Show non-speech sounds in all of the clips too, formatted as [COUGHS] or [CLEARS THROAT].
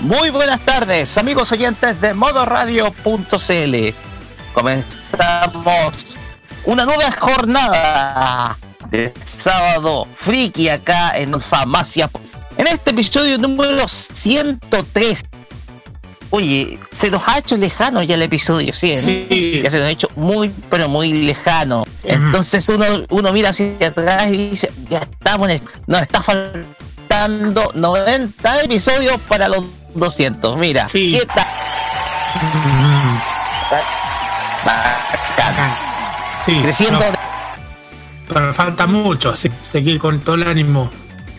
Muy buenas tardes, amigos oyentes de modoradio.cl. Comenzamos una nueva jornada de sábado friki acá en Farmacia. En este episodio número 103. Oye, se nos ha hecho lejano ya el episodio, ¿sí? Sí. Ya se nos ha hecho muy, pero muy lejano. Entonces uno, uno mira hacia atrás y dice, ya estamos en el, nos está faltando 90 episodios para los 200. Mira, Sí. ¿qué tal? Bacán. Acá. Sí. Creciendo no, pero falta mucho, así seguir con todo el ánimo.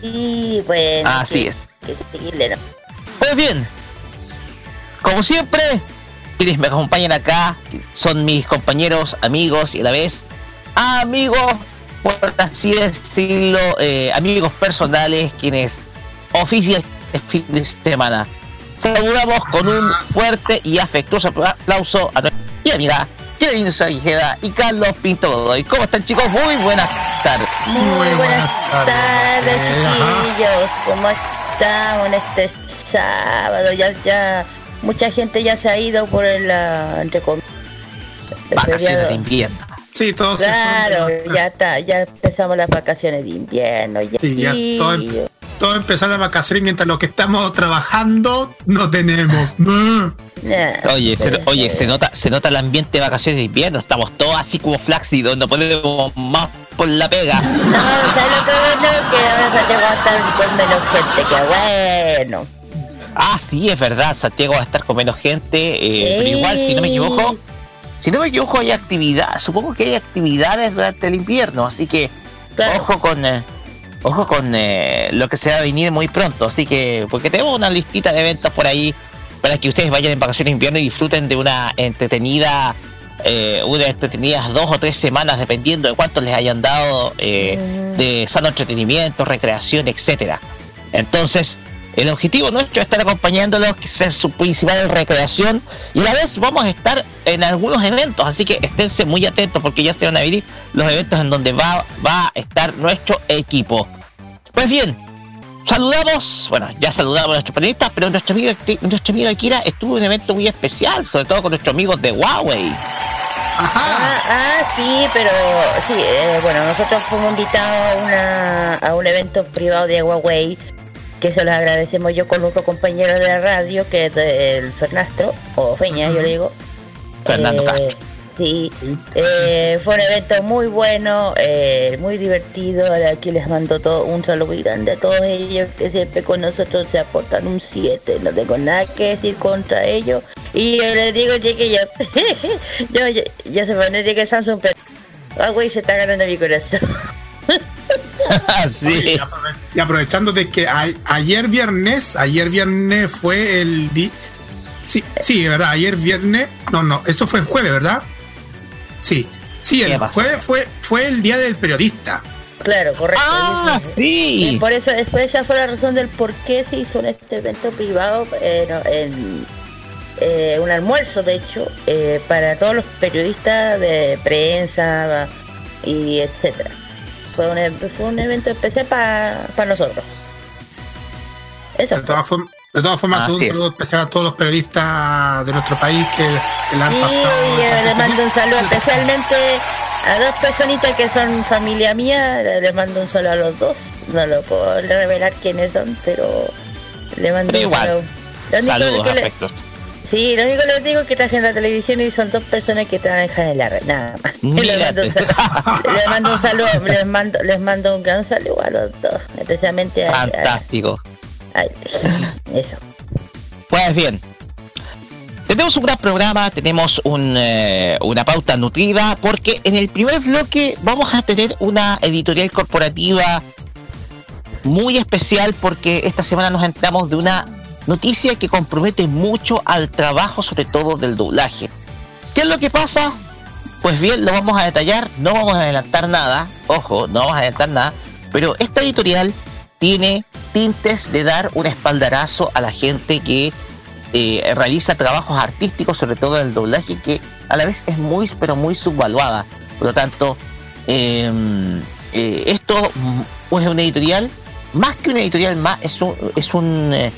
Y bueno, Así que- es. Pues bien, como siempre, quienes me acompañan acá son mis compañeros, amigos y a la vez amigos, por así decirlo, eh, amigos personales, quienes ofician el fin de semana. Saludamos con un fuerte y afectuoso aplauso a nuestra amiga, Kevin Sajeda y Carlos Pinto Godoy. ¿Cómo están chicos? Muy buenas tardes. Muy, Muy buenas, buenas tardes. tardes, Eh, chiquillos. ¿Cómo estamos en este sábado? Ya, ya, mucha gente ya se ha ido por el, entre comillas, Vacaciones de invierno. Sí, todos se Claro, ya está, ya empezamos las vacaciones de invierno. Ya, Sí, ya todo em- Sí. Todo empezó las vacaciones mientras los que estamos trabajando no tenemos. [LAUGHS] Oye, se, oye, se nota, se nota el ambiente de vacaciones de invierno, estamos todos así como flácidos, no ponemos más por la pega. No, ¿sabes lo que bueno? Que ahora Santiago va a estar con menos gente, que bueno. Ah, sí, es verdad, Santiago va a estar con menos gente, eh, pero igual, si no me equivoco, si no me equivoco hay actividad, supongo que hay actividades durante el invierno, así que Claro. ojo con eh, ojo con eh, lo que se va a venir muy pronto, así que porque tenemos una listita de eventos por ahí para que ustedes vayan en vacaciones de invierno y disfruten de una entretenida eh, unas entretenidas dos o tres semanas dependiendo de cuánto les hayan dado eh, Mm. de sano entretenimiento, recreación, etcétera. Entonces, el objetivo nuestro es estar acompañándolos, que sea su principal recreación, y a la vez vamos a estar en algunos eventos, así que esténse muy atentos porque ya se van a venir los eventos en donde va, va a estar nuestro equipo. Pues bien, saludamos, bueno, ya saludamos a nuestros panelistas, pero nuestro amigo, nuestro amigo Akira estuvo en un evento muy especial, sobre todo con nuestros amigos de Huawei. Ajá. Ah, ah, sí, pero sí, eh, bueno, nosotros fuimos invitados a, una, a un evento privado de Huawei, que se los agradecemos yo con otro compañero de la radio, que es el Fernastro, o Feña, yo le digo. Fernando Eh, Castro. Sí, Sí. eh, fue un evento muy bueno, eh, muy divertido. De aquí les mando todo un saludo grande a todos ellos que siempre con nosotros se aportan un 7. No tengo nada que decir contra ellos. Y yo les digo, chiquillos, [LAUGHS] yo, yo, yo se pone que Samsung, pero Huawei se está ganando mi corazón. [LAUGHS] sí. Y aprovechando de que ayer viernes, ayer viernes fue el Sí, sí, verdad, ayer viernes, no, no, eso fue el jueves, ¿verdad? Sí, sí, el jueves fue, fue el día del periodista. Claro, correcto. Ah, sí. Y por eso, después esa fue la razón del por qué se hizo este evento privado, eh, en, eh, un almuerzo, de hecho, eh, para todos los periodistas de prensa y etcétera. Fue un, fue un evento especial para nosotros. Eso. De todas, formas, de todas formas, un saludo especial a todos los periodistas de nuestro país que, le han pasado. Sí, le mando un saludo especialmente a dos personitas que son familia mía. Le mando un saludo a los dos. No lo puedo revelar quiénes son, pero le mando un saludo. Saludos, Sí, lo único que les digo es que traje en la televisión y son dos personas que trabajan en la red, nada más. [LAUGHS] Les mando, un saludo, les mando, les mando un gran saludo a los dos, especialmente a... Fantástico. Eso. Pues bien, tenemos un gran programa, tenemos eh, una pauta nutrida, porque en el primer bloque vamos a tener una editorial corporativa muy especial, porque esta semana nos entramos de una Noticia que compromete mucho al trabajo, sobre todo del doblaje. ¿Qué es lo que pasa? Pues bien, lo vamos a detallar, no vamos a adelantar nada, ojo, no vamos a adelantar nada, pero esta editorial tiene tintes de dar un espaldarazo a la gente que eh, realiza trabajos artísticos, sobre todo el doblaje, que a la vez es muy, pero muy subvaluada. Por lo tanto, em, eh, esto es una editorial, más que una editorial, es un, es un eh,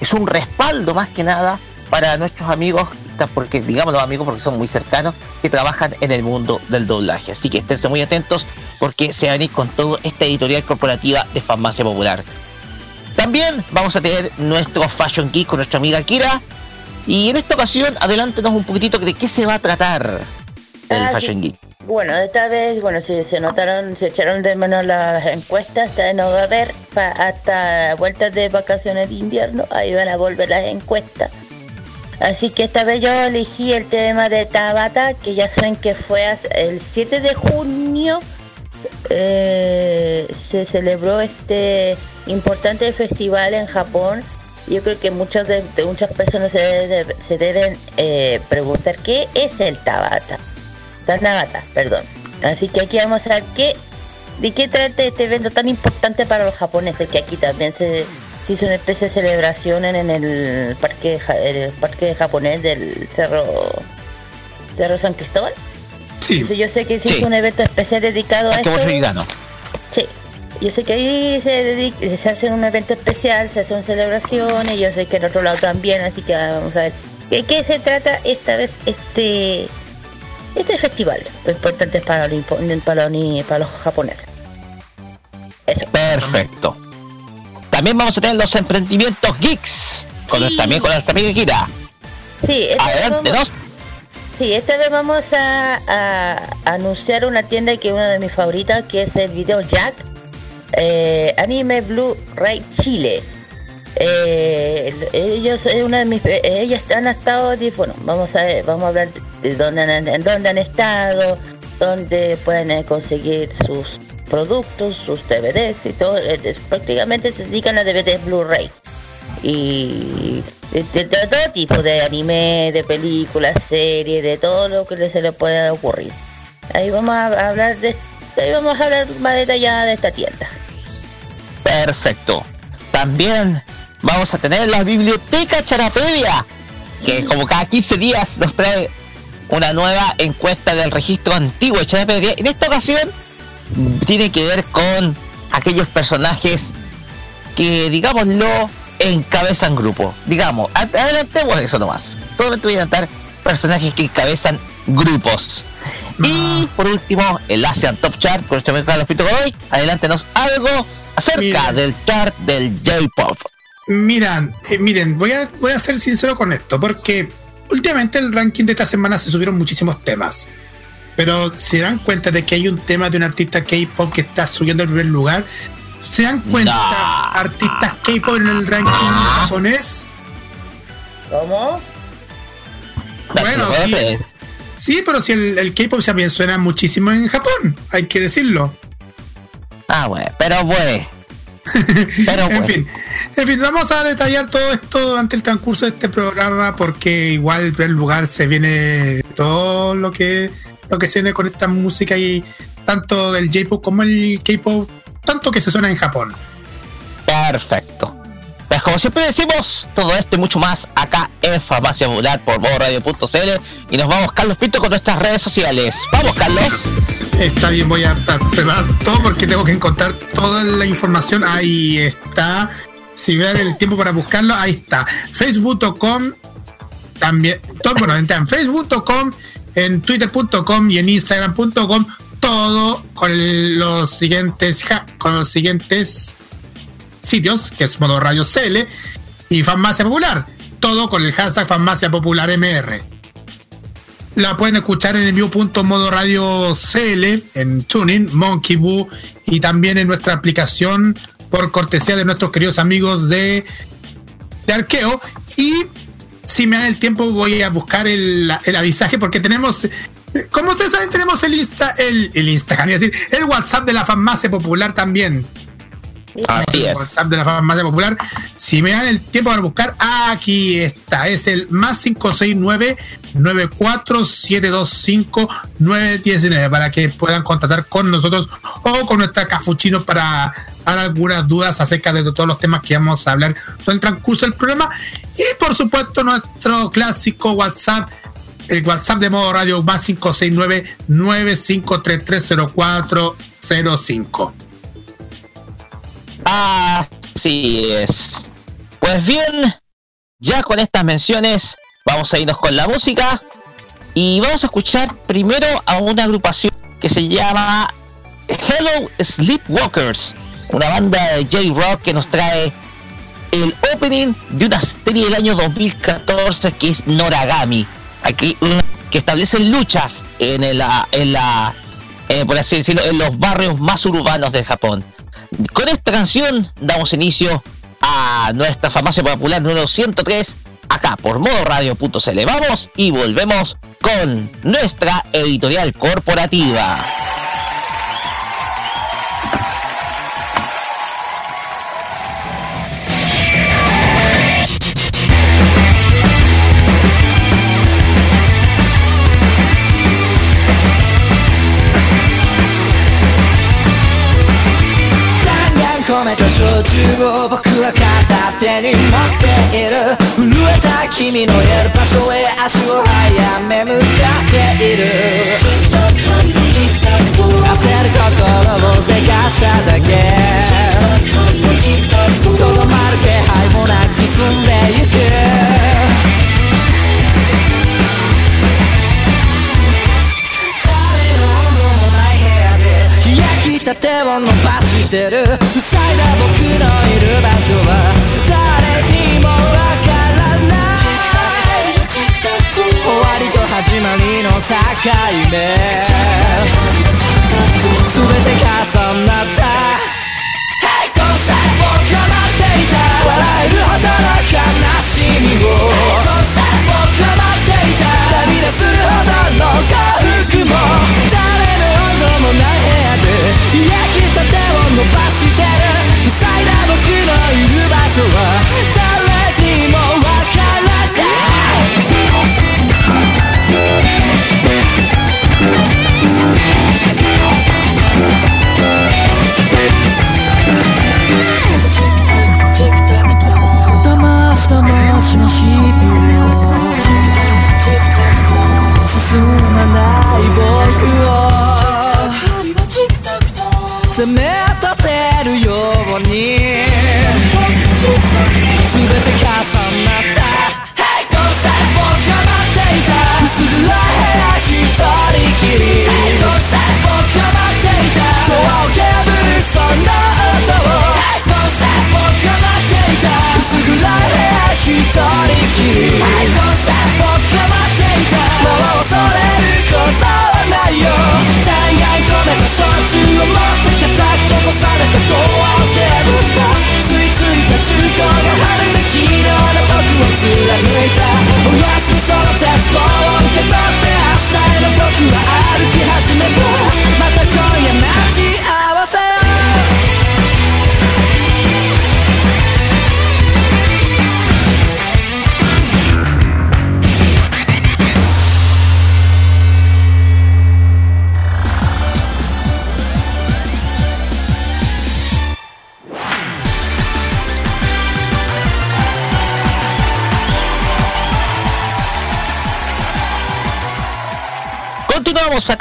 es un respaldo más que nada para nuestros amigos, porque digamos los amigos porque son muy cercanos, que trabajan en el mundo del doblaje. Así que estén muy atentos porque se va a venir con todo esta editorial corporativa de Farmacia Popular. También vamos a tener nuestro Fashion Geek con nuestra amiga Kira. Y en esta ocasión, adelántenos un poquitito de qué se va a tratar el ah, Fashion Geek. Bueno, esta vez, bueno, si se notaron, se echaron de menos las encuestas, esta no va a haber hasta vueltas de vacaciones de invierno, ahí van a volver las encuestas. Así que esta vez yo elegí el tema de Tabata, que ya saben que fue el 7 de junio, eh, se celebró este importante festival en Japón. Yo creo que muchas de, muchas personas se, deben eh, preguntar qué es el Tabata. Tanagata, perdón. Así que aquí vamos a ver qué, de qué trata este evento tan importante para los japoneses, que aquí también se, hizo una especie de celebración en, el parque el parque japonés del Cerro Cerro San Cristóbal. Sí. yo sé que se hizo un evento especial dedicado a esto. Sí. Yo sé que ahí se, se hace un evento especial, se hacen celebraciones, yo sé que en otro lado también, así que vamos a ver. ¿De qué se trata esta vez este este festival, lo importante es para, para, para los japoneses. Perfecto. También vamos a tener los emprendimientos geeks, con también con nuestra amiga Kira. Sí, Adelante, vamos, sí, esta vez vamos a, anunciar una tienda que es una de mis favoritas, que es el Video Jack, eh, Anime Blue Ray Chile. Eh, ellos es una de mis ellas han estado bueno vamos a ver, vamos a hablar de dónde han, dónde han estado dónde pueden conseguir sus productos sus DVDs y todo prácticamente se dedican a DVDs Blu-ray y de, todo tipo de anime de películas series de todo lo que se le pueda ocurrir. Ahí vamos a hablar de ahí vamos a hablar más detallada de esta tienda. Perfecto. También vamos a tener la biblioteca Charapedia, que como cada 15 días nos trae una nueva encuesta del registro antiguo de Charapedia. En esta ocasión tiene que ver con aquellos personajes que, digámoslo, encabezan grupo. Digamos, adelantemos eso nomás. Solamente voy a adelantar personajes que encabezan grupos. Y por último, el Asian Top Chart, con este Carlos Pito hoy, adelántenos algo acerca del chart del J-Pop. Miran, eh, miren, voy a, voy a ser sincero con esto, porque últimamente el ranking de esta semana se subieron muchísimos temas. Pero se dan cuenta de que hay un tema de un artista K-pop que está subiendo al primer lugar. ¿Se dan cuenta artistas K-pop en el ranking japonés? ¿Cómo? Bueno, sí, sí, pero si el, el K-pop también suena muchísimo en Japón, hay que decirlo. Ah, bueno, pero bueno. [LAUGHS] Pero en fin, en fin, vamos a detallar todo esto durante el transcurso de este programa porque igual en primer lugar se viene todo lo que lo que se viene con esta música y tanto del J-pop como el K-pop, tanto que se suena en Japón. Perfecto. Pues como siempre decimos, todo esto y mucho más acá en Farmacia Popular por Radio.cl y nos vamos Carlos Pinto con nuestras redes sociales. Vamos Carlos. Está bien, voy a preparar todo porque tengo que encontrar toda la información. Ahí está. Si vean el tiempo para buscarlo, ahí está. Facebook.com también, todo, bueno, en facebook.com, en twitter.com y en instagram.com, todo con los siguientes con los siguientes sitios, que es Modo Radio CL y Farmacia Popular. Todo con el hashtag Farmacia Popular MR. La pueden escuchar en envío.modo radio CL, en Tuning, Monkey Boo y también en nuestra aplicación por cortesía de nuestros queridos amigos de, de Arqueo. Y si me dan el tiempo voy a buscar el, el avisaje porque tenemos como ustedes saben, tenemos el Insta, el, el Instagram, es decir, el WhatsApp de la farmacia popular también. Así es. WhatsApp de la farmacia popular. Si me dan el tiempo para buscar, aquí está. Es el más 569 94725 919 para que puedan contactar con nosotros o con nuestra cafuchino para dar algunas dudas acerca de todos los temas que vamos a hablar en el transcurso del programa. Y por supuesto, nuestro clásico WhatsApp el WhatsApp de modo radio más 569 95330405. Así es. Pues bien, ya con estas menciones vamos a irnos con la música y vamos a escuchar primero a una agrupación que se llama Hello Sleepwalkers, una banda de J-Rock que nos trae el opening de una serie del año 2014 que es Noragami. Aquí que establecen luchas en la, en la eh, por así decirlo, en los barrios más urbanos de Japón. Con esta canción damos inicio a nuestra farmacia popular número 103 acá por modoradio.cl. Vamos y volvemos con nuestra editorial corporativa. 焼酎を僕は片手に持っている震えた君のいる場所へ足を速め向かっている。焦る心をせかしただけ。とどまる気配もなく進んでゆく。た手を伸ばしてる。塞いだ僕のいる場所は誰にもわからない。終わりと始まりの境目。全て重なった。平行線僕が待っていた。笑えるほどの悲しみを。平行線僕が待っていた。涙するほどの幸福も。誰のもない部屋で焼きたてを伸ばしてる。塞いだ僕のいる場所は誰にもわからない。騙したましの日々を進まない僕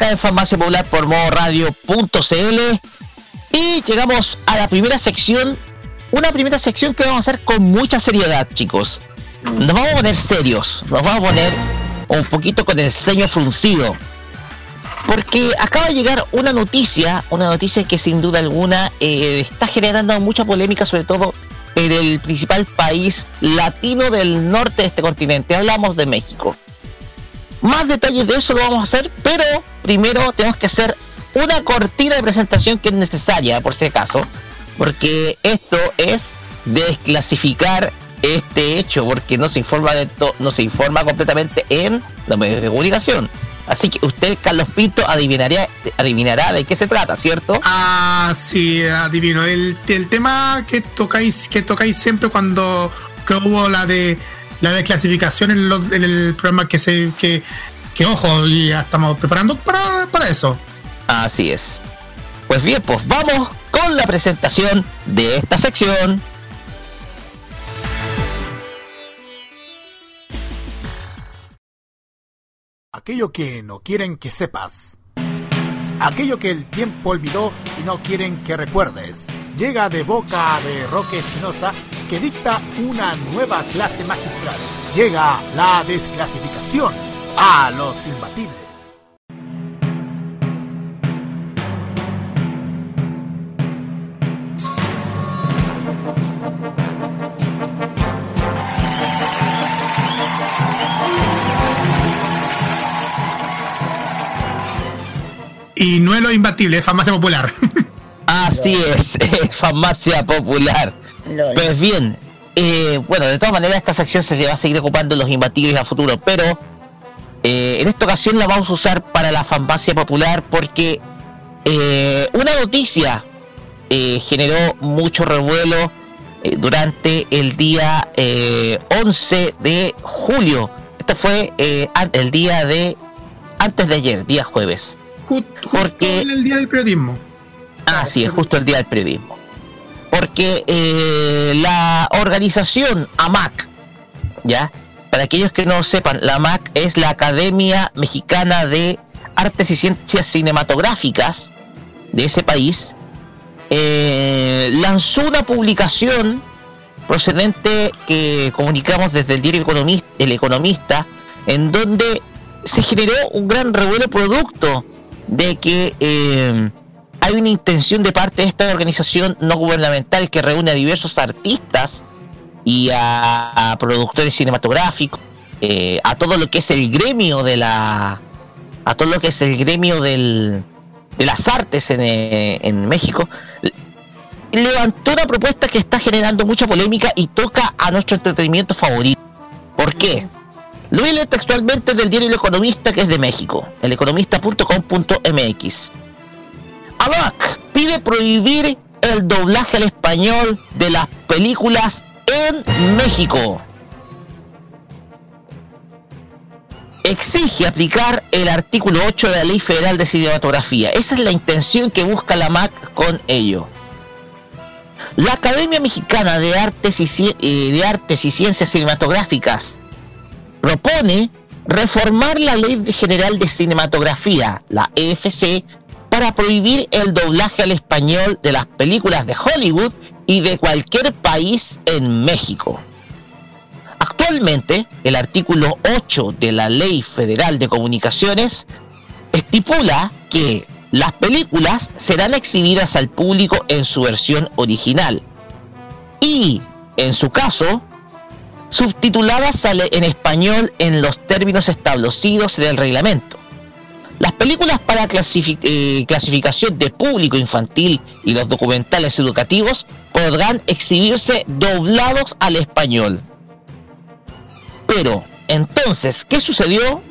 En Farmacia Popular por modoradio.cl y llegamos a la primera sección, una primera sección que vamos a hacer con mucha seriedad, chicos. Nos vamos a poner serios, nos vamos a poner un poquito con el ceño fruncido. Porque acaba de llegar una noticia, una noticia que sin duda alguna eh, está generando mucha polémica, sobre todo en el principal país latino del norte de este continente. Hablamos de México. Más detalles de eso lo vamos a hacer, pero primero tenemos que hacer una cortina de presentación que es necesaria, por si acaso, porque esto es desclasificar este hecho, porque no se informa de no se informa completamente en los medios de comunicación. Así que usted, Carlos Pinto, adivinaría, adivinará de qué se trata, ¿cierto? Ah, sí, adivino. El, el tema que tocáis, que tocáis siempre cuando que hubo la de la desclasificación en, en el programa que se que, que ojo, ya estamos preparando para, para eso. Así es. Pues bien, pues vamos con la presentación de esta sección. Aquello que no quieren que sepas. Aquello que el tiempo olvidó y no quieren que recuerdes. Llega de boca de Roque Espinosa que dicta una nueva clase magistral. Llega la desclasificación a los imbatibles. Y no es lo imbatible, es farmacia popular. [LAUGHS] Así es, farmacia popular. Pues bien, eh, bueno, de todas maneras esta sección se va a seguir ocupando los imbatibles a futuro, pero eh, en esta ocasión la vamos a usar para la farmacia popular porque eh, una noticia generó mucho revuelo durante el día 11 de julio. Esto fue el día de antes de ayer, día jueves. porque el día del periodismo. Ah, sí, es justo el día del periodismo. Porque eh, la organización AMAC, ¿ya? Para aquellos que no sepan, la AMAC es la Academia Mexicana de Artes y Ciencias Cinematográficas de ese país, eh, lanzó una publicación procedente que comunicamos desde el diario El Economista, en donde se generó un gran revuelo producto de que eh, hay una intención de parte de esta organización no gubernamental que reúne a diversos artistas y a, productores cinematográficos, eh, a todo lo que es el gremio de la, a todo lo que es el gremio del, de las artes en, eh, en México, levantó una propuesta que está generando mucha polémica y toca a nuestro entretenimiento favorito. ¿Por qué? Lo voy a leer textualmente del diario El Economista, que es de México, eleconomista.com.mx. ABAC pide prohibir el doblaje al español de las películas en México. Exige aplicar el artículo 8 de la Ley Federal de Cinematografía. Esa es la intención que busca la MAC con ello. La Academia Mexicana de Artes y, eh, de Artes y Ciencias Cinematográficas propone reformar la Ley General de Cinematografía, la EFC, para prohibir el doblaje al español de las películas de Hollywood y de cualquier país en México. Actualmente, el artículo 8 de la Ley Federal de Comunicaciones estipula que las películas serán exhibidas al público en su versión original y, en su caso, subtituladas en español en los términos establecidos en el reglamento. Las películas para eh, clasificación de público infantil y los documentales educativos podrán exhibirse doblados al español. Pero, entonces, ¿qué sucedió?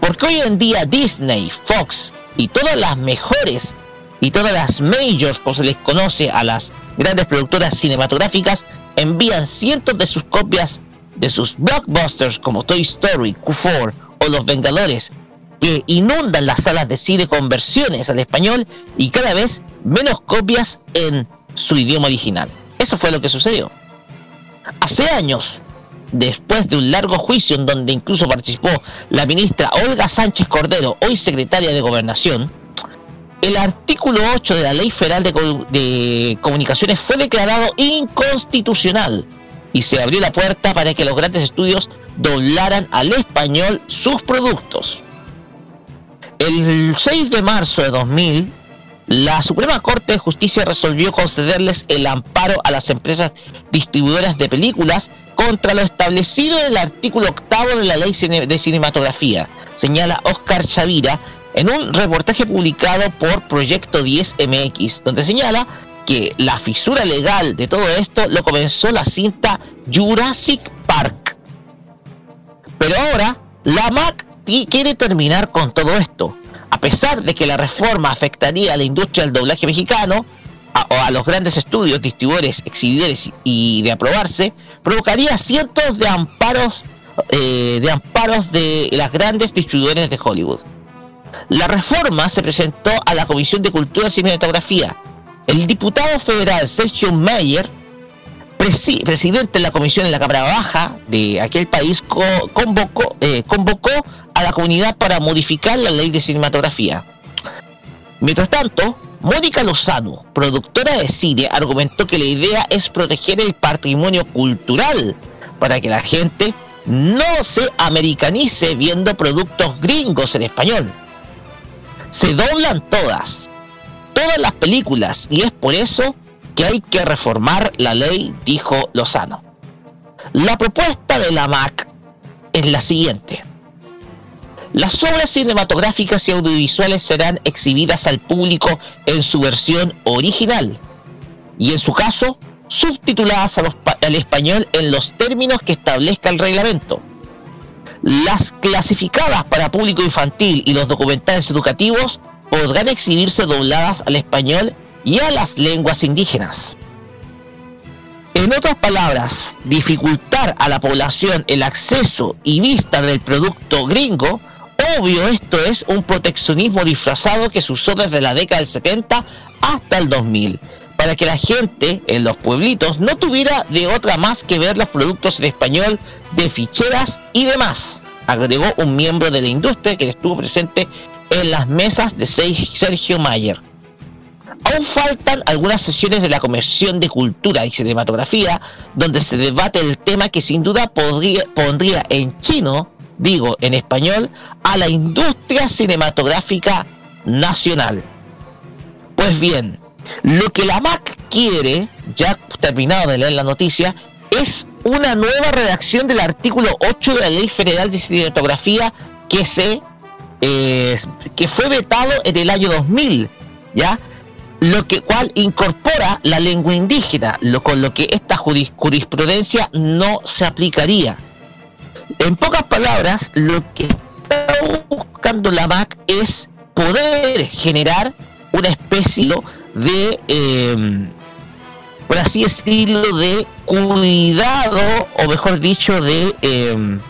Porque hoy en día Disney, Fox y todas las mejores y todas las majors, como se les conoce a las grandes productoras cinematográficas, envían cientos de sus copias de sus blockbusters como Toy Story, Q4 o Los Vengadores que inundan las salas de cine con versiones al español y cada vez menos copias en su idioma original. Eso fue lo que sucedió. Hace años, después de un largo juicio en donde incluso participó la ministra Olga Sánchez Cordero, hoy secretaria de Gobernación, el artículo 8 de la Ley Federal de, Comunicaciones fue declarado inconstitucional y se abrió la puerta para que los grandes estudios doblaran al español sus productos. El 6 de marzo de 2000, la Suprema Corte de Justicia resolvió concederles el amparo a las empresas distribuidoras de películas contra lo establecido en el artículo octavo de la Ley de Cinematografía, señala Oscar Chavira en un reportaje publicado por Proyecto 10 MX, donde señala que la fisura legal de todo esto lo comenzó la cinta Jurassic Park. Pero ahora la MAC quiere terminar con todo esto a pesar de que la reforma afectaría a la industria del doblaje mexicano, o a los grandes estudios, distribuidores, exhibidores y de aprobarse, provocaría cientos de amparos, eh, de amparos de las grandes distribuidores de Hollywood. La reforma se presentó a la Comisión de Cultura y Cinematografía. El diputado federal Sergio Mayer, presidente de la comisión en la Cámara Baja de aquel país, convocó, eh, convocó a la comunidad para modificar la ley de cinematografía. Mientras tanto, Mónica Lozano, productora de cine, argumentó que la idea es proteger el patrimonio cultural para que la gente no se americanice viendo productos gringos en español. Se doblan todas, todas las películas, y es por eso que hay que reformar la ley, dijo Lozano. La propuesta de la MAC es la siguiente. Las obras cinematográficas y audiovisuales serán exhibidas al público en su versión original y en su caso subtituladas al español en los términos que establezca el reglamento. Las clasificadas para público infantil y los documentales educativos podrán exhibirse dobladas al español y a las lenguas indígenas. En otras palabras, dificultar a la población el acceso y vista del producto gringo Obvio, esto es un proteccionismo disfrazado que se usó desde la década del 70 hasta el 2000, para que la gente en los pueblitos no tuviera de otra más que ver los productos en español de ficheras y demás, agregó un miembro de la industria que estuvo presente en las mesas de Sergio Mayer. Aún faltan algunas sesiones de la Comisión de Cultura y Cinematografía donde se debate el tema que sin duda pondría en chino digo en español, a la industria cinematográfica nacional. Pues bien, lo que la MAC quiere, ya terminado de leer la noticia, es una nueva redacción del artículo 8 de la Ley Federal de Cinematografía que se eh, que fue vetado en el año 2000, ¿ya? Lo que cual incorpora la lengua indígena, lo con lo que esta jurisprudencia no se aplicaría. En pocas palabras, lo que está buscando la MAC es poder generar una especie de, em, por así decirlo, de cuidado, o mejor dicho, de... Em,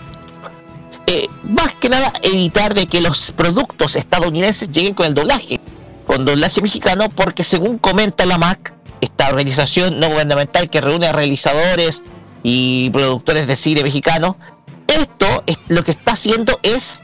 eh, más que nada evitar de que los productos estadounidenses lleguen con el doblaje, con doblaje mexicano, porque según comenta la MAC, esta organización no gubernamental que reúne a realizadores y productores de cine mexicano, esto es, lo que está haciendo es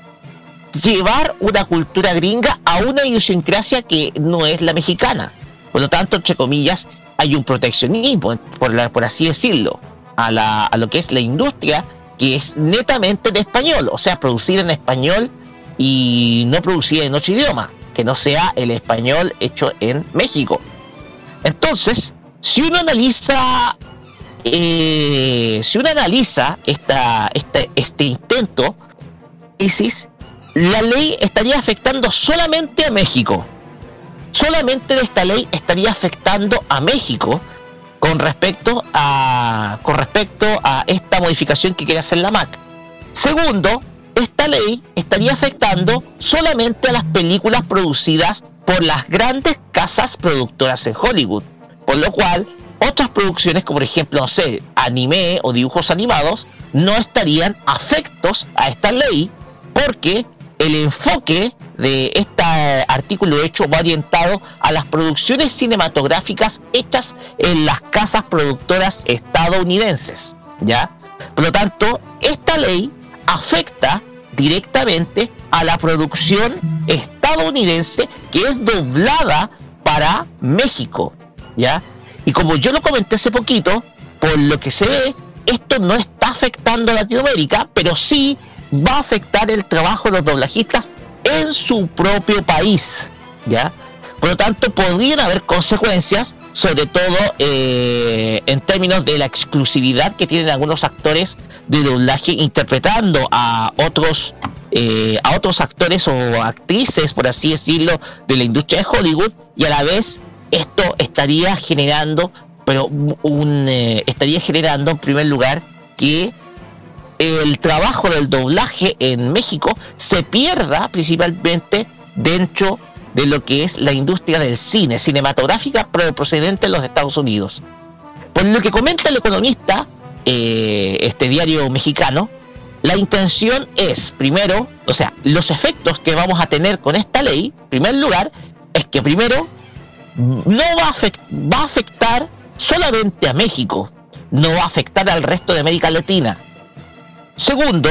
llevar una cultura gringa a una idiosincrasia que no es la mexicana. Por lo tanto, entre comillas, hay un proteccionismo, por, así decirlo, a, la, a lo que es la industria que es netamente de español, o sea, producir en español y no producir en otro idioma, que no sea el español hecho en México. Entonces, si uno analiza eh, si uno analiza esta, este, este intento, ISIS, la ley estaría afectando solamente a México. Solamente esta ley estaría afectando a México con respecto a, con respecto a esta modificación que quiere hacer la MAC. Segundo, esta ley estaría afectando solamente a las películas producidas por las grandes casas productoras en Hollywood, por lo cual otras producciones, como por ejemplo, no sé, anime o dibujos animados, no estarían afectos a esta ley porque el enfoque de este artículo hecho va orientado a las producciones cinematográficas hechas en las casas productoras estadounidenses, ¿ya? Por lo tanto, esta ley afecta directamente a la producción estadounidense que es doblada para México, ¿ya? Y como yo lo comenté hace poquito, por lo que se ve, esto no está afectando a Latinoamérica, pero sí va a afectar el trabajo de los doblajistas en su propio país, ¿ya? Por lo tanto, podrían haber consecuencias, sobre todo eh, en términos de la exclusividad que tienen algunos actores de doblaje interpretando a otros eh, a otros actores o actrices, por así decirlo, de la industria de Hollywood y a la vez esto estaría generando, pero eh, estaría generando en primer lugar que el trabajo del doblaje en México se pierda principalmente dentro de lo que es la industria del cine, cinematográfica procedente de los Estados Unidos. Por lo que comenta el economista, eh, este diario mexicano, la intención es, primero, o sea, los efectos que vamos a tener con esta ley, en primer lugar, es que primero no va va a afectar solamente a México, no va a afectar al resto de América Latina. Segundo,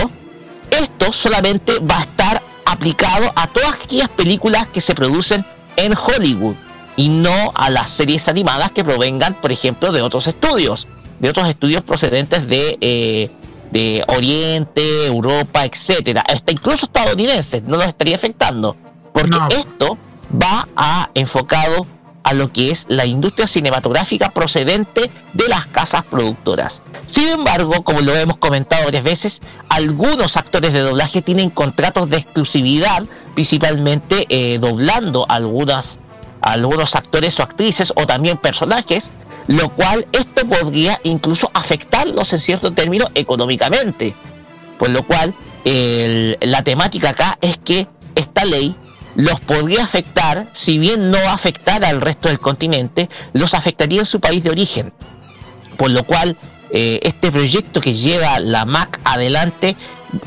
esto solamente va a estar aplicado a todas aquellas películas que se producen en Hollywood y no a las series animadas que provengan, por ejemplo, de otros estudios, de otros estudios procedentes de, eh, de Oriente, Europa, etcétera, hasta incluso estadounidenses, no nos estaría afectando, porque esto va a enfocado a lo que es la industria cinematográfica procedente de las casas productoras. Sin embargo, como lo hemos comentado varias veces, algunos actores de doblaje tienen contratos de exclusividad, principalmente eh, doblando algunas, algunos actores o actrices o también personajes, lo cual esto podría incluso afectarlos en cierto término económicamente. Por lo cual, la temática acá es que esta ley los podría afectar, si bien no afectar al resto del continente, los afectaría en su país de origen. Por lo cual, eh, este proyecto que lleva la MAC adelante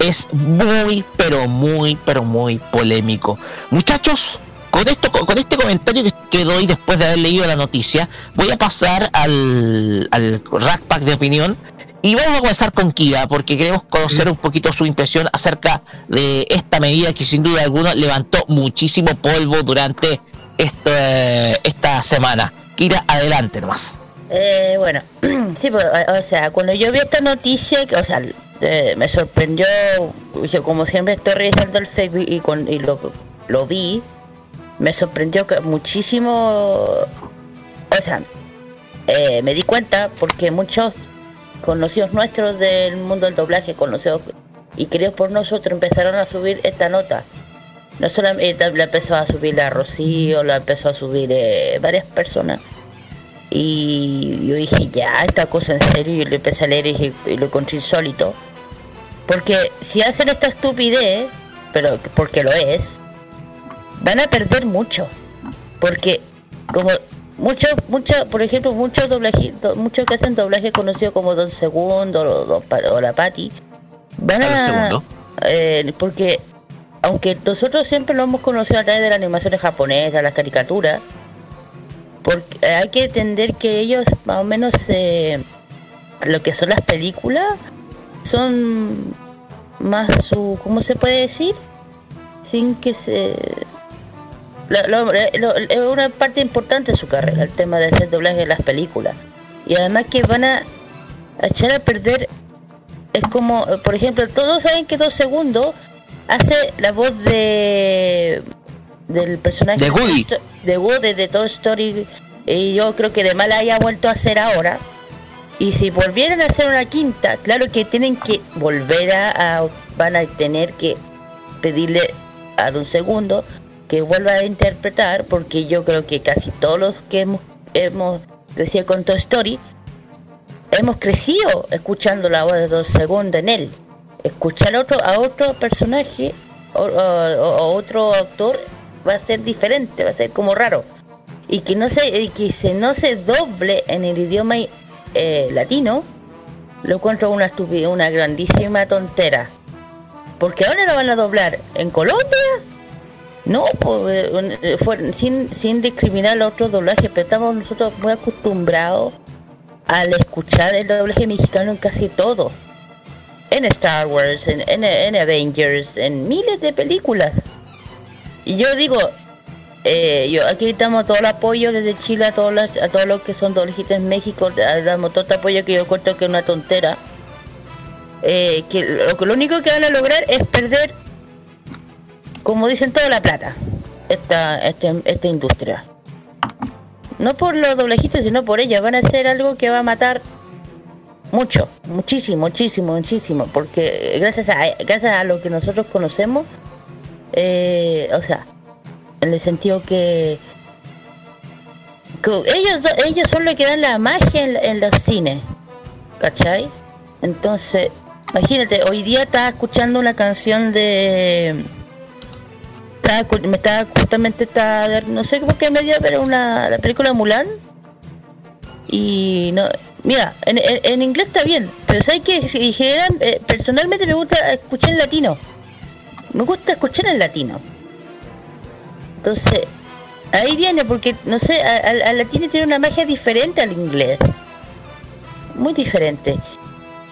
es muy, pero muy, pero muy polémico. Muchachos, con esto, con, este comentario que, doy después de haber leído la noticia, voy a pasar al, al rack pack de opinión y vamos a comenzar con Kida, porque queremos conocer un poquito su impresión acerca de esta medida que sin duda alguna levantó muchísimo polvo durante esta semana. Kira, adelante nomás. Eh, bueno, [CLEARS THROAT] sí, pues, o sea, cuando yo vi esta noticia, o sea, eh, me sorprendió, yo como siempre estoy revisando el Facebook y, con, lo vi, me sorprendió que muchísimo, o sea, eh, me di cuenta porque muchos conocidos nuestros del mundo del doblaje, conocidos y queridos por nosotros, empezaron a subir esta nota. No solamente la empezó a subir la Rocío, la empezó a subir eh, varias personas. Y yo dije, ya, esta cosa en serio, y lo empecé a leer y, lo encontré insólito. Porque si hacen esta estupidez, pero porque lo es, van a perder mucho. Porque como muchos, muchos, por ejemplo, muchos doblajitos, muchos que hacen doblaje conocido como Don Segundo o, La Pati, van a... Eh, porque aunque nosotros siempre lo hemos conocido a través de las animaciones japonesas, las caricaturas, porque hay que entender que ellos más o menos eh, lo que son las películas son más su, ¿cómo se puede decir? Sin que se es una parte importante de su carrera, el tema de hacer doblaje en las películas. Y además que van a echar a perder, es como, por ejemplo, todos saben que dos segundos hace la voz de del personaje de Woody de Woody de Toy Story y yo creo que de mal haya vuelto a hacer ahora y si volvieran a hacer una quinta claro que tienen que volver a, a van a tener que pedirle a un segundo que vuelva a interpretar, porque yo creo que casi todos los que hemos, hemos crecido con Toy Story, hemos crecido escuchando la voz de dos segundos en él. Escuchar otro, a otro personaje o, otro actor va a ser diferente, va a ser como raro. Y que no se, que se no se doble en el idioma eh, latino, lo encuentro una una grandísima tontera. Porque ahora lo van a doblar en Colombia no, pues, eh, fue, sin, sin discriminar el otro doblaje, pero estamos nosotros muy acostumbrados al escuchar el doblaje mexicano en casi todo. en Star Wars, en, en, en Avengers, en miles de películas. Y yo digo, eh, yo aquí damos todo el apoyo desde Chile a todos los, a todos los que son doblejitas en México, damos todo el apoyo que yo cuento que es una tontera. Eh, que lo, lo único que van a lograr es perder, como dicen, toda la plata, esta, este, esta industria. No por los doblejitos, sino por ella. Van a hacer algo que va a matar mucho, muchísimo, muchísimo, muchísimo. Porque gracias a, gracias a lo que nosotros conocemos, eh, o sea, en el sentido que, que ellos ellos son los que dan la magia en, en los cines, ¿cachai? Entonces, imagínate, hoy día estaba escuchando una canción de me estaba justamente estaba no sé por qué media pero una la película Mulan. Y no mira en, en- inglés está bien pero sabes que si general, eh, personalmente me gusta escuchar en latino. Me gusta escuchar en latino. Entonces ahí viene porque no sé al latino tiene una magia diferente al inglés. Muy diferente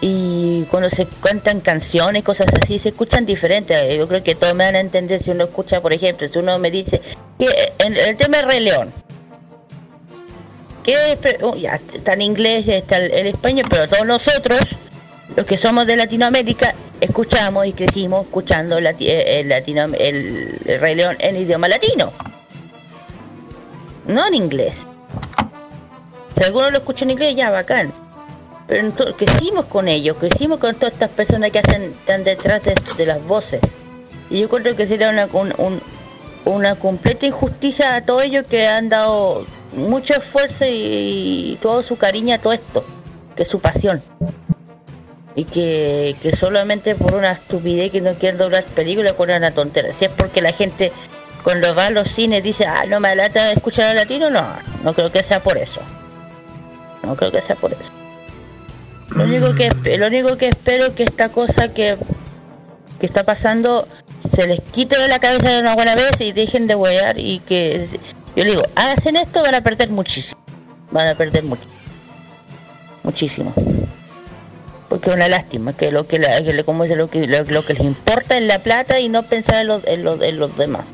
y cuando se cantan canciones, cosas así, se escuchan diferentes. Yo creo que todos me van a entender si uno escucha, por ejemplo, si uno me dice que en el tema de Rey León, que oh, ya está en inglés, está el, el español, pero todos nosotros, los que somos de Latinoamérica, escuchamos y crecimos escuchando lati- eh, el, latino, el, el Rey León en idioma latino, no en inglés. Si alguno lo escucha en inglés, ya bacán pero crecimos con ellos, crecimos con todas estas personas que hacen están detrás de, las voces. Y yo creo que sería una, un- un- una completa injusticia a todos ellos que han dado mucho esfuerzo y, todo su cariño a todo esto, que es su pasión. Y que, que solamente por una estupidez que no quieren doblar películas con una tontera. Si es porque la gente cuando va a los cines dice, ah, no me lata escuchar al latino, no, no creo que sea por eso. No creo que sea por eso. Lo único que lo único que espero es que esta cosa que, que está pasando se les quite de la cabeza de una buena vez y dejen de huear y que yo le digo, hacen esto van a perder muchísimo. Van a perder mucho. Muchísimo. Porque es una lástima, que lo que, la- que le- como dice, lo que lo, lo que les importa es la plata y no pensar en los, en los, en los demás.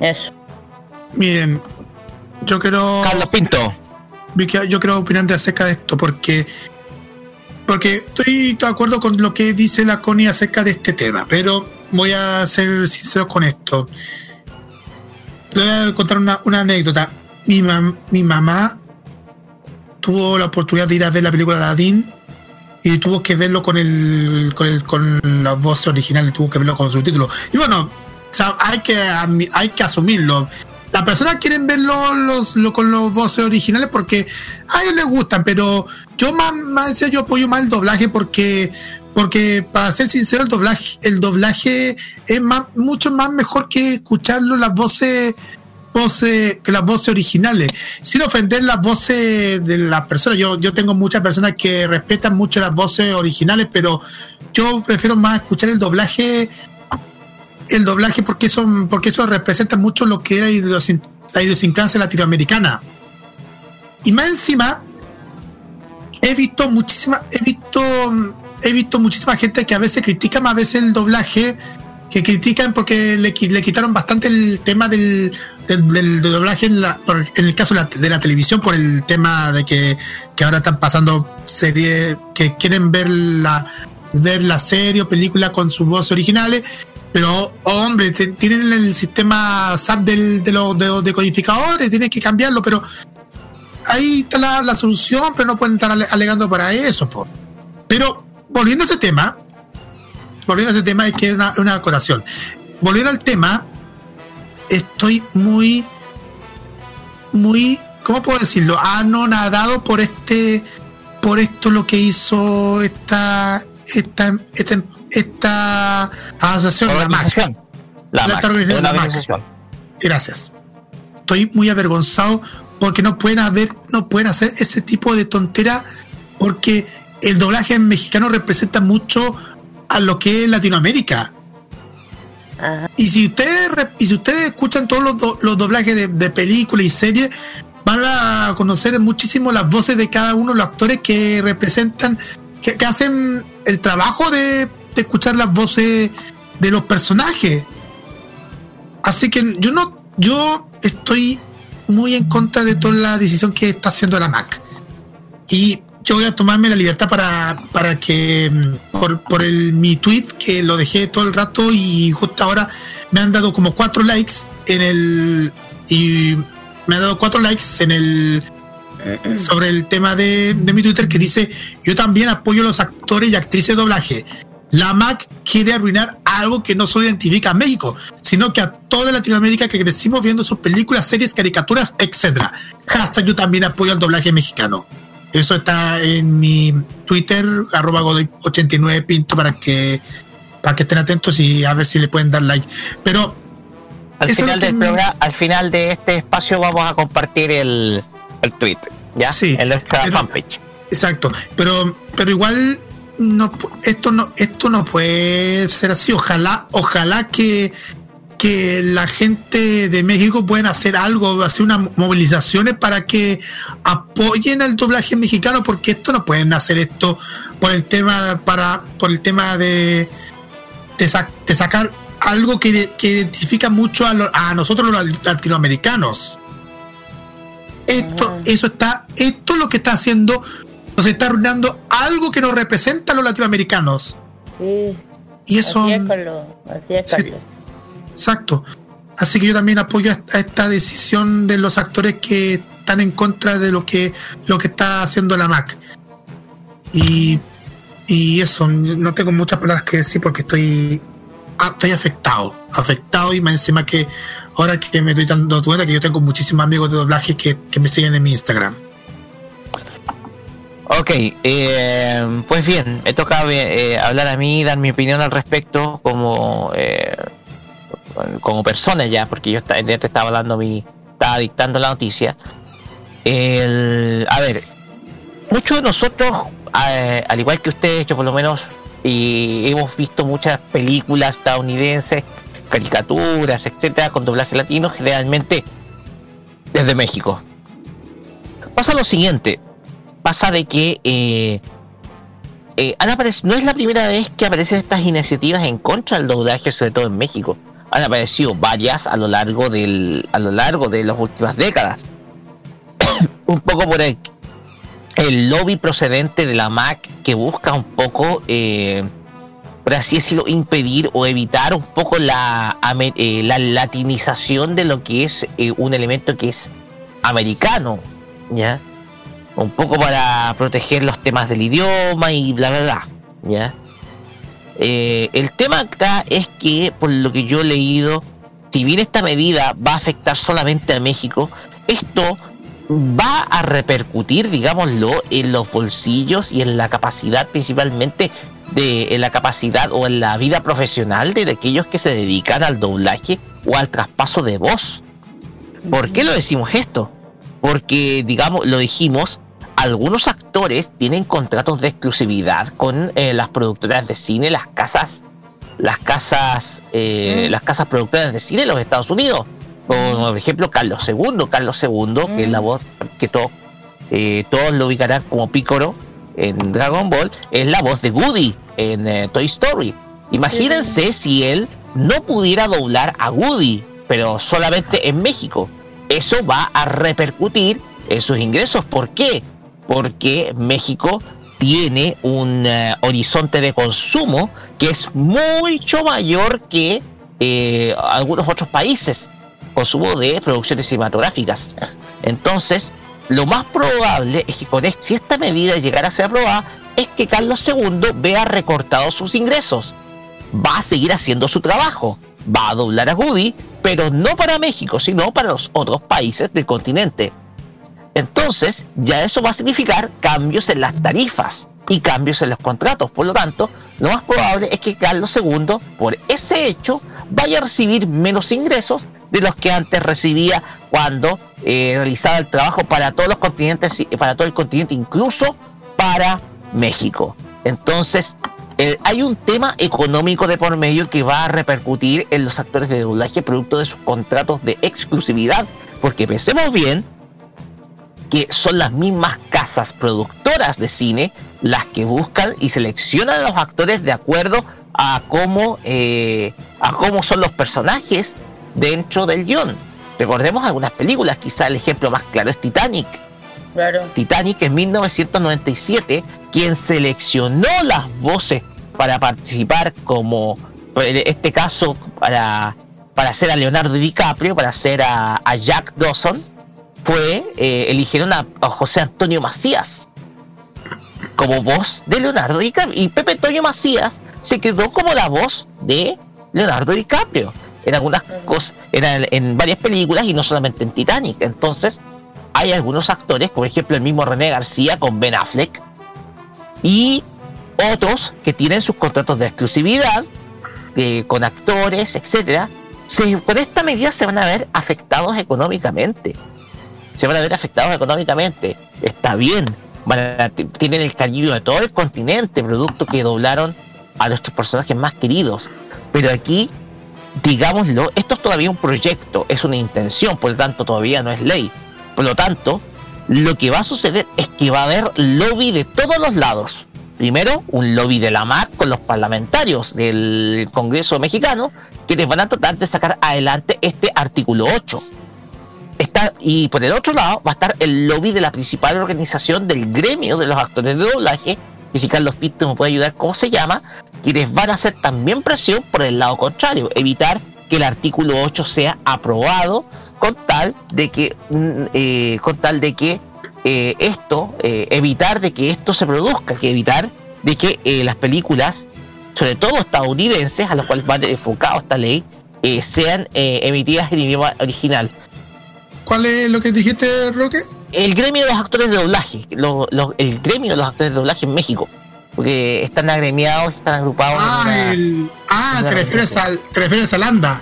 Eso. Miren, yo quiero. Carlos Pinto. yo quiero opinar de acerca de esto porque porque estoy de acuerdo con lo que dice la Connie acerca de este tema, pero voy a ser sincero con esto. Le voy a contar una, anécdota. Mi, mam- mi mamá tuvo la oportunidad de ir a ver la película Aladdin y tuvo que verlo con el con, el, con la voz original, tuvo que verlo con subtítulos. Y bueno, hay que hay que asumirlo. Las personas quieren verlo los, lo- con los voces originales porque a ellos les gustan, pero yo más, más yo apoyo más el doblaje porque porque para ser sincero el doblaje el doblaje es más mucho más mejor que escucharlo las voces voces que las voces originales. Sin ofender las voces de las personas. Yo yo tengo muchas personas que respetan mucho las voces originales pero yo prefiero más escuchar el doblaje el doblaje porque eso porque eso representa mucho lo que era la idiosincrasia la idiosincrasia latinoamericana. Y más encima he visto muchísima he visto he visto muchísima gente que a veces critica más a veces el doblaje que critican porque le, le quitaron bastante el tema del, del, del- doblaje en, la, en el caso de la televisión por el tema de que, que ahora están pasando series que quieren ver la ver la serie o película con sus voces originales pero hombre tienen el sistema SAP de los de los decodificadores tienes que cambiarlo pero ahí está la, solución pero no pueden estar ale- alegando para eso po. pero volviendo a ese tema volviendo a ese tema es que es una, una acotación volviendo al tema estoy muy muy ¿cómo puedo decirlo? anonadado por este por esto lo que hizo esta esta esta, esta asociación la MAC. La La MAC, organización, una la MAC. Gracias. Estoy muy avergonzado porque no pueden haber, no pueden hacer ese tipo de tontera porque el doblaje en mexicano representa mucho a lo que es Latinoamérica. Ajá. Y si ustedes y si ustedes escuchan todos los, do- los doblajes de, de películas y series, van a conocer muchísimo las voces de cada uno de los actores que representan, que, que hacen el trabajo de escuchar las voces de los personajes. Así que yo no, yo estoy muy en contra de toda la decisión que está haciendo la Mac. Y yo voy a tomarme la libertad para, para que mm, por, por el, mi tweet que lo dejé todo el rato y justo ahora me han dado como cuatro likes en el y me han dado cuatro likes en el sobre el tema de, de mi Twitter que dice yo también apoyo a los actores y actrices de doblaje. La MAC quiere arruinar algo que no solo identifica a México, sino que a toda Latinoamérica que crecimos viendo sus películas, series, caricaturas, etc. Hashtag yo también apoyo al doblaje mexicano. Eso está en mi Twitter, arroba godoy89 pinto para que para que estén atentos y a ver si le pueden dar like. Pero al final del me- programa, al final de este espacio vamos a compartir el, el tweet, ¿ya? Sí, en nuestra fanpage. Exacto, pero pero igual no esto no esto no puede ser así. Ojalá ojalá que que la gente de México puedan hacer algo, hacer unas movilizaciones para que apoyen al doblaje mexicano, porque esto no pueden hacer esto por el tema para por el tema de de, sa- de sacar algo que, que identifica mucho a, lo- a nosotros los latinoamericanos. Esto, Ajá. eso está, esto es lo que está haciendo, nos está arruinando algo que nos representa a los latinoamericanos. Sí, Y eso, así es, Carlos. Así es, Sí. Carlos. exacto. Así que yo también apoyo a a esta decisión de los actores que están en contra de lo que, lo que está haciendo la MAC. Y, y eso, no tengo muchas palabras que decir porque estoy, ah, estoy afectado, afectado y más encima que ahora que me estoy dando cuenta que yo tengo muchísimos amigos de doblaje que, que me siguen en mi Instagram. Ok, eh, pues bien, me toca eh, hablar a mí, dar mi opinión al respecto como eh, como persona ya, porque yo te estaba hablando mi, estaba dictando la noticia. A ver, muchos de nosotros, al igual que ustedes, yo por lo menos, y hemos visto muchas películas estadounidenses, caricaturas, etcétera, con doblaje latino, generalmente desde México. Pasa lo siguiente, pasa de que eh, eh, no es la primera vez que aparecen estas iniciativas en contra del doblaje, sobre todo en México. Han aparecido varias a lo largo del, a lo largo de las últimas décadas. [COUGHS] un poco por el, el lobby procedente de la MAC que busca un poco, eh, por así decirlo, impedir o evitar un poco la, eh, la latinización de lo que es eh, un elemento que es americano, ¿ya? Un poco para proteger los temas del idioma y bla, bla, bla, ¿ya? Eh, el tema acá es que, por lo que yo he leído, si bien esta medida va a afectar solamente a México, esto va a repercutir, digámoslo, en los bolsillos y en la capacidad principalmente de en la capacidad o en la vida profesional de aquellos que se dedican al doblaje o al traspaso de voz. ¿Por qué lo decimos esto? Porque, digamos, lo dijimos, algunos actores tienen contratos de exclusividad con eh, las productoras de cine, las casas, las casas, eh, Mm. las casas productoras de cine de los Estados Unidos. Por ejemplo, Carlos II, Carlos II, que es la Mm. voz que to- eh, todos lo ubicarán como Pícoro en Dragon Ball, es la voz de Woody en Toy Story. Imagínense si él no pudiera doblar a Woody, pero solamente en México. Eso va a repercutir en sus ingresos. ¿Por qué? Porque México tiene un eh, horizonte de consumo que es mucho mayor que eh, algunos otros países. Consumo de producciones cinematográficas. Entonces, lo más probable es que con es- si esta medida llegara a ser aprobada, es que Carlos II vea recortados sus ingresos. Va a seguir haciendo su trabajo. Va a doblar a Woody, pero no para México, sino para los otros países del continente. Entonces, ya eso va a significar cambios en las tarifas y cambios en los contratos. Por lo tanto, lo más probable es que Carlos II, por ese hecho, vaya a recibir menos ingresos de los que antes recibía cuando eh, realizaba el trabajo para todos los continentes, para todo el continente, incluso para México. Entonces, eh, hay un tema económico de por medio que va a repercutir en los actores de doblaje producto de sus contratos de exclusividad. Porque pensemos bien, que son las mismas casas productoras de cine las que buscan y seleccionan a los actores de acuerdo a cómo, eh, a cómo son los personajes dentro del guion. Recordemos algunas películas, quizá el ejemplo más claro es Titanic. Claro. Titanic en 1997, quien seleccionó las voces para participar como, en este caso, para, para hacer a Leonardo DiCaprio, para hacer a, Jack Dawson, fue, eh, eligieron a, José Antonio Macías como voz de Leonardo DiCaprio. Y Pepe Antonio Macías se quedó como la voz de Leonardo DiCaprio en algunas cosas, en, varias películas y no solamente en Titanic. Entonces, hay algunos actores, por ejemplo el mismo René García con Ben Affleck, y otros que tienen sus contratos de exclusividad eh, con actores, etcétera, se, con esta medida se van a ver afectados económicamente. Se van a ver afectados económicamente. Está bien, tienen el cariño de todo el continente, producto que doblaron a nuestros personajes más queridos. Pero aquí, digámoslo, esto es todavía un proyecto, es una intención, por lo tanto todavía no es ley. Por lo tanto, lo que va a suceder es que va a haber lobby de todos los lados. Primero, un lobby de la MAC con los parlamentarios del Congreso mexicano, que les van a tratar de sacar adelante este artículo 8. Está, y por el otro lado va a estar el lobby de la principal organización del gremio de los actores de doblaje, que si Carlos Pinto me puede ayudar cómo se llama, quienes van a hacer también presión por el lado contrario, evitar que el artículo 8 sea aprobado con tal de que mm, eh, con tal de que eh, esto eh, evitar de que esto se produzca que evitar de que las películas sobre todo estadounidenses a los cuales va enfocado esta ley sean emitidas en idioma original ¿cuál es lo que dijiste Roque? el gremio de los actores de doblaje el gremio de los actores de doblaje en México porque están agremiados, están agrupados. Ah, el, ah te, refieres al, te refieres al ANDA.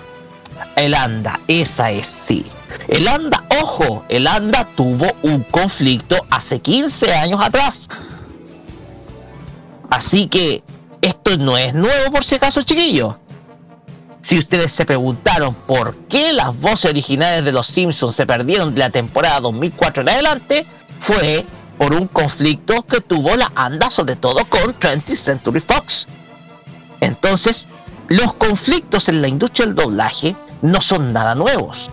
El ANDA, esa es, sí. El ANDA, ojo, el ANDA tuvo un conflicto hace 15 años atrás. Así que esto no es nuevo por si acaso, chiquillos. Si ustedes se preguntaron por qué las voces originales de los Simpsons se perdieron de la temporada 2004 en adelante, fue por un conflicto que tuvo la ANDA, sobre todo con 20th Century Fox. Entonces, los conflictos en la industria del doblaje no son nada nuevos.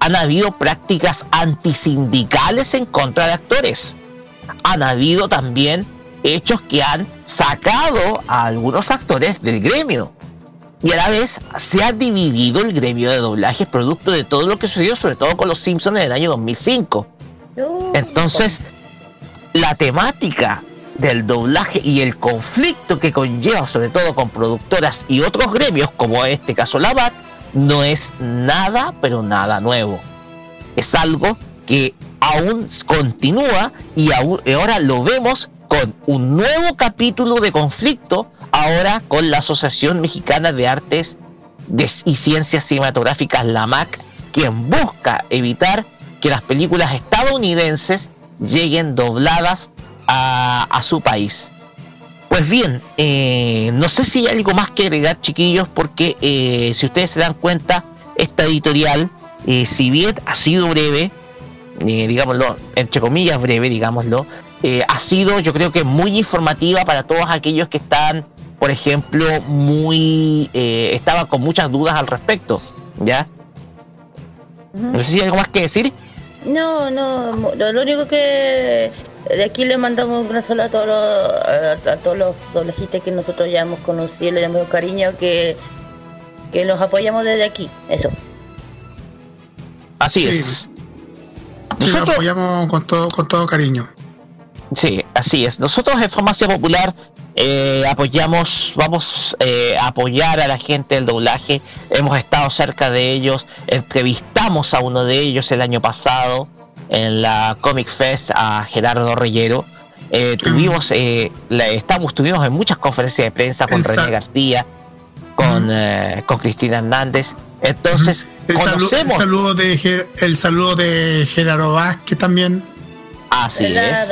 Han habido prácticas antisindicales en contra de actores. Han habido también hechos que han sacado a algunos actores del gremio. Y a la vez se ha dividido el gremio de doblaje producto de todo lo que sucedió, sobre todo con los Simpsons en el año 2005. Entonces, la temática del doblaje y el conflicto que conlleva, sobre todo con productoras y otros gremios, como en este caso la BAT, no es nada, pero nada nuevo. Es algo que aún continúa y ahora lo vemos con un nuevo capítulo de conflicto, ahora con la Asociación Mexicana de Artes y Ciencias Cinematográficas, la MAC, quien busca evitar que las películas estadounidenses lleguen dobladas a, su país. Pues bien, eh, no sé si hay algo más que agregar, chiquillos, porque eh, si ustedes se dan cuenta, esta editorial, eh, si bien ha sido breve, digámoslo, entre comillas breve, digámoslo, ha sido yo creo que muy informativa para todos aquellos que están, por ejemplo, muy, estaban con muchas dudas al respecto, ¿ya? No sé si hay algo más que decir. No, no, lo, único que de aquí le mandamos un saludo a todos los, a, todos los doblajistas que nosotros ya hemos conocido, le damos cariño, que, que los apoyamos desde aquí, eso. Así es. Nosotros los apoyamos con todo, con todo cariño. Sí, así es. Nosotros en Farmacia Popular eh, apoyamos, vamos eh, a apoyar a la gente del doblaje. Hemos estado cerca de ellos, entrevistamos a uno de ellos el año pasado en la Comic Fest a Gerardo Reyero. Eh, tuvimos, estamos, tuvimos en muchas conferencias de prensa con René García, con, con Cristina Hernández. Entonces, el conocemos. Saludo, de, el saludo de Gerardo Vázquez también. Así es.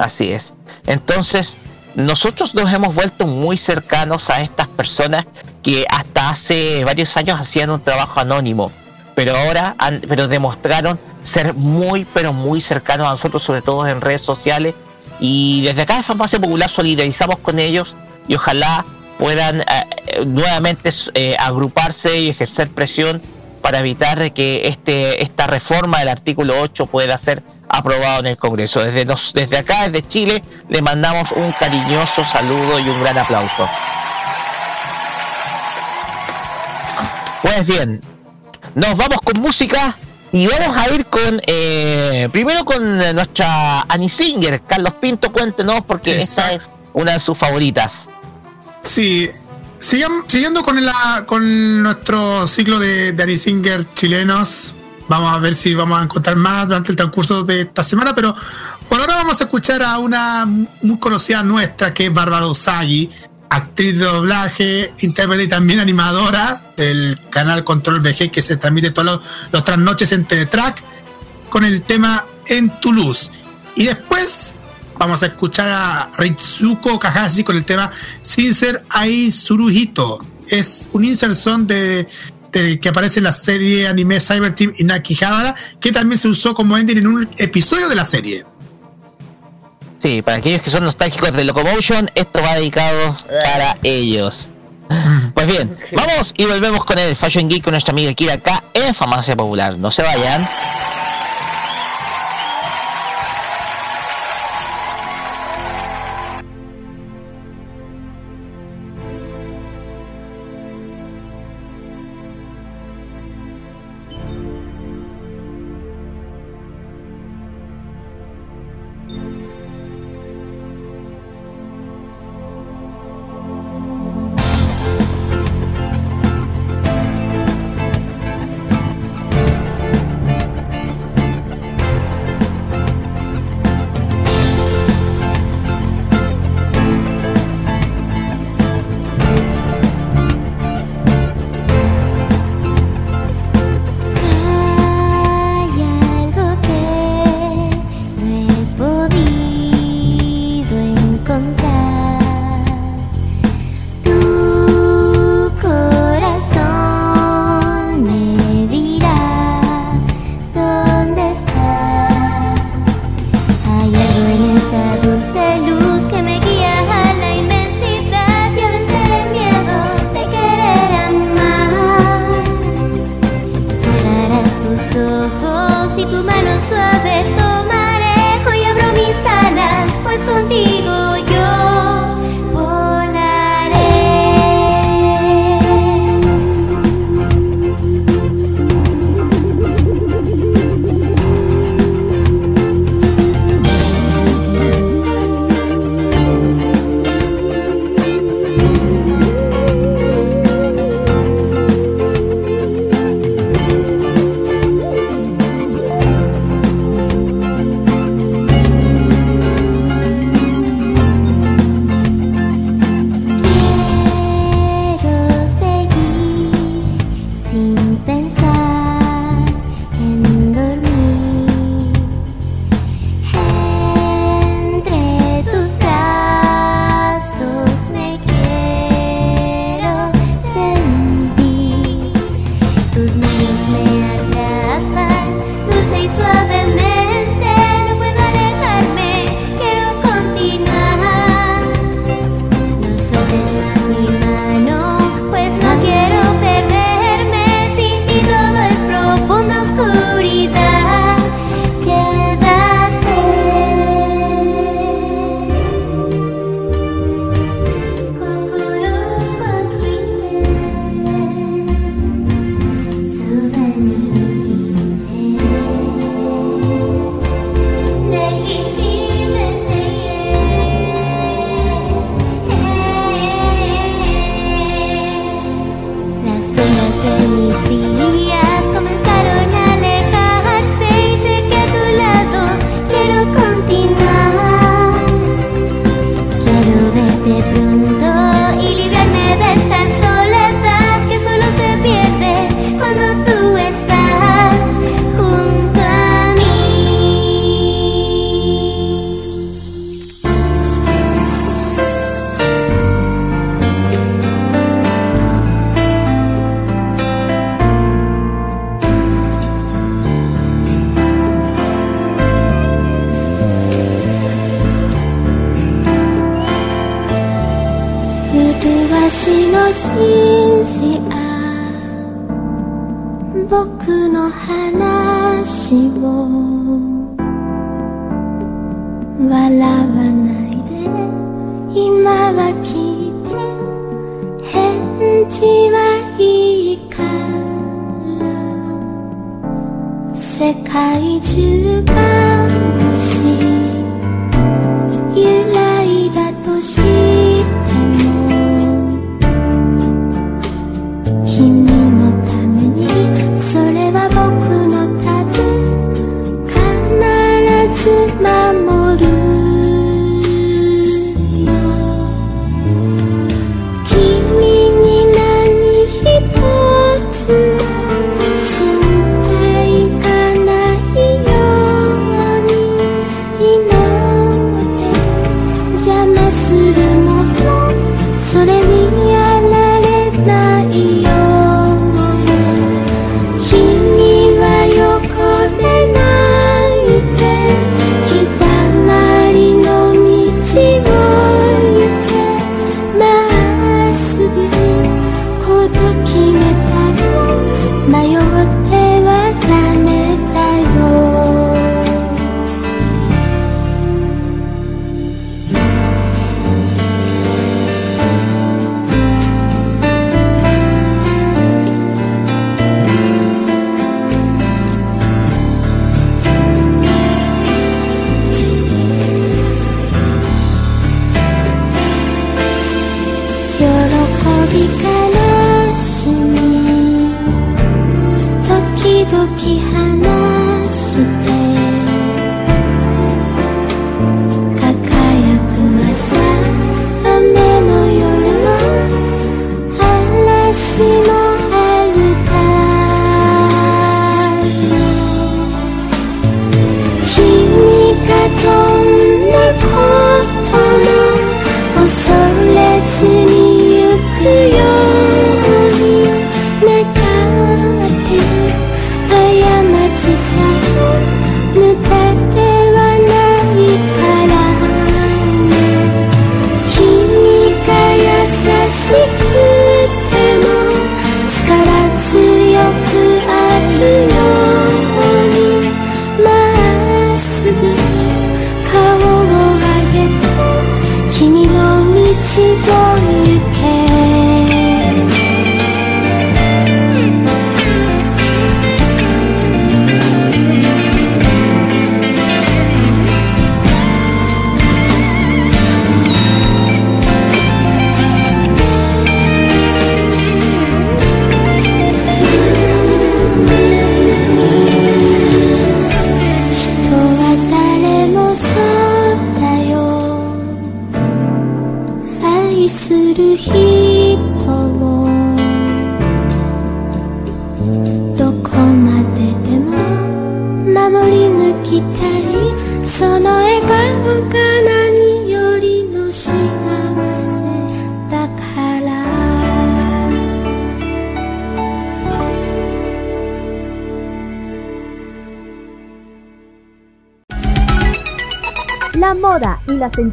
Así es. Entonces, nosotros nos hemos vuelto muy cercanos a estas personas que hasta hace varios años hacían un trabajo anónimo, pero ahora han, pero demostraron ser muy, pero muy cercanos a nosotros, sobre todo en redes sociales. Y desde acá de Farmacia Popular solidarizamos con ellos y ojalá puedan eh, nuevamente eh, agruparse y ejercer presión para evitar que este, esta reforma del artículo 8 pueda ser aprobado en el Congreso. Desde, desde acá, desde Chile, le mandamos un cariñoso saludo y un gran aplauso. Pues bien, nos vamos con música y vamos a ir con, eh, primero con nuestra Annie Singer, Carlos Pinto, cuéntenos porque esta es una de sus favoritas. Sí, siguiendo con, la, con nuestro ciclo de, de Singer chilenos, vamos a ver si vamos a encontrar más durante el transcurso de esta semana, pero por ahora vamos a escuchar a una muy conocida nuestra que es Bárbara Usagi, actriz de doblaje, intérprete y también animadora del canal Control VG que se transmite todas las noches en Teletrack con el tema En tu. Y después vamos a escuchar a Ritsuko Kahashi con el tema Sincer Ai Suruhito. Es un inserción de, que aparece en la serie anime Cyber Team Inaki Habara, que también se usó como ending en un episodio de la serie. Sí, para aquellos que son nostálgicos de Locomotion, esto va dedicado para ellos. Pues bien, vamos y volvemos con el Fashion Geek con nuestra amiga Kira acá en Farmacia Popular. No se vayan.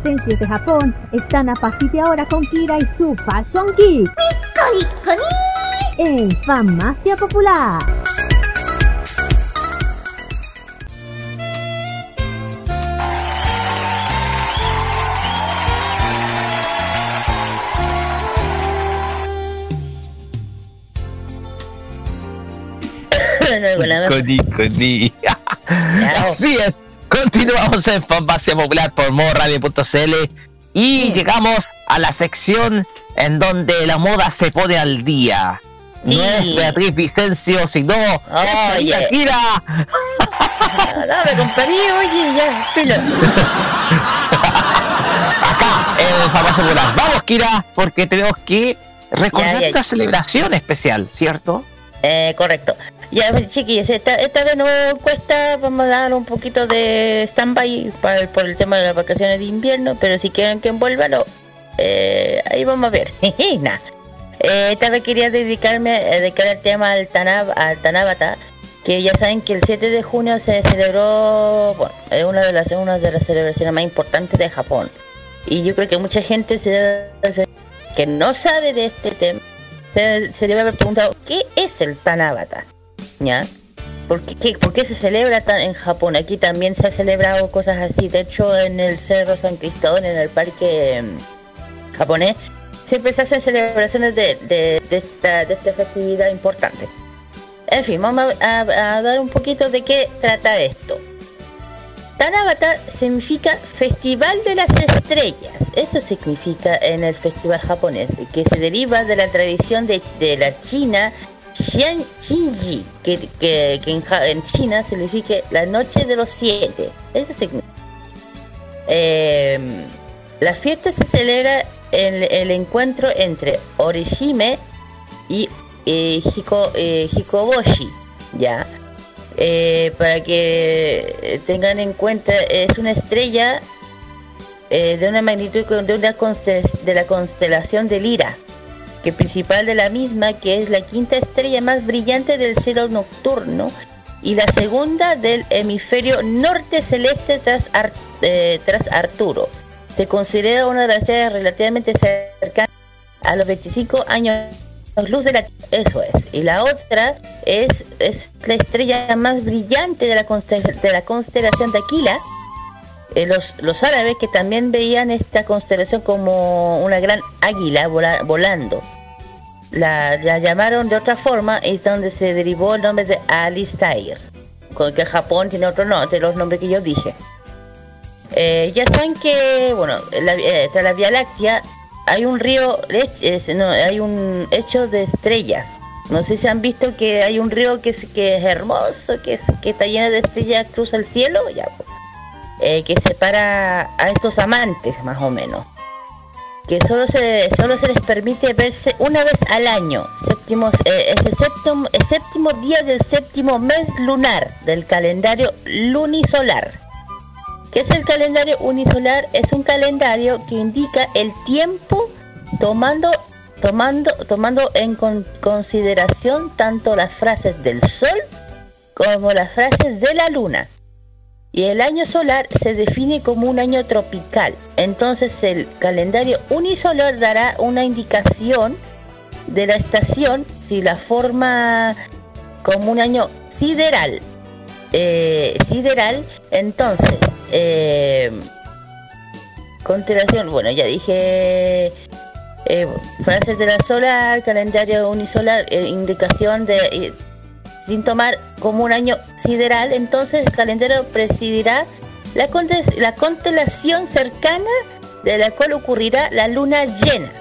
De Japón están a partir de ahora con Kira y su Fashion Geek. En Farmacia Popular. [COUGHS] [LAUGHS] Así es. Continuamos en Farmacia Popular por morradio.cl y llegamos a la sección en donde la moda se pone al día. No es Beatriz Vicencio, sino Oye. esta Kira. Ah, Dame, compadre, oye, ya, filo. [LAUGHS] Acá en Farmacia Popular. Vamos, Kira, porque tenemos que recordar Ya, ya, esta ya. celebración especial, ¿cierto? Eh, correcto. Ya, chiquillos, esta, esta vez no cuesta, vamos a dar un poquito de stand-by por el tema de las vacaciones de invierno, pero si quieren que envuélvalo, eh, ahí vamos a ver. [LAUGHS] Nah. Eh, esta vez quería dedicarme, eh, dedicar el tema al, Tanab, al Tanabata, que ya saben que el 7 de junio se celebró, bueno, es una de las, una de las celebraciones más importantes de Japón. Y yo creo que mucha gente se que no sabe de este tema, se, se debe haber preguntado, ¿qué es el Tanabata? ¿Ya? ¿Por qué, qué- se celebra tan en Japón? Aquí también se ha celebrado cosas así. De hecho, en el Cerro San Cristóbal, en el parque mm, japonés, siempre se hacen celebraciones de, esta, festividad importante. En fin, vamos a, a- dar un poquito de qué trata esto. Tanabata significa Festival de las Estrellas. Eso significa en el festival japonés, que se deriva de la tradición de la China Xian- Xinji, que, que- que en, en China significa la noche de los siete. Eso significa. Eh, la fiesta se celebra en el encuentro entre Orishime y eh, Hiko- eh, Hikoboshi, ¿ya? Eh, para que eh, tengan en cuenta, es una estrella eh, de una magnitud de, una de la constelación de Lira, que principal de la misma, que es la quinta estrella más brillante del cielo nocturno y la segunda del hemisferio norte celeste tras, Ar- eh, tras Arturo. Se considera una de las estrellas relativamente cercanas a los 25 años luz de la eso es y la otra es, es la estrella más brillante de la, de la constelación de Aquila Eh, los, los árabes que también veían esta constelación como una gran águila vola- volando la, la llamaron de otra forma y es donde se derivó el nombre de Alistair con que Japón tiene otro nombre de los nombres que yo dije eh, ya saben que, bueno, la, eh, tras la Vía Láctea hay un río, hay un hecho de estrellas. No sé si han visto que hay un río que es, que es hermoso, que, es, que está lleno de estrellas, cruza el cielo, pues. Eh, que separa a estos amantes, más o menos. Que solo se, solo se les permite verse una vez al año. Séptimo, eh, es el séptimo, el séptimo día del séptimo mes lunar del calendario lunisolar. ¿Qué es el calendario unisolar? Es un calendario que indica el tiempo tomando tomando tomando en con- consideración tanto las frases del sol como las frases de la luna. Y el año solar se define como un año tropical. Entonces el calendario unisolar dará una indicación de la estación si la forma como un año sideral eh, sideral. Entonces, eh, constelación, bueno, ya dije eh, frases de la solar, calendario unisolar, eh, indicación de eh, sin tomar como un año sideral, entonces el calendario presidirá la, constelación cercana de la cual ocurrirá la luna llena.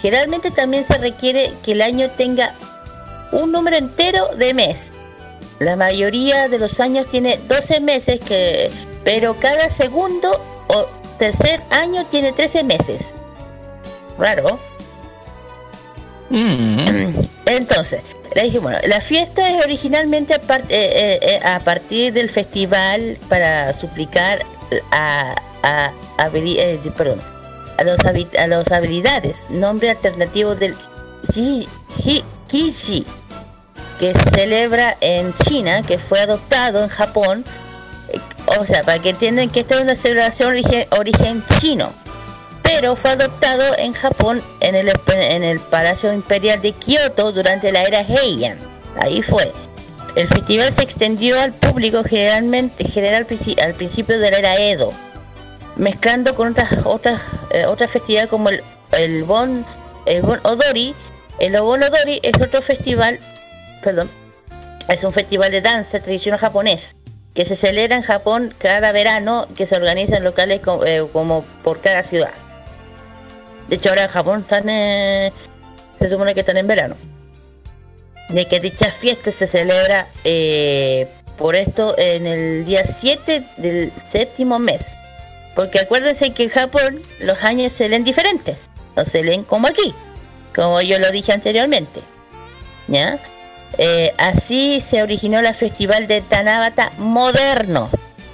Generalmente también se requiere que el año tenga un número entero de mes. La mayoría de los años tiene 12 meses, que, pero cada segundo o tercer año tiene 13 meses. Raro. Mm. Entonces, le dije, bueno, la fiesta es originalmente a, eh, eh, eh, partir del festival para suplicar a, a, a, los, a los habilidades, nombre alternativo del Kishi, que celebra en China, que fue adoptado en Japón. O sea, para que entiendan que esta es una celebración origen chino pero fue adoptado en Japón en el, en el Palacio Imperial de Kioto durante la era Heian. Ahí fue. El festival se extendió al público generalmente general al principio de la era Edo, mezclando con otras otras eh, otras festividades como el, el Bon el Bon Odori. El Bon Odori es otro festival, perdón, es un festival de danza tradicional japonés que se celebra en Japón cada verano, que se organiza en locales eh, como por cada ciudad. De hecho ahora en Japón están, eh, se supone que están en verano. De que dicha fiesta se celebra eh, por esto en el día 7 del séptimo mes. Porque acuérdense que en Japón los años se leen diferentes. No se leen como aquí, como yo lo dije anteriormente. ¿Ya? Eh, así se originó el festival de Tanabata moderno.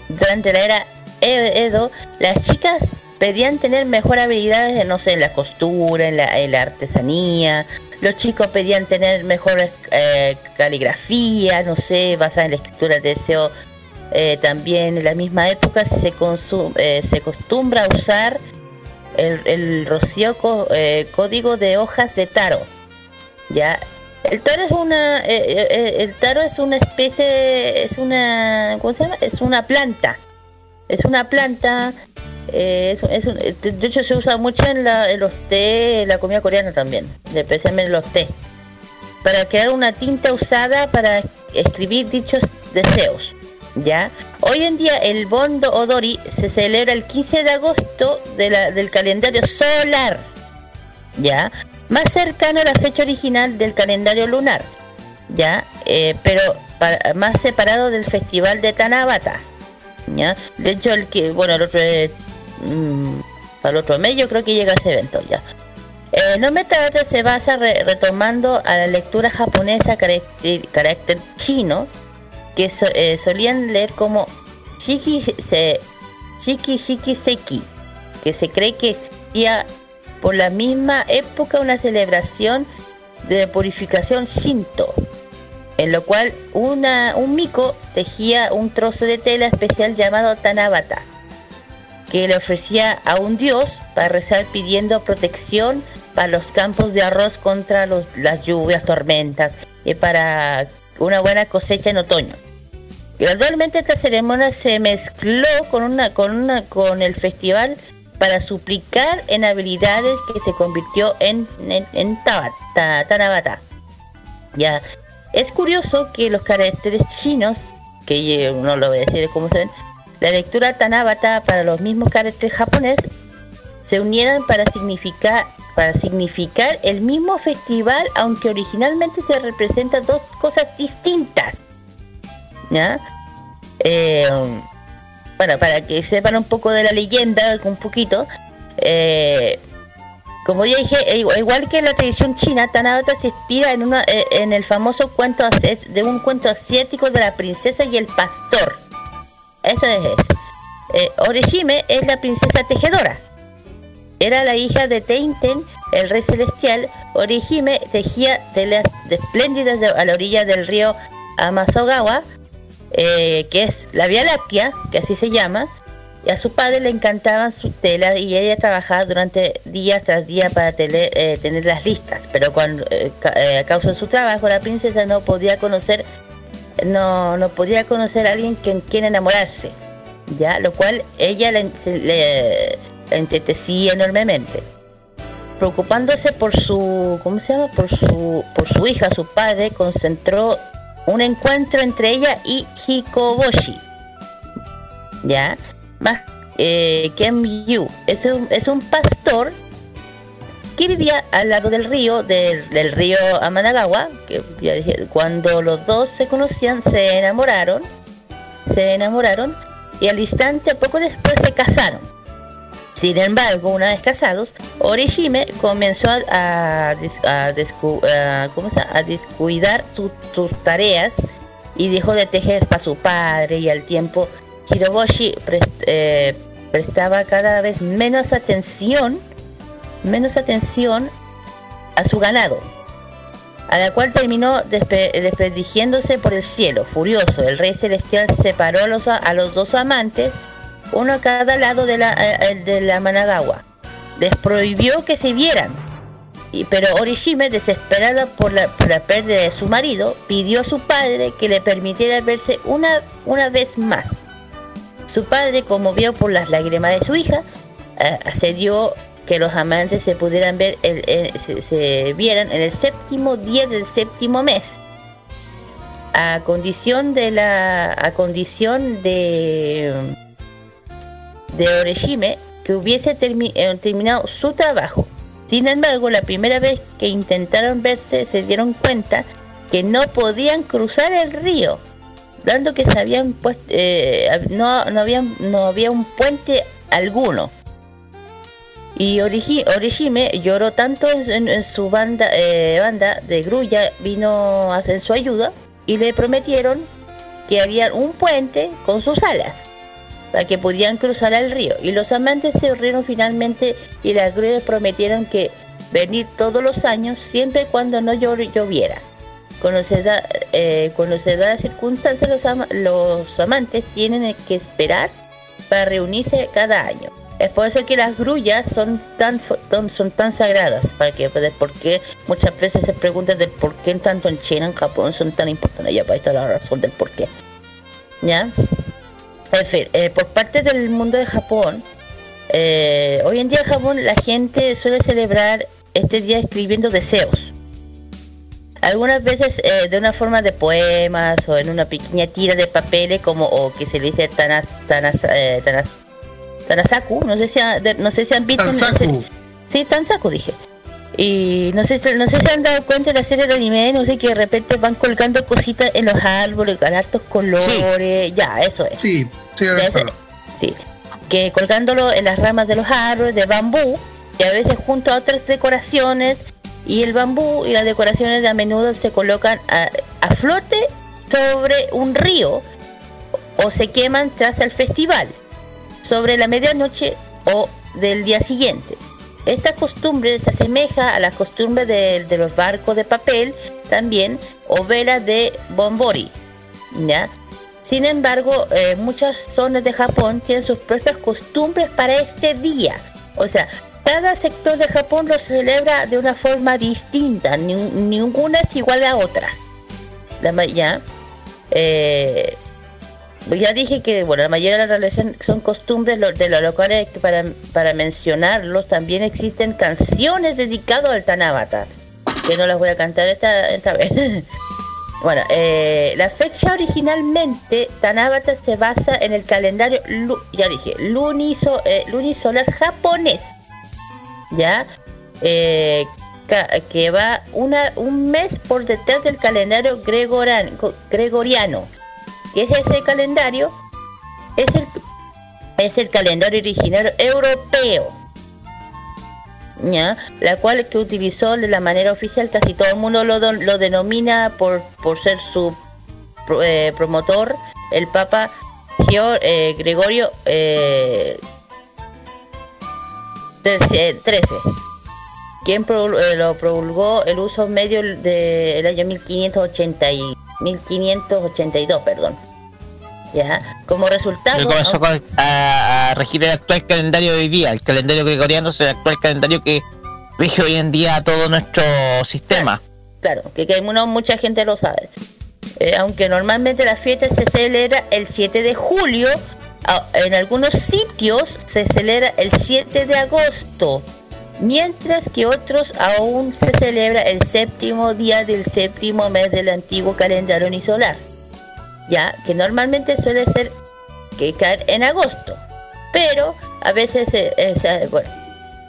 Durante la era E- Edo, las chicas pedían tener mejor habilidades, no sé, en la costura, en la, en la artesanía. Los chicos pedían tener mejor eh, caligrafía, no sé, basada en la escritura de deseo. Eh, también en la misma época se, eh, se acostumbra a usar el, el rocío eh, código de hojas de taro. Ya, el taro es una, eh, eh, eh, el taro es una especie, es una, ¿cómo se llama? Es una planta. Es una planta, eh, es, es eh, de hecho se usa mucho en, la, en los té, en la comida coreana también, especialmente en los té, para crear una tinta usada para escribir dichos deseos. ¿Ya? Hoy en día el Bondo Odori se celebra el 15 de agosto de la- del calendario solar. ¿Ya? Más cercano a la fecha original del calendario lunar. ¿Ya? Eh, pero más separado del festival de Tanabata. ¿Ya? De hecho el que, bueno, el otro es, mm, para otro mes yo creo que llega ese evento ya. El nombre Tabata se basa re- retomando a la lectura japonesa carácter, chino que eh, solían leer como Shiki, se, Shiki Shiki Seki, que se cree que existía por la misma época una celebración de purificación Shinto, en lo cual una, un miko tejía un trozo de tela especial llamado Tanabata, que le ofrecía a un dios para rezar pidiendo protección para los campos de arroz contra los- las lluvias, tormentas y para una buena cosecha en otoño. Gradualmente esta ceremonia se mezcló con una con una con el festival para suplicar en habilidades que se convirtió en en, en Tabat- ta- Tanabata. Ya es curioso que los caracteres chinos, que yo no lo voy a decir cómo se ven, la lectura Tanabata para los mismos caracteres japoneses se unieran para significar para significar el mismo festival, aunque originalmente se representan dos cosas distintas. ¿Ya? Eh, bueno, para que sepan un poco de la leyenda, un poquito, eh, como ya dije, e igual, que la tradición china, Tanabata se inspira en, una, eh, en el famoso cuento de un cuento asiático de la princesa y el pastor. Eso es. Eh, Orishime es la princesa tejedora. Era la hija de Teinten, el rey celestial. Orihime tejía de espléndidas de- a la orilla del río Amazogawa, eh, que es la Vía Láctea, que así se llama. Y a su padre le encantaban sus telas y ella trabajaba durante días tras día para tele- eh, tenerlas listas. Pero cuando, eh, eh, a causa de su trabajo, la princesa no podía conocer, no, no podía conocer a alguien en quien enamorarse. Ya, lo cual ella le- le entetecía enormemente. Preocupándose por su, ¿cómo se llama? Por su, por su hija, su padre concentró un encuentro entre ella y Hikoboshi. ¿Ya? Más eh, Ken Yu es un, es un pastor que vivía al lado del río, del, del río Amanagawa, que ya dije, cuando los dos se conocían se enamoraron, se enamoraron y al instante poco después se casaron. Sin embargo, una vez casados, Orishime comenzó a, a a a- descuidar su- sus tareas y dejó de tejer para su padre y al tiempo Hiroboshi eh, prestaba cada vez menos atención, menos atención a su ganado, a la cual terminó despe- desprestigiándose por el cielo. Furioso, el rey celestial separó a los, a los dos amantes, uno a cada lado de la, eh, de la Managawa. Les prohibió que se vieran. Y, pero Orishime, desesperada por la, por la pérdida de su marido, pidió a su padre que le permitiera verse una, una vez más. Su padre, conmovido por las lágrimas de su hija, eh, accedió que los amantes se pudieran ver, el- el- se, vieran en el séptimo día del séptimo mes, a condición de la, a condición de de Oreshime que hubiese eh, terminado su trabajo. Sin embargo, la primera vez que intentaron verse se dieron cuenta que no podían cruzar el río, dando que se habían puesto, eh, no, no, habían, no había un puente alguno. Y Orishime lloró tanto en, en su banda, eh, banda de grulla, vino a hacer su ayuda y le prometieron que había un puente con sus alas para que podían cruzar el río. Y los amantes se reunieron finalmente y las grúas prometieron que venir todos los años siempre y cuando no llo- lloviera. Cuando se da, eh, cuando se da la circunstancia, los, ama- los amantes tienen que esperar para reunirse cada año. Es por eso que las grullas son tan son tan sagradas, para que pues, porque muchas veces se preguntan del por qué tanto en China, en Japón son tan importantes. Ya para está la razón del por qué. ¿Ya? En fin, eh, por parte del mundo de Japón, eh, hoy en día en Japón la gente suele celebrar este día escribiendo deseos. Algunas veces eh, de una forma de poemas o en una pequeña tira de papeles como o que se le dice tanas, tanas, tanas, tanasaku, no sé si ha- de- no sé si han visto Tansaku. Sí, Tansaku dije. Y no sé, no sé si han dado cuenta de la serie de anime, no sé que de repente van colgando cositas en los árboles con hartos colores, ya, eso es. Sí, sí, Ya. Que colgándolo en las ramas de los árboles de bambú y a veces junto a otras decoraciones y el bambú y las decoraciones a menudo se colocan a, a flote sobre un río o se queman tras el festival sobre la medianoche o del día siguiente. Esta costumbre se asemeja a la costumbre de, de los barcos de papel también o velas de bombori. ¿ya? Sin embargo, eh, muchas zonas de Japón tienen sus propias costumbres para este día. O sea, cada sector de Japón lo celebra de una forma distinta, ni- ninguna es igual a otra. La ya. Eh, ya dije que bueno, la mayoría de las relaciones son costumbres de los locales para, para mencionarlos también existen canciones dedicadas al Tanabata, que no las voy a cantar esta, esta vez. [LAUGHS] bueno, eh, la fecha originalmente Tanabata se basa en el calendario, ya dije, luniso, eh, lunisolar japonés, ya, Eh, que va una, un mes por detrás del calendario gregoriano, es ese calendario, es el, es el calendario original europeo, ¿ya? la cual que utilizó de la manera oficial, casi todo el mundo lo, lo denomina por, por ser su eh, promotor, el Papa Gio- eh, Gregorio eh, 13, 13, quien eh, lo promulgó el uso medio del año 1580 y 1582, perdón. Ya, como resultado, comenzó a, a regir el actual calendario de hoy día. El calendario gregoriano es el actual calendario que rige hoy en día todo nuestro sistema. claro, que, que no mucha gente lo sabe. Eh, aunque normalmente la fiesta se celebra el 7 de julio, en algunos sitios se celebra el 7 de agosto, mientras que otros aún se celebra el séptimo día del séptimo mes del antiguo calendario unisolar, ya que normalmente suele ser que caer en agosto, pero a veces eh, eh, bueno,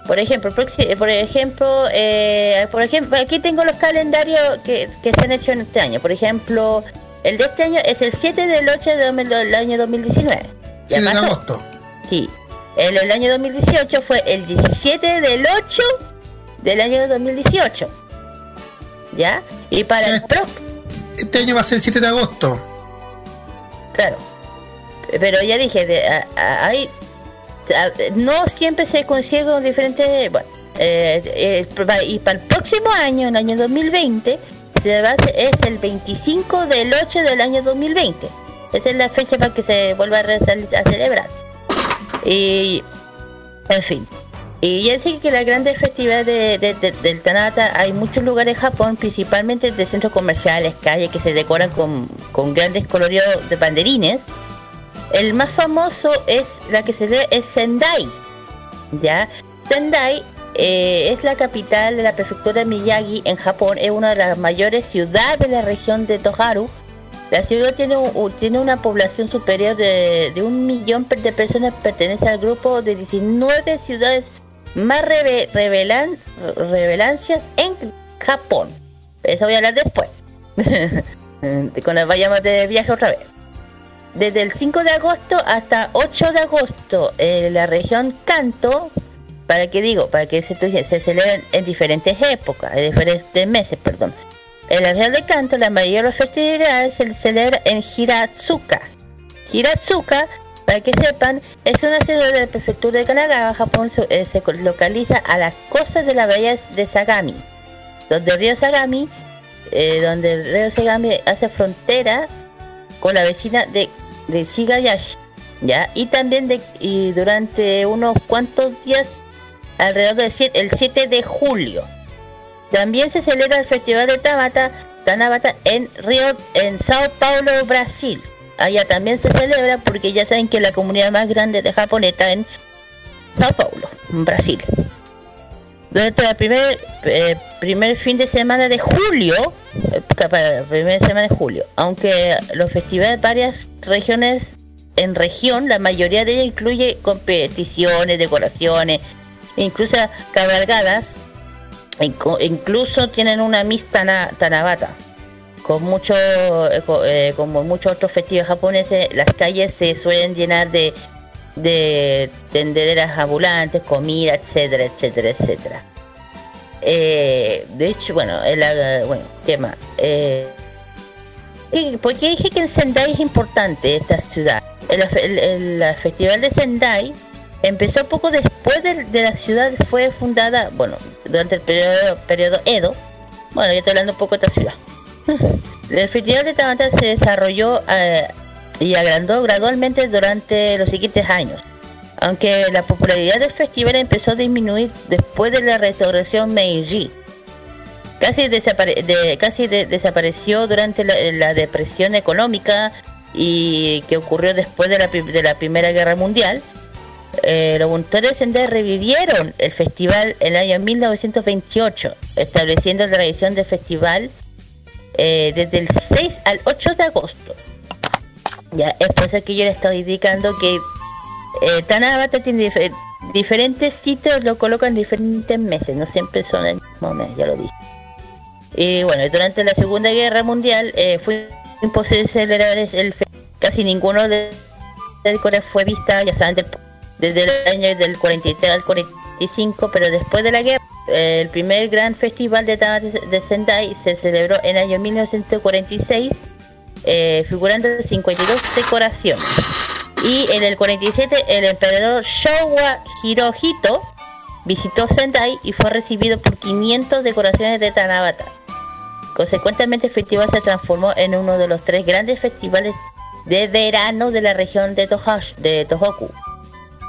por ejemplo, proxi- por ejemplo, eh, por ejemplo, aquí tengo los calendarios que, que se han hecho en este año. Por ejemplo, el de este año es el 7 del 8 del año 2019. Ya 7 de pasó. agosto. Sí. El, el año 2018 fue el 17 del 8 del año 2018. ¿Ya? Y para el pro... Este año va a ser el 7 de agosto. Claro. Pero ya dije, de, a- a- hay, a- no siempre se consigue con diferentes... Bueno, eh, eh, y para el próximo año, el año 2020, se va es el 25 del 8 del año 2020. Esa es la fecha para que se vuelva a, a celebrar. Y, en fin. Y ya sé que la grande festividad de, de- de- del Tanata hay muchos lugares de Japón, principalmente de centros comerciales, calles que se decoran con, con grandes coloridos de banderines. El más famoso es la que se ve es Sendai. ¿Ya? Sendai eh, es la capital de la prefectura de Miyagi en Japón, es una de las mayores ciudades de la región de Toharu. La ciudad tiene, un- tiene una población superior de, de un millón de personas, pertenece al grupo de 19 ciudades más reve- revelan, revelancias en Japón. Eso voy a hablar después. [LAUGHS] Cuando vayamos de viaje otra vez. Desde el 5 de agosto hasta 8 de agosto, en la región Kanto, para que digo, para que se, se celebren en diferentes épocas, en diferentes meses, perdón. La región de Kanto, la mayoría de las festividades se celebra en Hiratsuka. Hiratsuka, para que sepan, es una ciudad de la prefectura de Kanagawa, Japón, se, eh, se localiza a las costas de la bahía de Sagami, donde el río Sagami, eh, donde el río Sagami hace frontera con la vecina de, de Shigayashi, ¿ya? Y también de, y durante unos cuantos días, alrededor del 7, el 7 de julio, también se celebra el Festival de Tabata, Tanabata en Río, en Sao Paulo, Brasil. Allá también se celebra porque ya saben que la comunidad más grande de Japón está en Sao Paulo, Brasil. Durante el primer, eh, primer fin de semana de julio, eh, para la primera semana de julio, aunque los festivales de varias regiones en región, la mayoría de ellas incluye competiciones, decoraciones, incluso cabalgadas, incluso tienen una Miss Tana- Tanabata. Con mucho, eh, eh, como muchos otros festivales japoneses, las calles se suelen llenar de, de tendederas ambulantes, comida, etcétera, etcétera, etcétera. Eh, de hecho, bueno, el, bueno, ¿qué más? Eh, ¿y ¿Por qué dije que en Sendai es importante esta ciudad? El festival de Sendai empezó poco después de, de la ciudad, fue fundada, bueno, durante el periodo, periodo Edo. Bueno, ya estoy hablando un poco de esta ciudad. [LAUGHS] El festival de Tabata se desarrolló eh, y agrandó gradualmente durante los siguientes años. Aunque la popularidad del festival empezó a disminuir después de la restauración Meiji. Casi, de- casi de- desapareció durante la, la depresión económica y que ocurrió después de la, de la Primera Guerra Mundial. Eh, los voluntarios de revivieron el festival en el año 1928, estableciendo la tradición del festival eh, desde el 6 al 8 de agosto. Ya, es por eso que yo le estoy indicando que eh, Tanabata tiene difer- diferentes sitios, lo colocan en diferentes meses, no siempre son el mismo mes, ya lo dije. Y bueno, durante la Segunda Guerra Mundial eh, fue imposible celebrar el, el fe- casi ninguno de Corea fue vista, ya saben, del- desde el año del 43 al 45, pero después de la guerra, eh, el primer gran festival de Tabata de Sendai se celebró en el año 1946, eh, figurando 52 decoraciones. Y en el 47 el emperador Showa Hirohito visitó Sendai y fue recibido por 500 decoraciones de Tanabata. Consecuentemente el festival se transformó en uno de los tres grandes festivales de verano de la región de Tohoku.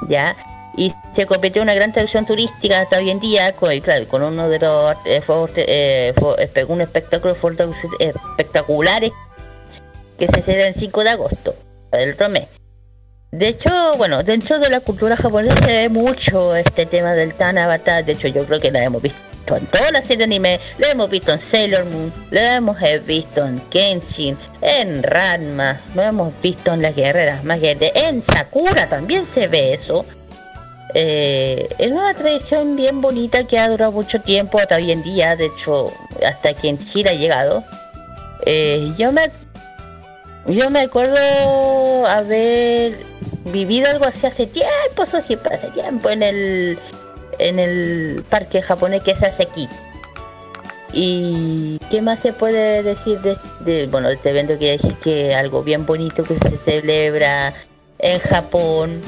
¿Ya? Y se convirtió una gran atracción turística hasta hoy en día, con, claro, con uno de los eh, eh, espectaculares que se celebra el 5 de agosto, el otro mes. De hecho, bueno, dentro de la cultura japonesa se ve mucho este tema del Tanabata. De hecho, yo creo que la hemos visto en todas las series de anime. Lo hemos visto en Sailor Moon, lo hemos visto en Kenshin, en Ranma, lo hemos visto en las guerreras más grandes. En Sakura también se ve eso. Eh, es una tradición bien bonita que ha durado mucho tiempo hasta hoy en día. De hecho, hasta que en Chile ha llegado. Eh, yo me yo me acuerdo haber vivido algo así hace tiempo, eso siempre hace tiempo, en el en el parque japonés que hace aquí. ¿Y qué más se puede decir de, bueno, este evento que decir que algo bien bonito que se celebra en Japón?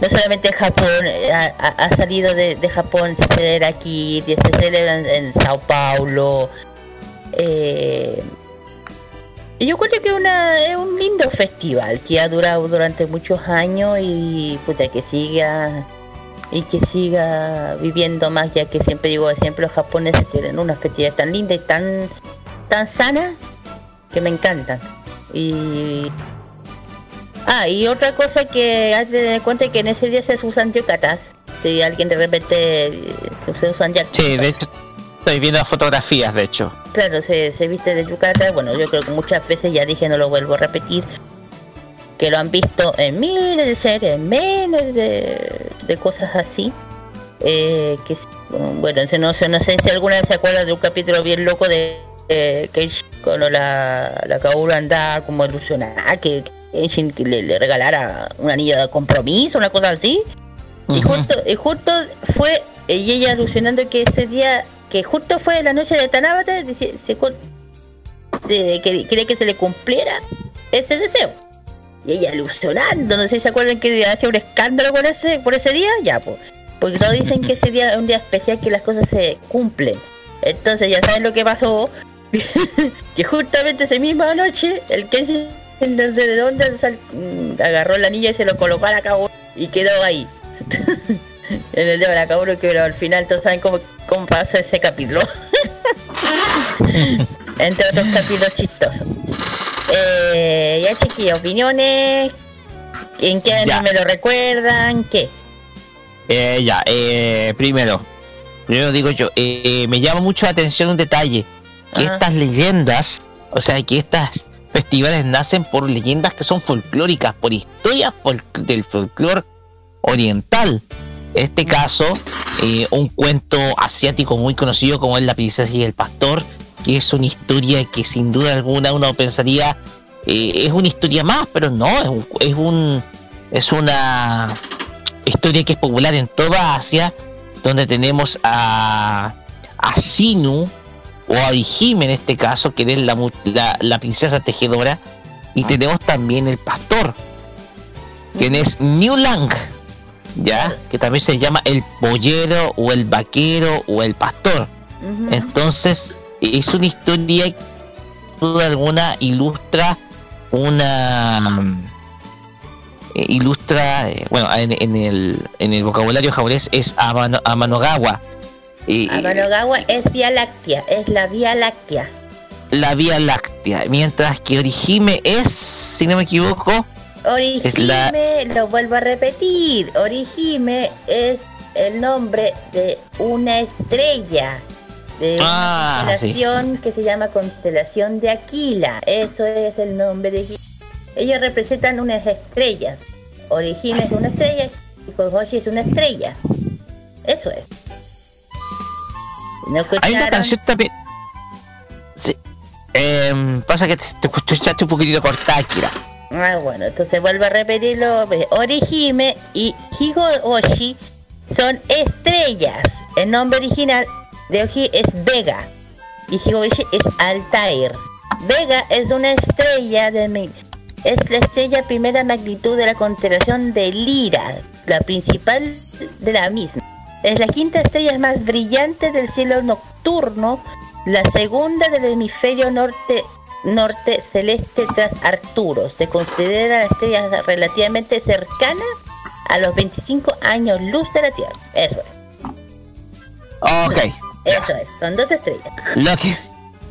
No solamente en Japón, eh, ha, salido de, Japón, se celebra aquí, se celebra en, Sao Paulo. Eh, yo creo que una, es un lindo festival que ha durado durante muchos años y puta que siga y que siga viviendo más ya que siempre digo siempre los japoneses tienen unas festividades tan lindas y tan tan sanas que me encantan y ah y otra cosa que hay que tener en cuenta es que en ese día se usan yokatas si alguien de repente eh, se usan ya Sí, de hecho, estoy viendo fotografías, de hecho. Claro, se, se viste de yucata. Bueno, yo creo que muchas veces ya dije, no lo vuelvo a repetir, que lo han visto en miles de series, en miles de, de cosas así. Eh, que bueno, no, no sé, no sé si alguna vez se acuerda de un capítulo bien loco de eh, Keiichi cuando la, la Kaoru andaba como ilusionada, que Kenshin que le, le regalara un anillo de compromiso, una cosa así. Y justo, y justo fue y ella alucinando que ese día, que justo fue la noche de Tanabata, se, de- que quería que se le cumpliera ese deseo. Y ella alucinando, no sé si se acuerdan que hacía un escándalo por ese, por ese día, ya pues. Porque no dicen que ese día es un día especial que las cosas se cumplen. Entonces ya saben lo que pasó. [LAUGHS] que justamente esa misma noche el que no sé de dónde sal- mm, agarró el anillo y se lo colocó a la y quedó ahí. [LAUGHS] en el de la Kaoru, que al final todos saben cómo, cómo pasó ese capítulo. [LAUGHS] Entre otros capítulos chistosos. Eh, ya chiquillos, opiniones. ¿En qué anime lo recuerdan? ¿Qué? Eh, ya, eh, primero, primero digo yo, eh, me llama mucho la atención un detalle, que Ajá. estas leyendas, o sea, que estas festivales nacen por leyendas que son folclóricas, por historias fol- del folclore oriental. En este caso, eh, un cuento asiático muy conocido como es La princesa y el pastor, que es una historia que sin duda alguna uno pensaría eh, es una historia más, pero no, es un, es un es una historia que es popular en toda Asia, donde tenemos a, a Sinu o a Orihime en este caso, que es la, la, la princesa tejedora, y tenemos también el pastor, quien es New Lang, ya, que también se llama el pollero o el vaquero o el pastor. Entonces, es una historia que duda alguna ilustra una mm, eh, ilustra eh, bueno en, en el en el vocabulario japonés es amano, amanogawa y Amanogawa es Vía Láctea, es la Vía Láctea. la vía láctea mientras que orihime es si no me equivoco Orihime, Es la- lo vuelvo a repetir, Orihime es el nombre de una estrella, de Ah, una sí. constelación que se llama constelación de Aquila, eso es el nombre de Ellos representan unas estrellas. Orihime es una estrella y Kohoshi es una estrella. Eso es. ¿No hay una canción también sí Em, pasa que te, te escuchaste un poquitito cortada Kira Ah, bueno, entonces vuelvo a repetirlo. Orihime y Higoshi son estrellas. El nombre original de Oji es Vega y Higoshi es Altair. Vega es una estrella de es la estrella primera magnitud de la constelación de Lira, la principal de la misma. Es la quinta estrella más brillante del cielo nocturno, la segunda del hemisferio norte norte celeste tras Arturo. Se considera la estrella relativamente cercana a los 25 años luz de la Tierra. Eso es, ok eso es. Son dos estrellas. Lo que,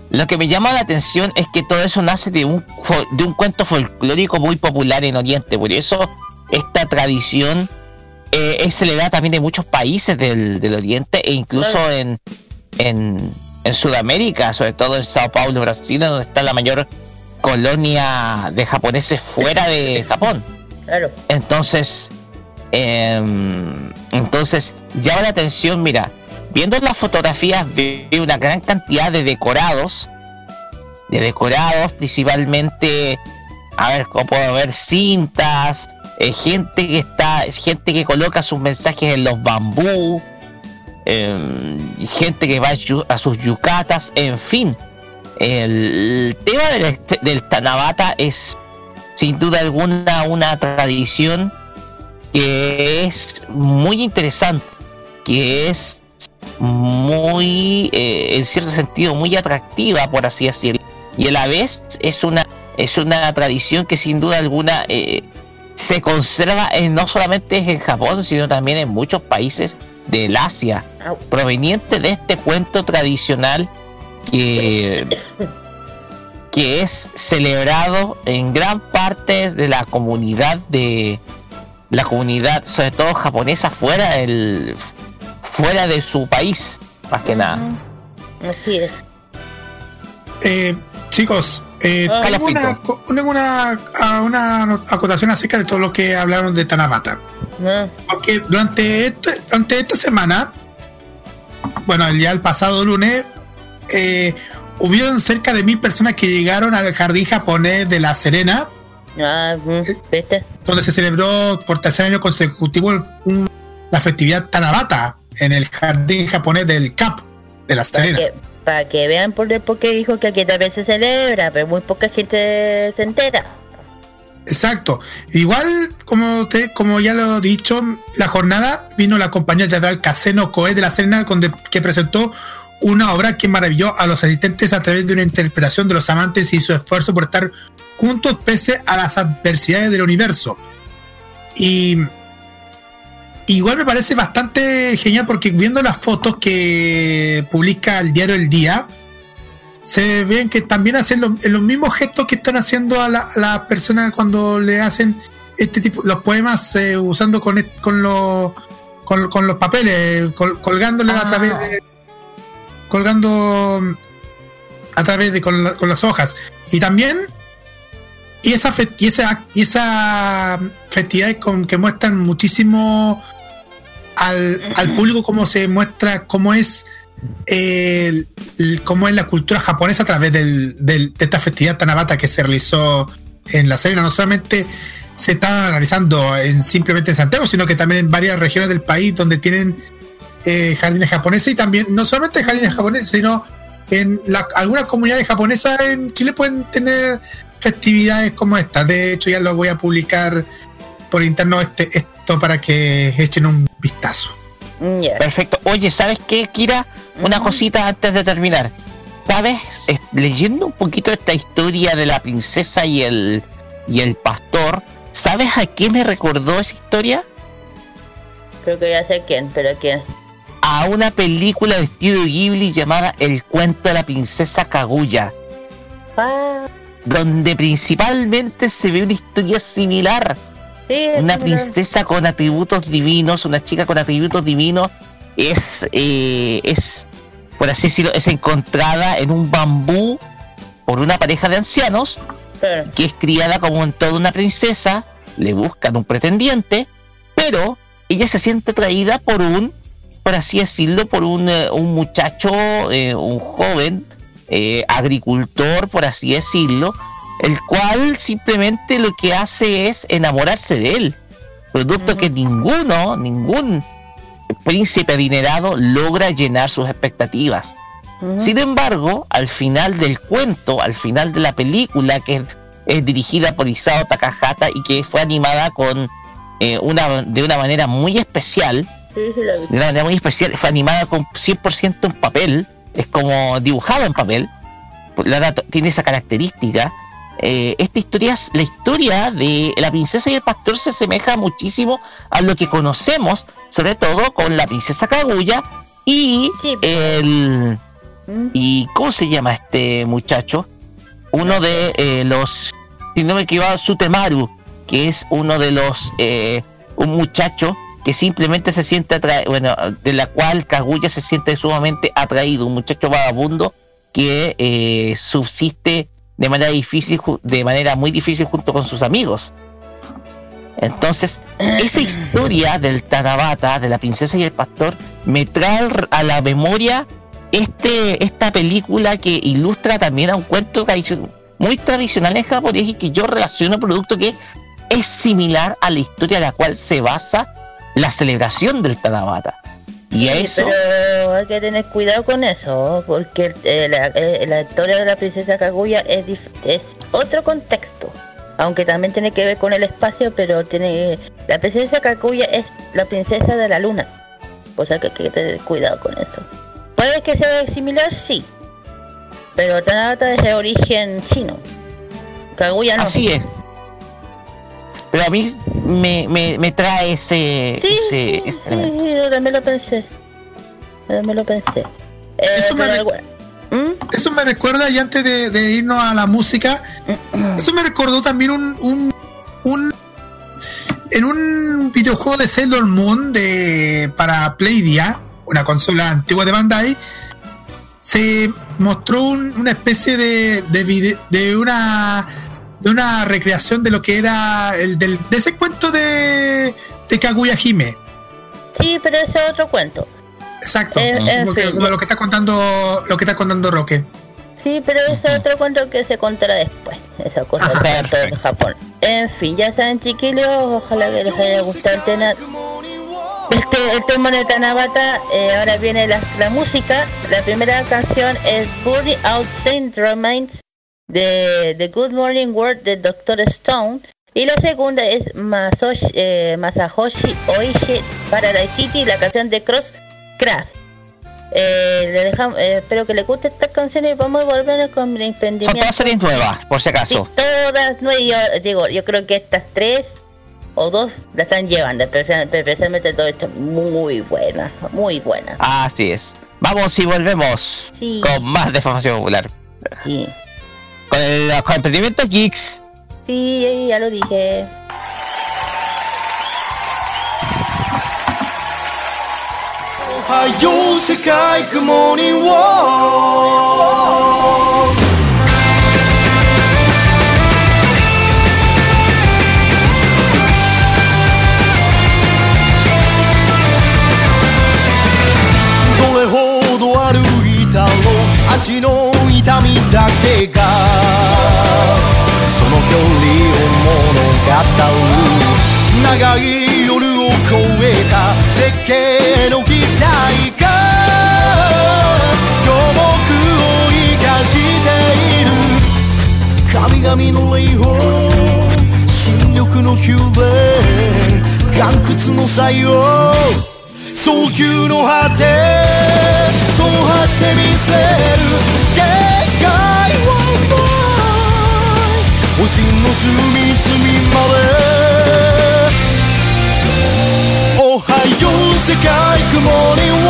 lo que me llama la atención es que todo eso nace de un, de un cuento folclórico muy popular en Oriente. Por eso esta tradición eh, es celebrada también en muchos países del, del Oriente e incluso en, en, en Sudamérica, sobre todo en Sao Paulo, Brasil, donde está la mayor colonia de japoneses fuera de Japón. Claro. Entonces, em, entonces llama la atención, mira, viendo las fotografías veo una gran cantidad de decorados, de decorados principalmente, a ver, cómo puedo ver cintas, eh, gente que está, gente que coloca sus mensajes en los bambú, y gente que va a sus yucatas, en fin. El tema del, este- del Tanabata es sin duda alguna una tradición que es muy interesante, que es muy, eh, en cierto sentido, muy atractiva, por así decirlo. Y a la vez es una, es una tradición que sin duda alguna eh, se conserva en, no solamente en Japón, sino también en muchos países del Asia, proveniente de este cuento tradicional que, que es celebrado en gran parte de la comunidad de la comunidad, sobre todo japonesa, fuera del fuera de su país, más que nada. Así es. Eh, chicos, eh, Ah. tengo una, co- una, una, a- una acotación acerca de todo lo que hablaron de Tanabata. ¿no? Porque durante, este- durante esta semana, bueno, el día del pasado lunes, eh, hubieron cerca de mil personas que llegaron al jardín japonés de La Serena, Ah, ¿viste? donde se celebró por tercer año consecutivo el- la festividad Tanabata en el jardín japonés del CAP de La Para Serena. que, para que vean por, por qué dijo que aquí vez se celebra, pero muy poca gente se entera. Exacto. Igual, como te, como ya lo he dicho, la jornada vino la compañía teatral Caseno Coe de la Serena, donde, que presentó una obra que maravilló a los asistentes a través de una interpretación de los amantes y su esfuerzo por estar juntos pese a las adversidades del universo. Y igual me parece bastante genial porque viendo las fotos que publica el diario El Día, se ven que también hacen los, los mismos gestos que están haciendo a las la personas cuando le hacen este tipo, los poemas eh, usando con, con, los, con, con los papeles, col- colgándole a Ah. través de. colgando a través de con, la- con las hojas. Y también. Y esa, y esa, y esa festividades con, que muestran muchísimo al, al público cómo se muestra, cómo es cómo es la cultura japonesa a través del, de esta festividad Tanabata que se realizó en la serie. No solamente se está realizando en, simplemente en Santiago, sino que también en varias regiones del país donde tienen eh, jardines japoneses y también no solamente jardines japoneses, sino en algunas comunidades japonesas en Chile pueden tener festividades como esta. De hecho, ya lo voy a publicar por interno este, esto para que echen un vistazo. Perfecto. Oye, ¿sabes qué, Kira? Una Mm. cosita antes de terminar. ¿Sabes? Es- leyendo un poquito esta historia de la princesa y el y el pastor, ¿sabes a qué me recordó esa historia? Creo que ya sé quién, pero quién. A una película de estudio Ghibli llamada El cuento de la princesa Kaguya, Ah, donde principalmente se ve una historia similar. Una princesa con atributos divinos, una chica con atributos divinos, es, eh, es, por así decirlo, es encontrada en un bambú por una pareja de ancianos que es criada como en toda una princesa, le buscan un pretendiente, pero ella se siente atraída por un, por así decirlo, por un, eh, un muchacho, eh, un joven eh, agricultor, por así decirlo, el cual simplemente lo que hace es enamorarse de él, producto que ninguno, ningún príncipe adinerado logra llenar sus expectativas. Sin embargo, al final del cuento, al final de la película, que es, es dirigida por Isao Takahata y que fue animada con eh, una, de una manera muy especial, Sí, sí, de una manera muy especial, fue animada con 100% en papel, es como dibujado en papel, la tiene esa característica. Eh, esta historia, es- la historia de la princesa y el pastor se asemeja muchísimo a lo que conocemos, sobre todo con la princesa Kaguya y Sí. el Mm. y ¿cómo se llama este muchacho? Uno de eh, los, si no me equivoco, Sutemaru, que es uno de los, eh, un muchacho que simplemente se siente atraído, bueno, de la cual Kaguya se siente sumamente atraído, un muchacho vagabundo que subsiste de manera difícil, de manera muy difícil junto con sus amigos. Entonces, esa historia del Tanabata, de la princesa y el pastor, me trae a la memoria este, esta película que ilustra también a un cuento muy tradicional en japonés y que yo relaciono producto que es similar a la historia a la cual se basa la celebración del Tanabata. Y eso, pero hay que tener cuidado con eso, porque eh, la, eh, la historia de la princesa Kaguya es otro contexto. Aunque también tiene que ver con el espacio, pero tiene la princesa Kaguya es la princesa de la luna. O sea que hay que tener cuidado con eso. Puede que sea similar, sí. Pero Tanabata es de origen chino. Kaguya no. así es. Pero a mí me, me, me trae ese, Sí, ese, sí, ese sí, yo también lo pensé. Yo también lo pensé. Eh, Eso me ¿Mm? Eso me recuerda, y antes de, de irnos a la música, eso me recordó también un, un, un- en un videojuego de Sailor Moon de para Playdia, una consola antigua de Bandai, se mostró un- una especie de, de, vide- de una de una recreación de lo que era el del, de ese cuento de, de Kaguya Hime. Sí, pero ese es otro cuento. Exacto, Eh, en como, que- fin. como lo que está contando lo que está contando Roque. Sí, pero ese es otro cuento que se contará después. Esa cosa del cuento de Perfecto. Japón. En fin, ya saben chiquillos, ojalá que les haya gustado el tema. Este, el tema de Tanabata, eh, ahora viene la, la música. La primera canción es Burning Out Saint Remains de The Good Morning World de Dr. Stone. Y la segunda es Masoshi, eh, Masahoshi Oishi Paradise City, la canción de Crosscraft. Eh, le dejamos, eh, espero que les guste estas canciones y vamos a volver con el Son emprendimiento. todas series nuevas, por si Sí, acaso. todas nuevas. Yo digo, yo creo que estas tres o dos la están llevando, especial- especialmente todo esto muy buena, muy buena. Así es. Vamos y volvemos Sí. con más de formación popular. Sí, Con el emprendimiento Geeks. sí, ya lo dije. どれほど歩いたろう足の痛みだけ長い夜を越えた絶景の期待が予目を生かしている。神々の霊峰新緑のヒューレ岩窟の採用早急の果て踏破してみせる。限界は星の隅々まで。おはよう世界雲には。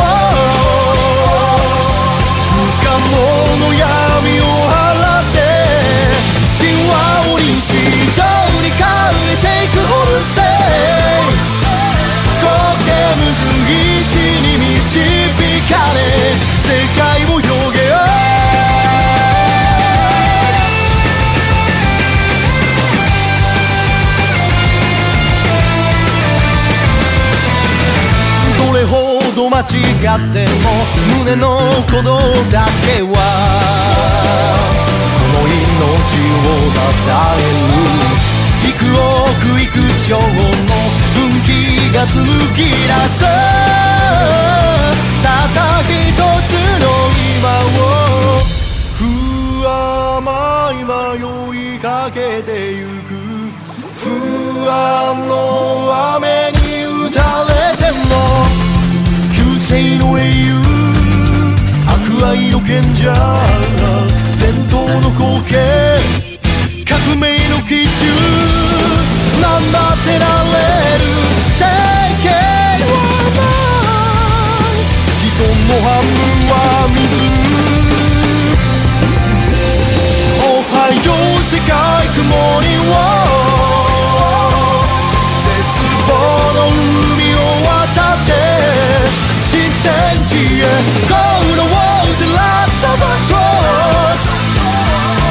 不可能の闇を払って。神話を日常に変えていくホルセイ苔むず石に導かれ世界を違っても胸の鼓動だけはこの命をたたえる幾億幾兆の分岐が紡ぎ出すたった一つの今を不甘い迷いかけてゆく。不安の雨に打たれても救世の英雄悪愛の賢者伝統の光景革命の基準なんだってなれる定型はない人の半分は水おはよう世界雲には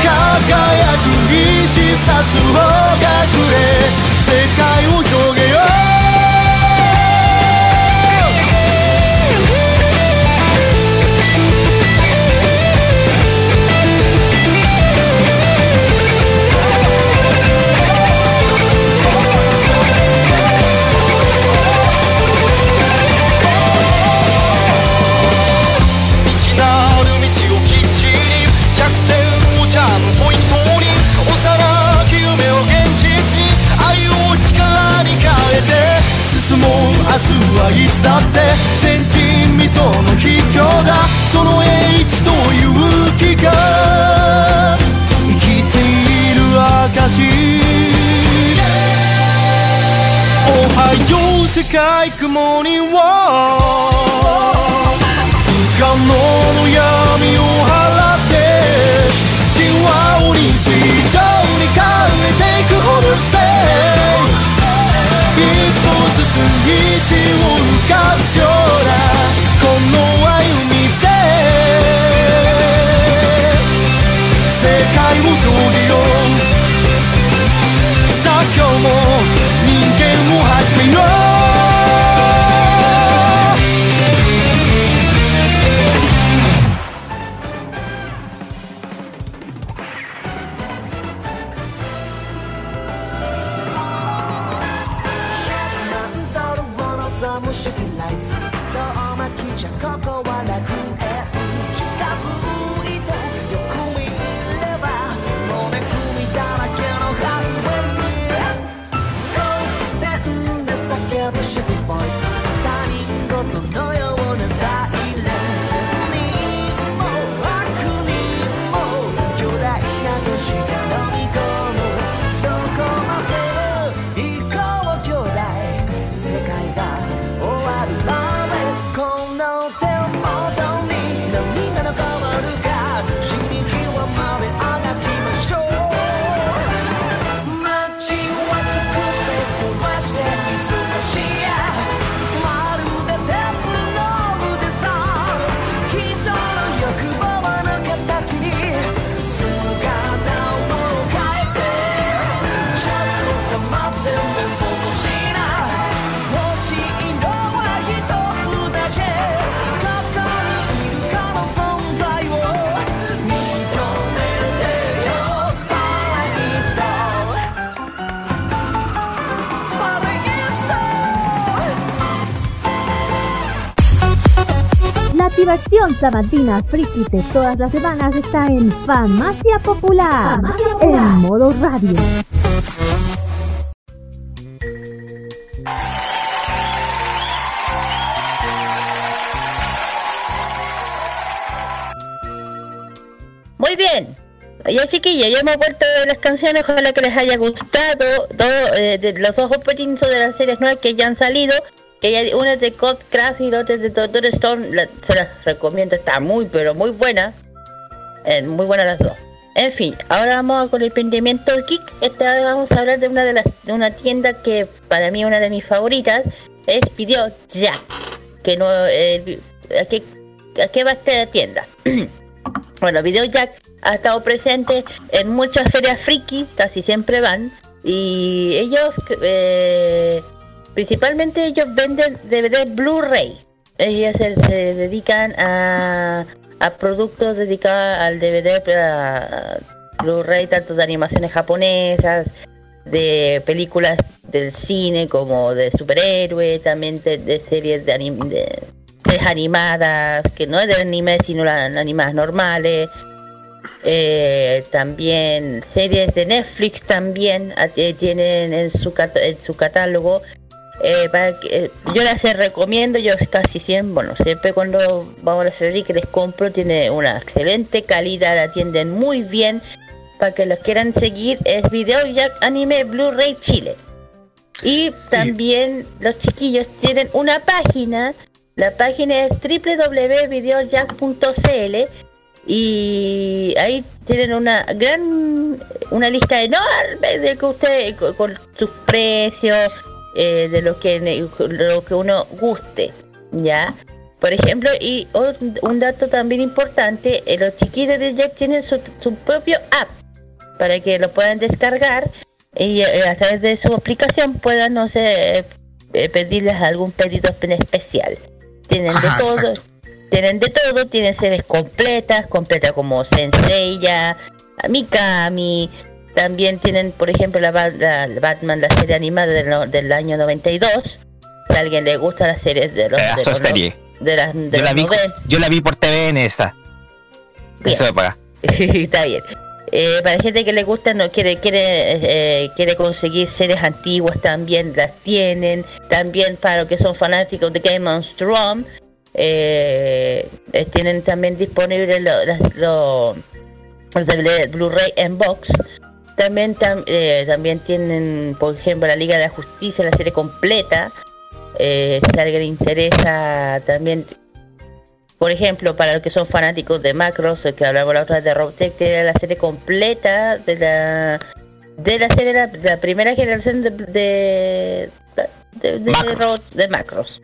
輝く意志さすが暮れ世界をはいつだって前人未到の秘境だ。その英知と勇気が生きている証おはよう世界雲には。不可能の闇を払って。神話を日常に変えていくほどせ一歩ずつ西を浮かぶ空この歩みで世界を広げようさあ今日も人間を始めよう diversión sabatina friki de todas las semanas está en Farmacia Popular, en modo radio. Muy bien. Ya chiquillos, ya hemos vuelto de las canciones, ojalá que les haya gustado todo, eh, de los ojos openings de las series nuevas que ya han salido. Ya, una de Code Crash y la otra de Doctor Stone, se las recomiendo, está muy pero muy buena. Eh, muy buenas las dos. En fin, ahora vamos con el emprendimiento geek. Esta vez vamos a hablar de una de las de una tienda que para mí una de mis favoritas es Video Jack. Que no eh, ¿a, qué, ¿A qué va esta tienda? [CLEARS THROAT] Bueno, Video Jack ha estado presente en muchas ferias friki, casi siempre van, y ellos, eh, principalmente ellos venden DVD Blu-ray. Ellos se, dedican a, a productos dedicados al DVD Blu-ray, tanto de animaciones japonesas, de películas del cine como de superhéroes, también de, series de, anim- de animadas, que no es de anime, sino las animadas normales. Eh, también series de Netflix también eh, tienen en su, en su catálogo. Eh, para que- eh, yo las recomiendo, yo casi siempre, bueno, siempre cuando vamos a la serie que les compro, tiene una excelente calidad, la atienden muy bien. Para que los quieran seguir, es Video Jack Anime Blu-ray Chile. Y también los chiquillos tienen una página, la página es www.videojack.cl y ahí tienen una gran, una lista enorme de que usted, con, con sus precios, eh, de lo que, lo que uno guste, ¿ya? Por ejemplo, y un, dato también importante, eh, los chiquillos de Jack tienen su, su propio app para que lo puedan descargar y eh, a través de su aplicación puedan, no sé, eh, pedirles algún pedido especial. Tienen Ajá, de todo, exacto. tienen de todo, tienen series completas, completas como Senseiya, Mikami, también tienen, por ejemplo, la, la- la Batman, la serie animada del, del año 92. Si a alguien le gusta las series de los, de Pedazo de los, serie. de las de Yo la, vi, 90. yo la vi por TVN esa. Bien. Eso me paga. [LAUGHS] Está bien. Eh, para gente que le gusta, no quiere quiere eh, quiere conseguir series antiguas también las tienen. También para los que son fanáticos de Game of Thrones, eh, eh, tienen también disponibles lo- lo- los DVD Blu-ray en box. También tam- eh, también tienen, por ejemplo, la Liga de la Justicia, la serie completa. Eh, si a alguien le interesa también por ejemplo, para los que son fanáticos de Macros, el que hablamos la otra vez de Robotech, tiene la serie completa de la de la serie la, la primera generación de de, de, de Macros. De Macros.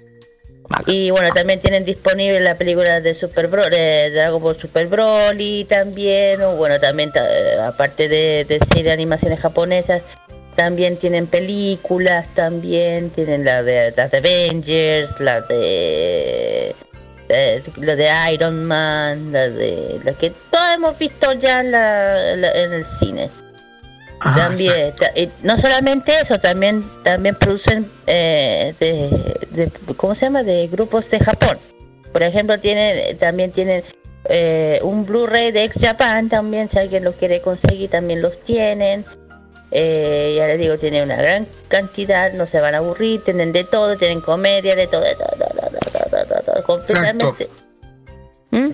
Y bueno, también tienen disponible la película de Super Bro de Dragon Ball Super Broly también, o bueno, también ta- eh, aparte de, de series de animaciones japonesas, también tienen películas, también tienen la de las de Avengers, la de eh, la de Iron Man, la de la que todos hemos visto ya en, la- en el cine. Ah, también, y no solamente eso, también también producen eh, de, de- ¿cómo se llama? de grupos de Japón. Por ejemplo, tienen también tienen eh, un Blu-ray de Ex Japan también, si alguien los quiere conseguir también los tienen. Eh, ya les digo, tienen una gran cantidad, no se van a aburrir, tienen de todo, tienen comedia, de todo, de todo, de todo, de todo, de todo, de todo, completamente. ¿Mm?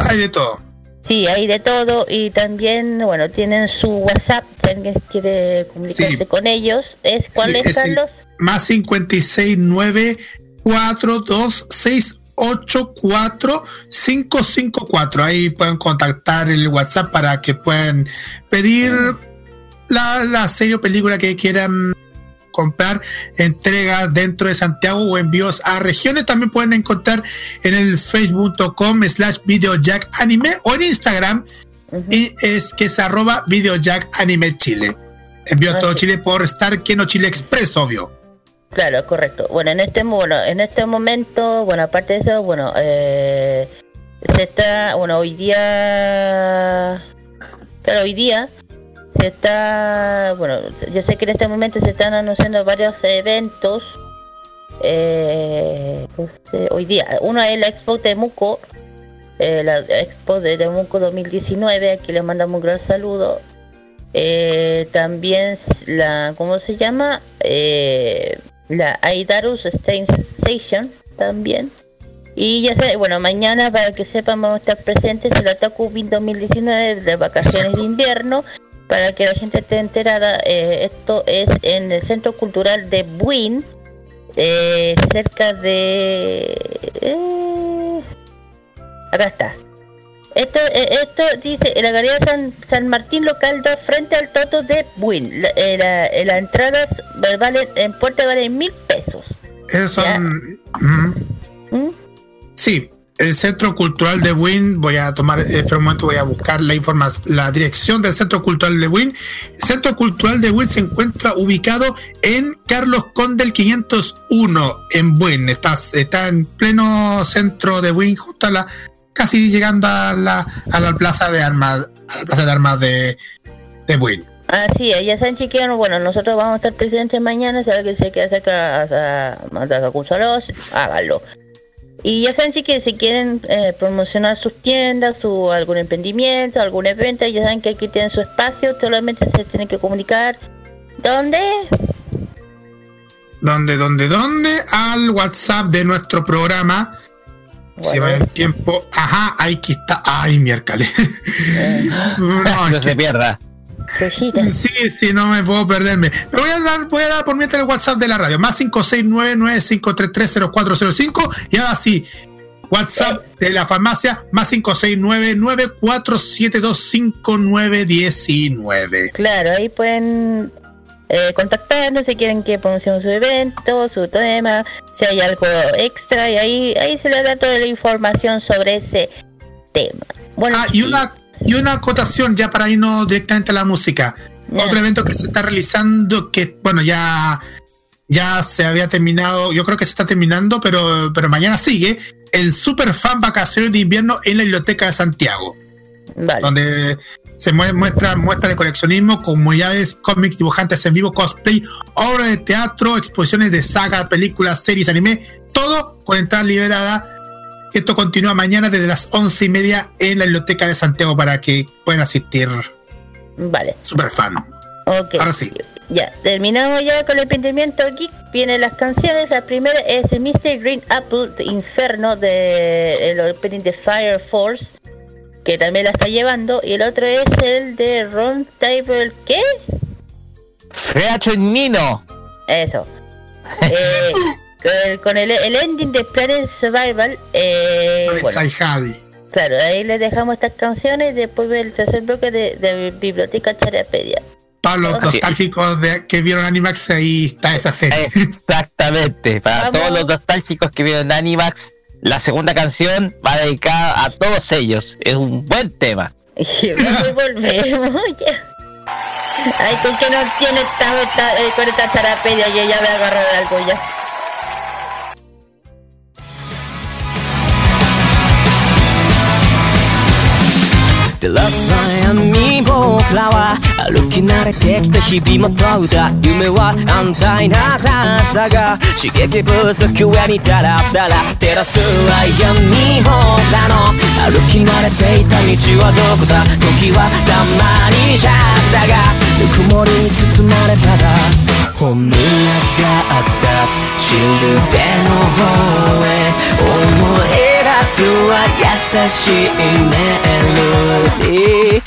Hay de todo. Sí, hay de todo y también, bueno, tienen su WhatsApp, alguien quiere comunicarse Sí. con ellos. ¿Es cuál Sí, es, es el- Carlos? Más 56 9 4 2 6 8 4 5 5 4. Ahí pueden contactar el WhatsApp para que puedan pedir la, la serie o película que quieran comprar entrega dentro de Santiago o envíos a regiones. También pueden encontrar en el facebook.com slash videojack anime o en Instagram. Y es que es arroba videojack anime chile. Envío a todo. Chile por Star Keno Chile Express obvio. Claro, correcto. Bueno, en este bueno, en este momento, bueno, aparte de eso, bueno, eh, se está, bueno, hoy día, claro, hoy día se está, bueno, yo sé que en este momento se están anunciando varios eventos eh, no sé, hoy día. Uno es la Expo Temuco, eh, la Expo de Temuco 2019, aquí les mandamos un gran saludo. Eh, también la, ¿cómo se llama? Eh, la Aidarus Station también. Y ya sé, bueno, mañana para que sepan vamos a estar presentes en la Takubin 2019 de vacaciones de invierno. Para que la gente esté enterada, eh, esto es en el Centro Cultural de Buin, eh, cerca de... eh, acá está. Esto, esto dice, en la Galería San, San Martín Local 2 frente al Toto de Buin. La, la- las entradas valen, en puerta valen mil pesos. Esos son. mm, ¿Mm? Sí, el Centro Cultural de Win, voy a tomar, eh, espera un momento, voy a buscar la información, la dirección del Centro Cultural de Win. El Centro Cultural de Win se encuentra ubicado en Carlos Condel 501 en Win. Está, está en pleno centro de Win, justo a la, casi llegando a la, a la plaza de armas, a la plaza de armas de, de Win. Así es, ya saben chiquillos, bueno, nosotros vamos a estar presentes mañana, si alguien se quiere acercar a, a, a, a háganlo. Y ya saben chiquillos, si quieren eh, promocionar sus tiendas, su algún emprendimiento, algún evento, ya saben que aquí tienen su espacio, solamente se tienen que comunicar. ¿Dónde? ¿Dónde, dónde, dónde? Al WhatsApp de nuestro programa. Se Bueno, va el tiempo. Ajá, ahí que está. Ay, miércoles. [LAUGHS] [LAUGHS] No, no es se que- pierda. [LAUGHS] Sí, sí, no me puedo perderme. Me voy a dar, voy a dar por mientras el WhatsApp de la radio. Más 569-9533-0405. Y ahora sí, WhatsApp de la farmacia. Más 569-9472-5919. Claro, ahí pueden eh, contactarnos si quieren que promocionen su evento, su tema, si hay algo extra y ahí ahí se les da toda la información sobre ese tema. Bueno, Ah, y sí, una, y una acotación ya para irnos directamente a la música. Otro evento que se está realizando que, bueno, ya, ya se había terminado, yo creo que se está terminando, pero, pero mañana sigue, el Super Fan Vacaciones de Invierno en la Biblioteca de Santiago, Vale. donde se mue- muestra muestras de coleccionismo, comunidades, cómics, dibujantes en vivo, cosplay, obras de teatro, exposiciones de sagas, películas, series, anime, todo con entrada liberada. Esto continúa mañana desde las once y media en la Biblioteca de Santiago para que puedan asistir Vale. super fan. Ok. Ahora sí. Ya, terminamos ya con el emprendimiento geek. Vienen las canciones. La primera es el Mr. Green Apple de Inferno de el opening de Fire Force, que también la está llevando. Y el otro es el de Ron Table, ¿qué? Nino. Eso. [LAUGHS] Eh, el, con el, el ending de Planet Survival. Eh, bueno, claro, ahí les dejamos estas canciones. Después el tercer bloque de, de Biblioteca Charapedia. Para los Así nostálgicos de, que vieron Animax, ahí está esa serie. Exactamente. Para Vamos. todos los nostálgicos que vieron Animax, la segunda canción va dedicada a todos ellos. Es un buen tema. [LAUGHS] Y volvemos ya. Ay, con que no tiene esta, esta, eh, con esta charapedia que ya me agarró de algo ya. 照らす悩み僕らは歩き慣れてきた日々も問うた夢は安泰な暮らしだが刺激不足上にダラダラ照らす悩み僕らの歩き慣れていた道はどこだ時はたまにじゃったがぬくもりに包まれたら本宮があった土るべの方へ思いすは優しいメロディー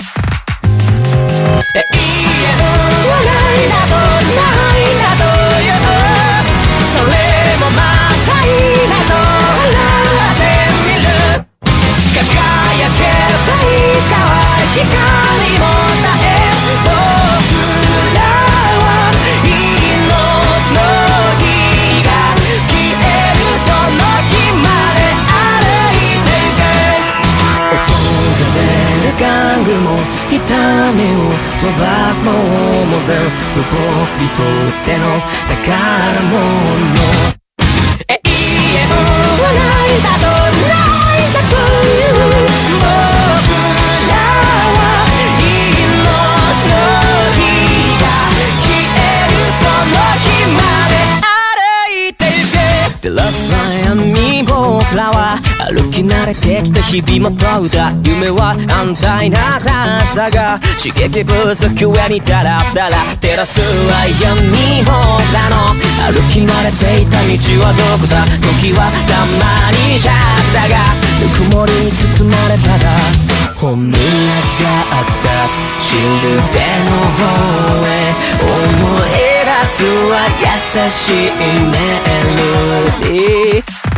永遠はないなどないなど言うそれもまたいいなと笑ってみる。輝けばいつかは光も絶えングも痛みを飛ばすのも全部僕にとっての宝物永遠の笑いだと泣いたという歩き慣れてきた日々も問うた夢は安泰な話だが刺激不足上にダラダラ照らすは闇もなの。歩き慣れていた道はどこだ？時はたまにじゃったがぬくもりに包まれたら本宮があった。シルベの方へ。思い出すは優しいメロディー。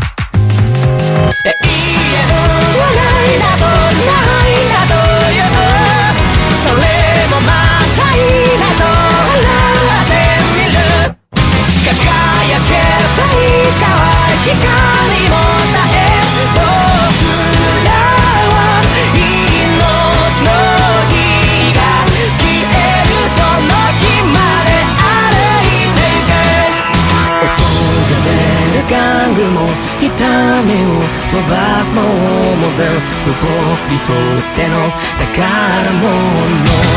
Eh. Hey, 僕にとっての宝物。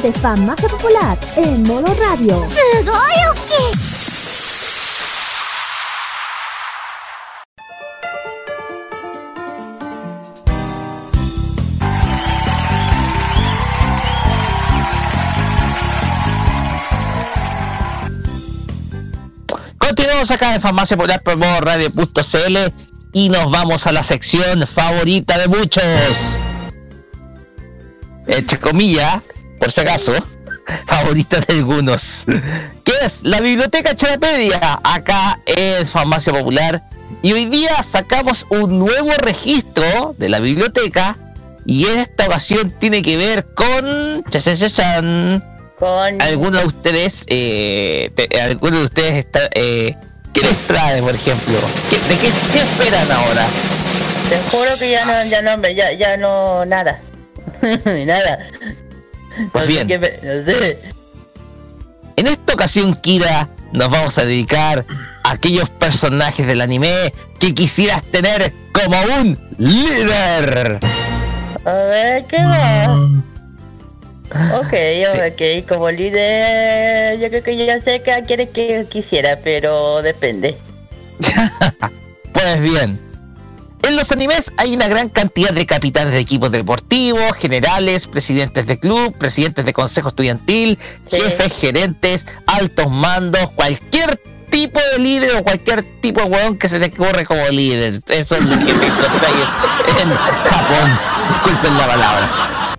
de Farmacia Popular en Modo Radio. Continuamos acá en Farmacia Popular por Modo Radio.cl y nos vamos a la sección favorita de muchos entre comillas, por si acaso, [LAUGHS] favorita de algunos. Que es la Biblioteca Charapedia, acá en Farmacia Popular. Y hoy día sacamos un nuevo registro de la biblioteca. Y en esta ocasión tiene que ver con. Cha, cha, cha, chan. Con... Algunos de ustedes, eh, te- algunos de ustedes está, eh, ¿qué les trae, por ejemplo? ¿Qué- ¿De qué, qué esperan ahora? Te juro que ya no, ya no, ya no, nada. [LAUGHS] nada. Pues bien. No sé. En esta ocasión, Kira, nos vamos a dedicar a aquellos personajes del anime que quisieras tener como un líder. A ver, ¿qué va? Ok, ok, como líder, yo creo que ya sé que quiere que quisiera, pero depende. [LAUGHS] Pues bien, en los animes hay una gran cantidad de capitanes de equipos deportivos, generales, presidentes de club, presidentes de consejo estudiantil, Sí. jefes, gerentes, altos mandos, cualquier tipo de líder o cualquier tipo de hueón que se te ocurre como líder. Eso es lo que encontráis en Japón. Disculpen la palabra.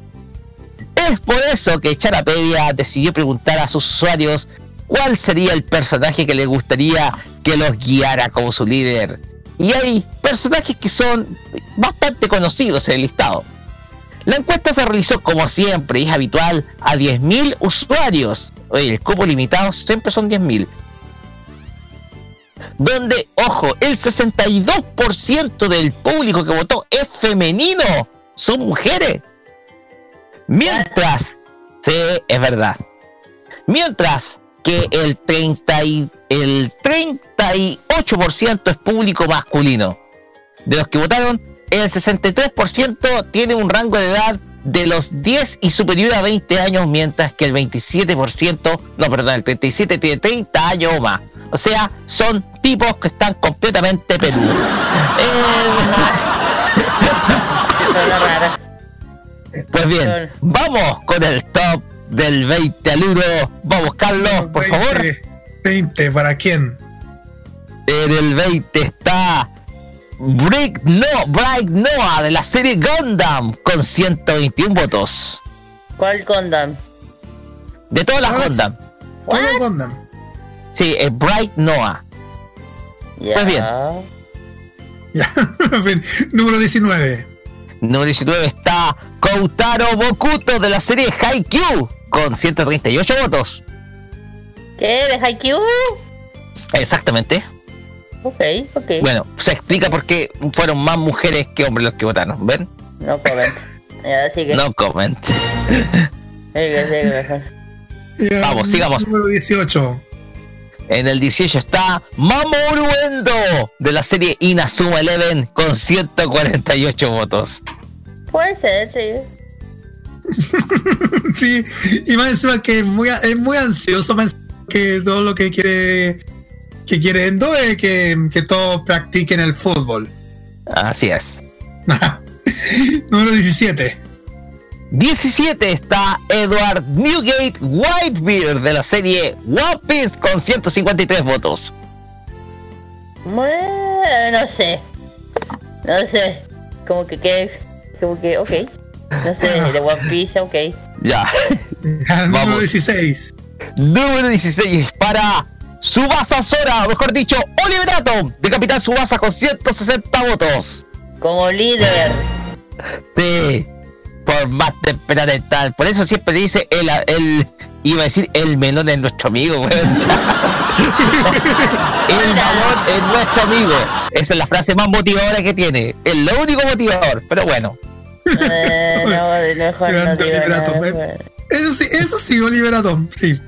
Es por eso que Charapedia decidió preguntar a sus usuarios cuál sería el personaje que le gustaría que los guiara como su líder. Y hay personajes que son bastante conocidos en el listado. La encuesta se realizó como siempre y es habitual a 10.000 usuarios. Oye, el cupo limitado siempre son 10.000. Donde, ojo, el 62% del público que votó es femenino. Son mujeres. Mientras, sí, es verdad. Mientras que el 30 y, el 38% es público masculino. De los que votaron, el 63% tiene un rango de edad de los 10 y superior a 20 años, mientras que el 27%, no, perdón, el 37 tiene 30 años o más. O sea, son tipos que están completamente peludos. [LAUGHS] Eh, pues bien, vamos con el top del 20 al 1. Vamos, Carlos, por favor. 20, 20, ¿para quién? En el 20 está Brick No, Bright Noah de la serie Gundam con 121 votos. ¿Cuál Gundam? De todas las. Gundam. Todo Gundam. Sí, es Bright Noah. Ya. Pues bien. Ya, [LAUGHS] en fin, número 19. Número 19 está Koutaro Bokuto de la serie Haikyuu con 138 votos. ¿Qué? ¿De Haikyuu? Exactamente. Ok, ok. Bueno, se explica por qué fueron más mujeres que hombres los que votaron. ¿Ven? No comment. Ya, sigue. No comment. Sigue, sigue, Vamos, sigamos. Número 18. En el 18 está Mamoru Endo de la serie Inazuma Eleven con 148 votos. Puede ser, sí. [LAUGHS] Sí, y más encima que es muy, es muy ansioso, más que todo lo que quiere que quiere Endo es que, que todos practiquen el fútbol. Así es. [LAUGHS] Número 17. 17 está Edward Newgate Whitebeard de la serie One Piece con 153 votos. Bueno, no sé. No sé. Como que, que, como que, ok. No sé, de One Piece, ok. Ya. [LAUGHS] Número Vamos. 16. Número 16 para Subasa Sora, mejor dicho, Oliver Atom de Capitán Subasa con 160 votos. Como líder. Sí, por más temperamental. Por eso siempre dice el, el iba a decir el menor es nuestro amigo, weón. [LAUGHS] el menor es nuestro amigo. Esa es la frase más motivadora que tiene. Es lo único motivador, pero bueno. Eh, [LAUGHS] no, de mejor no digo nada. Atom, eh. bueno. Eso sí, eso sí, Oliver Atom, sí.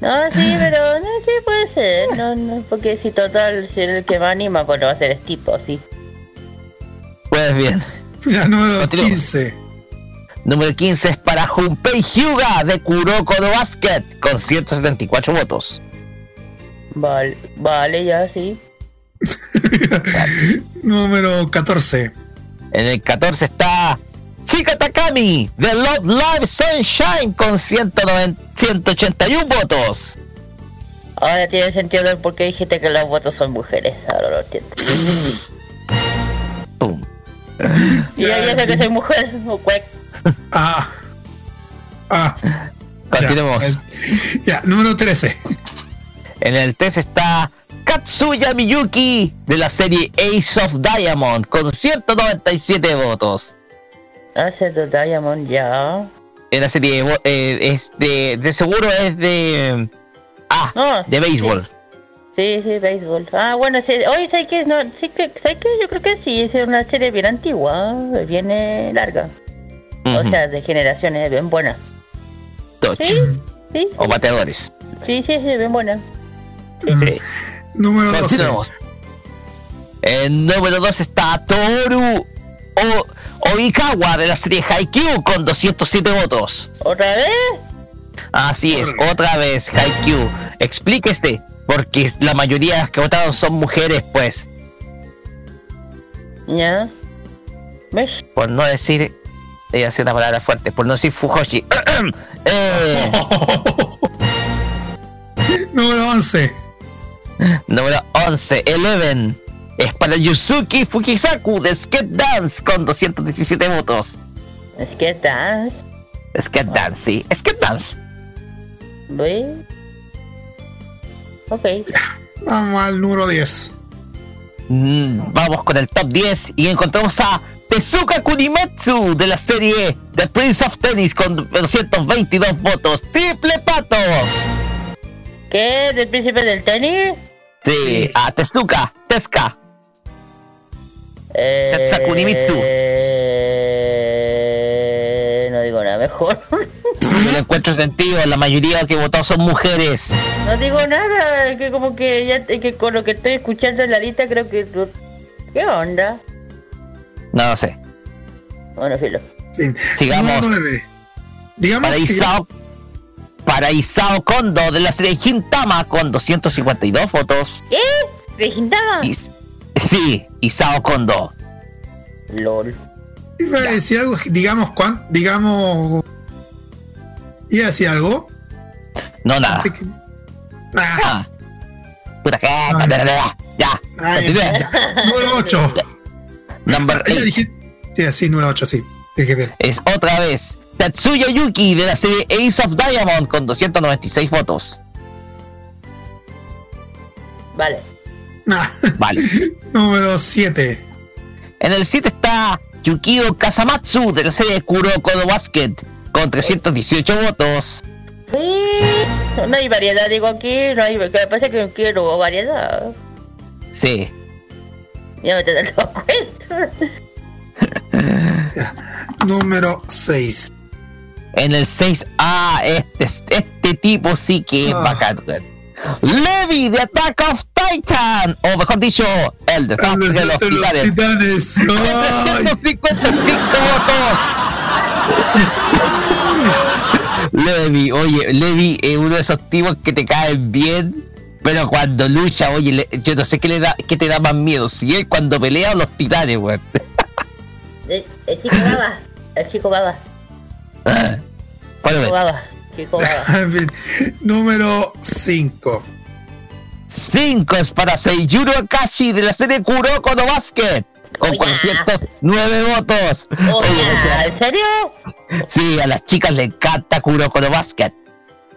No, sí, pero no, sí puede ser. No, no, porque si total, si el que más anima, pues lo va a ser es tipo, sí. Pues bien. Ya, número Continúa. 15. Número 15 es para Junpei Hyuga de Kuroko no Basket con 174 votos. Vale, vale, ya, sí. [LAUGHS] Número 14. En el 14 está Chika Takami de Love Live Sunshine con 190 181 votos. Ahora tiene sentido el por qué dijiste que los votos son mujeres. Ahora lo entiendo. Pum. Y yo ya sé que soy mujer. o. Ah. Ah. Continuemos. Ya, ya, número 13. En el 3 está Katsuya Miyuki de la serie Ace of Diamond con 197 votos. Hace de Diamond ya. En la serie eh, es de, de seguro es de ah No, de béisbol. Sí, sí, béisbol. Ah, bueno, sí. Oye, ¿sabes qué? No, sí, que, ¿sabes qué? Yo creo que sí, es una serie bien antigua, bien eh, larga. O sea, de generaciones, bien buena. Touch. Sí, sí, o bateadores. sí, sí, sí, bien buena. Sí. Número 12. Continuemos. En número 2 está Toru o Oikawa de la serie Haikyuu con 207 votos. ¿Otra vez? Así es, otra vez Haikyuu. Explíquese, porque la mayoría de las que votaron son mujeres, pues, Ya. ¿Ves? por no decir, voy a hacer una palabra fuerte, por no decir Fujoshi. [CLEARS THROAT] Eh, [LAUGHS] Número 11. número 11, Eleven. Es para Yusuki Fukisaku de Skate Dance con 217 votos. Que dance, Skate Dance, sí, Skate Dance. ¿ves? Ok. Vamos al número 10. Mm, vamos con el top 10 y encontramos a Tezuka Kunimetsu de la serie The Prince of Tennis con 222 votos. ¡Triple patos! ¿Qué? ¿Del príncipe del tenis? Sí, a Tezuka, Tezuka. Eh, eh, no digo nada mejor. No le encuentro sentido, la mayoría que votó son mujeres. no digo nada, que como que ya que con lo que estoy escuchando en la lista creo que... ¿Qué onda? No lo sé. Bueno, filo. Sí. Sigamos. Número 9. Digamos Para que Isao, para Isao Kondo de la serie Hintama con 252 votos. ¿Qué? ¿Regintaba? Is- sí, Isao Kondo. LOL. iba a decir algo, digamos cuán, digamos. Iba a decir algo. No nada. Así que- Ah, Ah. Puta que. Ya. ay, ya. Número 8. Number Ya 8 dije. Sí, sí, número 8, sí. Dije bien. es otra vez Tatsuya Yuki de la serie Ace of Diamond con 296 votos. Vale. Vale. [LAUGHS] número 7. En el 7 está Yukio Kazamatsu de la serie Kuroko no Basket con 318 votos. Sí. No hay variedad, digo aquí, no hay... Que pasa que quiero variedad. Sí. Ya me te das cuenta. Número 6. En el 6, ah, este, este tipo sí que es Ah. bacán. Levi de Attack of Titan, o mejor dicho, el desastre de los titanes. titanes. Ay, 355 votos. Levi, oye, Levi es uno de esos tipos que te caen bien, pero cuando lucha, oye, le- yo no sé qué le da, qué te da más miedo, si él cuando pelea o los titanes, weón. El, el chico baba. El chico baba. ¿Cuál es? Baba. Chico baba. [LAUGHS] En fin, Número 5. 5 es para Seiyuro Akashi de la serie Kuroko no Basket, con Oye. 409 votos. Oye, o sea, ya, ¿En serio? sí, a las chicas le encanta Kuroko no Basket.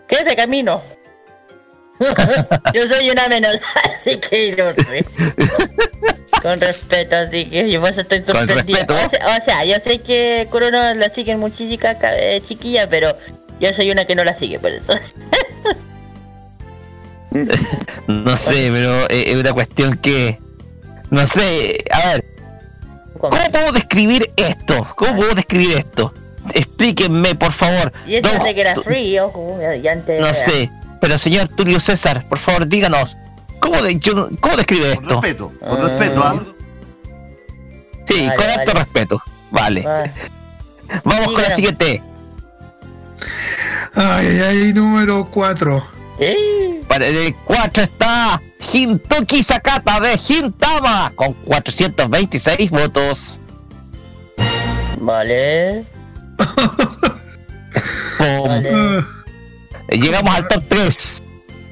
¿Qué es de camino? [LAUGHS] yo soy una menos, [LAUGHS] así que no. Con respeto, así que yo por eso estoy respeto. O sea, o sea, yo sé que Corona la siguen muchas chicas ca- eh, chiquillas, pero yo soy una que no la sigue, por eso. [LAUGHS] No sé, pero eh, es una cuestión que. No sé, a ver, ¿Cómo? ¿cómo puedo describir esto? ¿Cómo puedo describir esto? Explíquenme, por favor. Y eso No, de que era free, ojo, ya, antes No era- sé, pero señor Tulio César, por favor, díganos. ¿Cómo, de- yo no- ¿cómo describe Con esto? respeto, con respeto, ¿ah? Sí, Vale, con alto vale. respeto. Vale. Vamos con la siguiente. Ay, ay, ay, número 4. sí. Para el 4 está Hintoki Sakata de Hintama con 426 votos. Vale. Vale. Llegamos al top 3.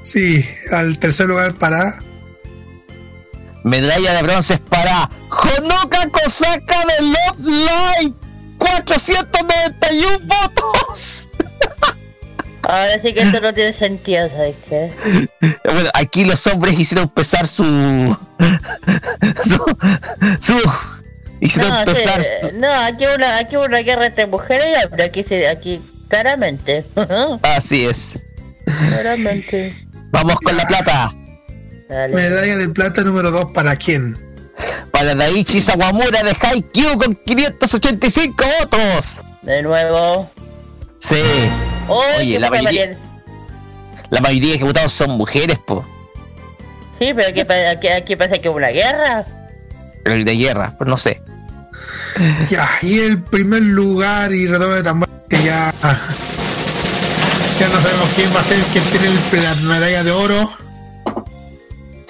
Sí, al tercer lugar para. Medalla de bronce para Honoka Kosaka de Love Live. 491 votos. [LAUGHS] Ahora sí que esto no tiene sentido, ¿sabes qué? Bueno, aquí los hombres hicieron pesar su. [LAUGHS] su. su hicieron No, pesar. sí, su- no, aquí una, aquí una guerra entre mujeres y hombres, aquí sí, aquí claramente. [LAUGHS] Así es. claramente. Vamos con la plata. Dale. Medalla de plata número 2 para quién. Para Daichi Sawamura de Haikyuu con 585 votos. De nuevo. Sí. Oye, Oye, qué la mayoría-. La mayoría de votados son mujeres, po. Sí, pero aquí, pa- aquí, aquí pasa que hubo una guerra. El de guerra, pues no sé. Ya, y el primer lugar y redoble de tambor que ya. Ya no sabemos quién va a ser quien tiene el- la medalla de oro.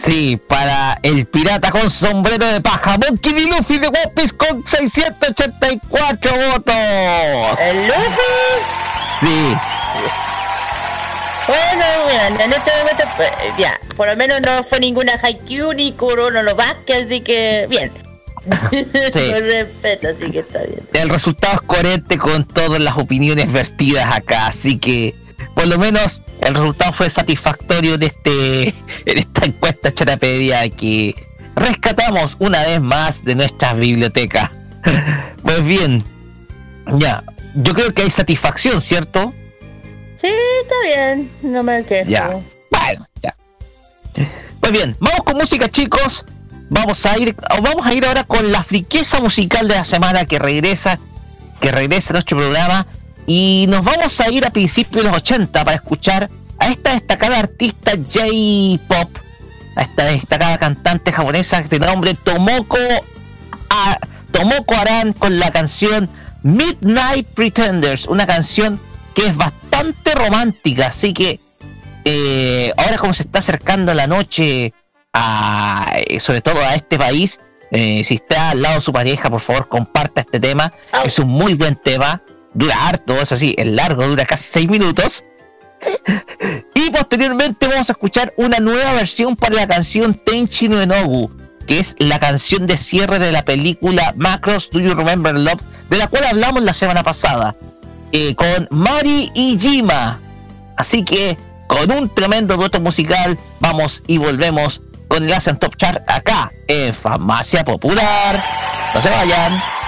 Sí, para el pirata con sombrero de paja, Monkey D. Luffy de One Piece con 684 votos. ¿El Luffy? Sí, Bueno, bueno, en este momento, pues, ya, por lo menos no fue ninguna Haikyuu ni Kurono no Basket, así que bien. [LAUGHS] Con respeto, así que está bien. el resultado es coherente con todas las opiniones vertidas acá, así que por lo menos el resultado fue satisfactorio de este [LAUGHS] en esta encuesta charapedia que rescatamos una vez más de nuestras bibliotecas. [LAUGHS] Pues bien, ya, yo creo que hay satisfacción, ¿cierto? Sí, está bien, no me quejo. Ya. Bueno, ya. Pues bien, vamos con música, chicos. Vamos a ir, vamos a ir ahora con la friqueza musical de la semana que regresa, que regresa a nuestro programa. Y nos vamos a ir a principios de los 80 para escuchar a esta destacada artista J-pop, a esta destacada cantante japonesa de nombre Tomoko, a, Tomoko Aran con la canción Midnight Pretenders, una canción que es bastante romántica, así que eh, ahora como se está acercando la noche, a, eh, sobre todo a este país, eh, si está al lado de su pareja, por favor comparta este tema, es un muy buen tema, dura harto, eso sí, es largo, dura casi 6 minutos. y posteriormente vamos a escuchar una nueva versión para la canción Tenchi no Enogu, que es la canción de cierre de la película Macros Do You Remember Love, de la cual hablamos la semana pasada, eh, con Mari y Jima. Así que con un tremendo dueto musical vamos y volvemos con el Asian Top Chart acá en Farmacia Popular. No se vayan.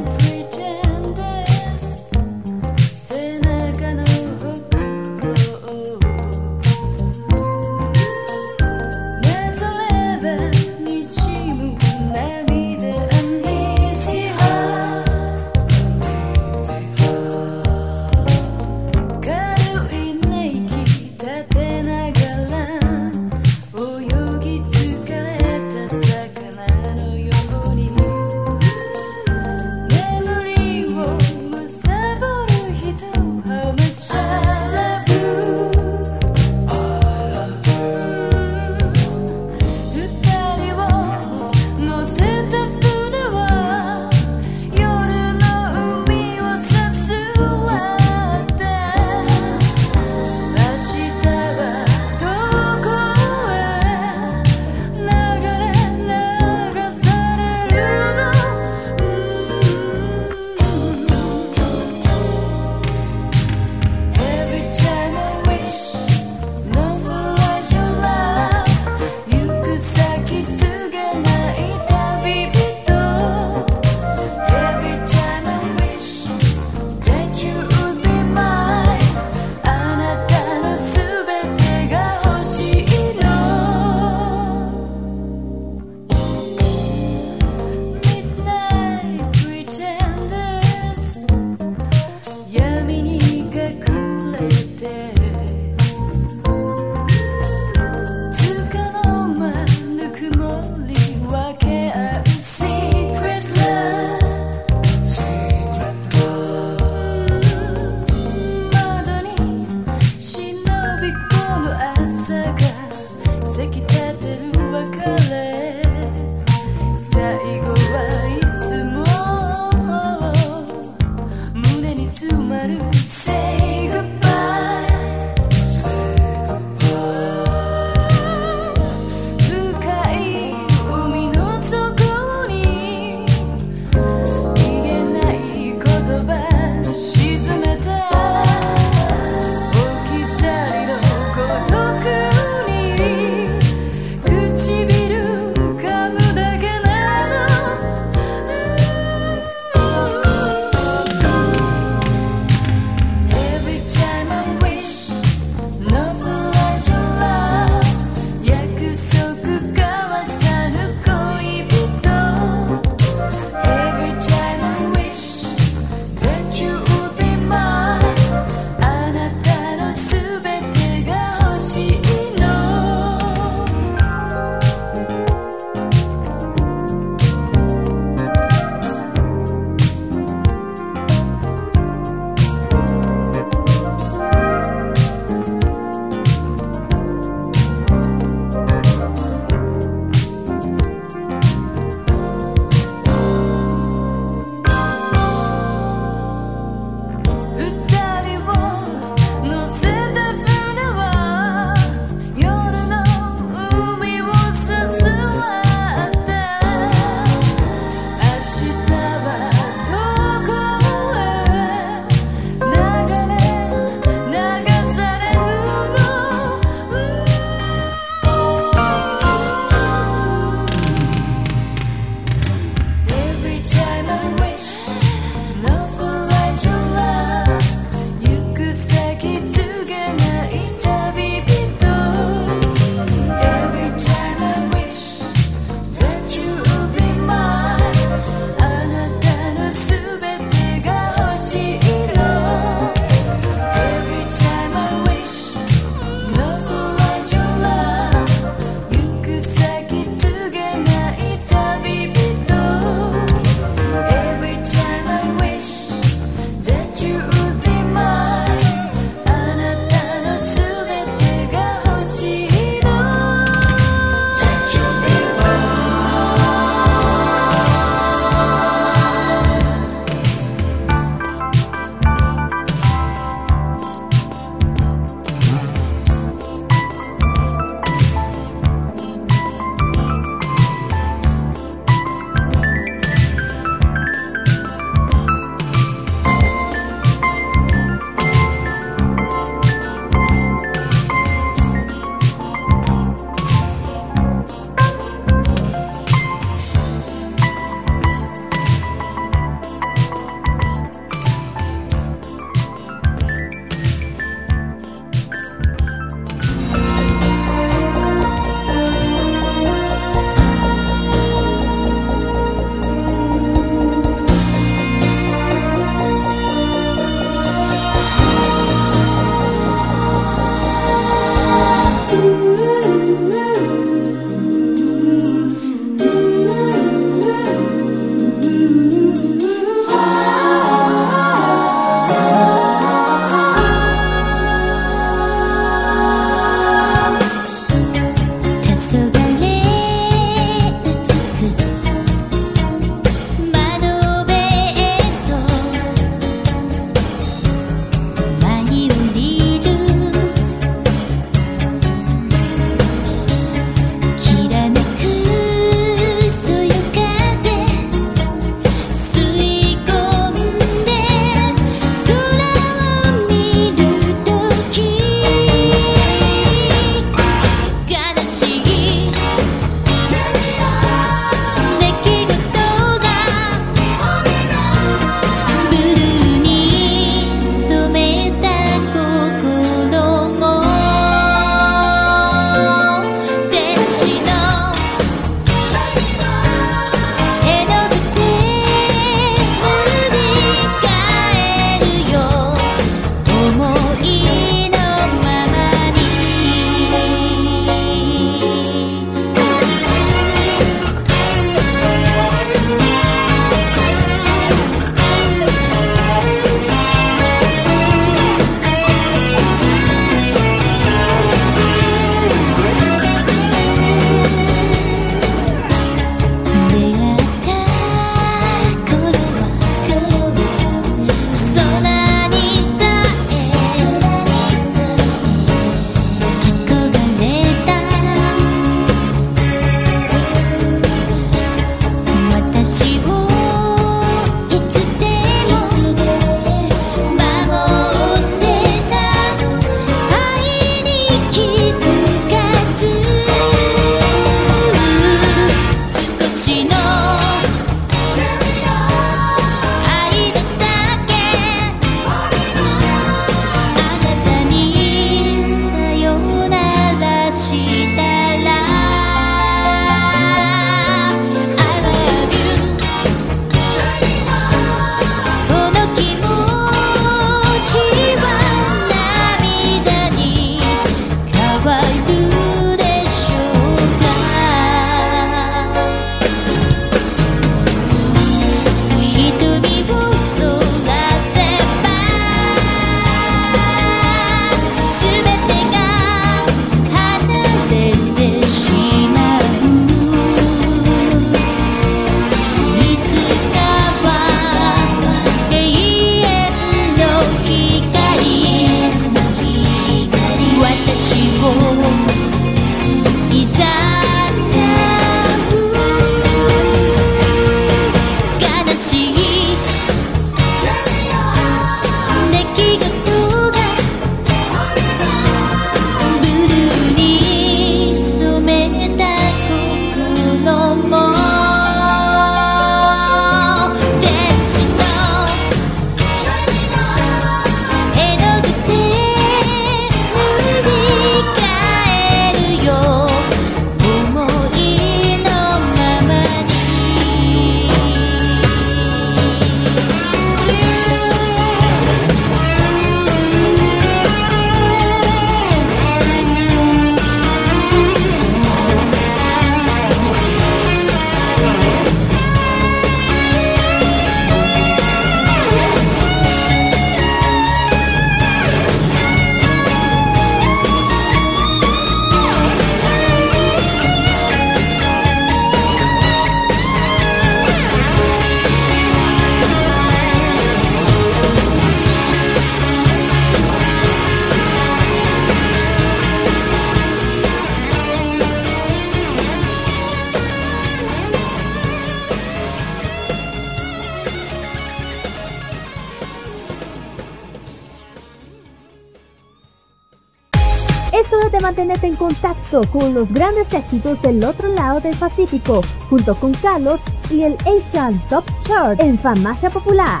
Con los grandes éxitos del otro lado del Pacífico, junto con Carlos y el Asian Top Chart en Farmacia Popular.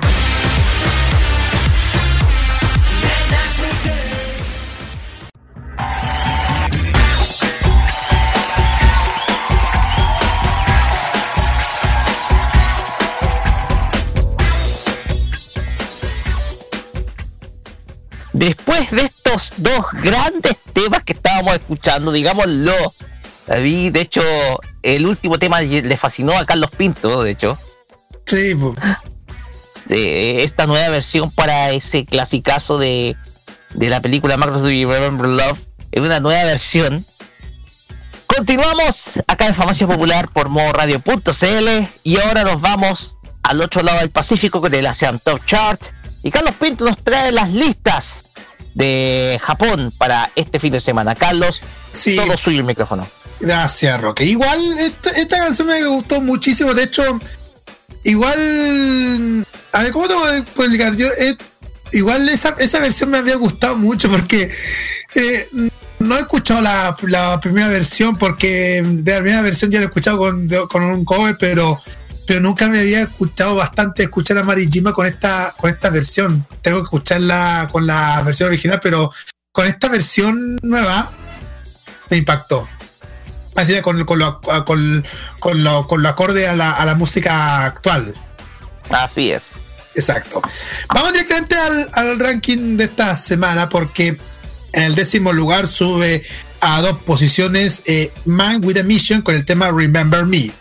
Después de estos dos grandes escuchando, digámoslo, David, de hecho, el último tema le fascinó a Carlos Pinto, de hecho. Sí, esta nueva versión para ese clasicazo de, de la película Macros Do You Remember Love. Es una nueva versión. Continuamos acá en Farmacia Popular por modoradio.cl y ahora nos vamos al otro lado del Pacífico con el ASEAN Top Chart. Y Carlos Pinto nos trae las listas de Japón para este fin de semana. Carlos, Sí. todo suyo el micrófono. Gracias, Roque. Igual, esta, esta canción me gustó muchísimo. De hecho, igual. A ver, ¿cómo te voy a explicar? Yo, eh, igual esa, esa versión me había gustado mucho porque eh, no he escuchado la, la primera versión porque de la primera versión ya la he escuchado con, de- con un cover, pero pero nunca me había escuchado bastante escuchar a Marijima con esta con esta versión. Tengo que escucharla con la versión original, pero con esta versión nueva me impactó. Con, con, lo, con, con lo, con lo acorde a la, a la música actual. Así es. Exacto. Vamos directamente al, al ranking de esta semana porque en el décimo lugar sube a dos posiciones eh, Man with a Mission con el tema Remember Me.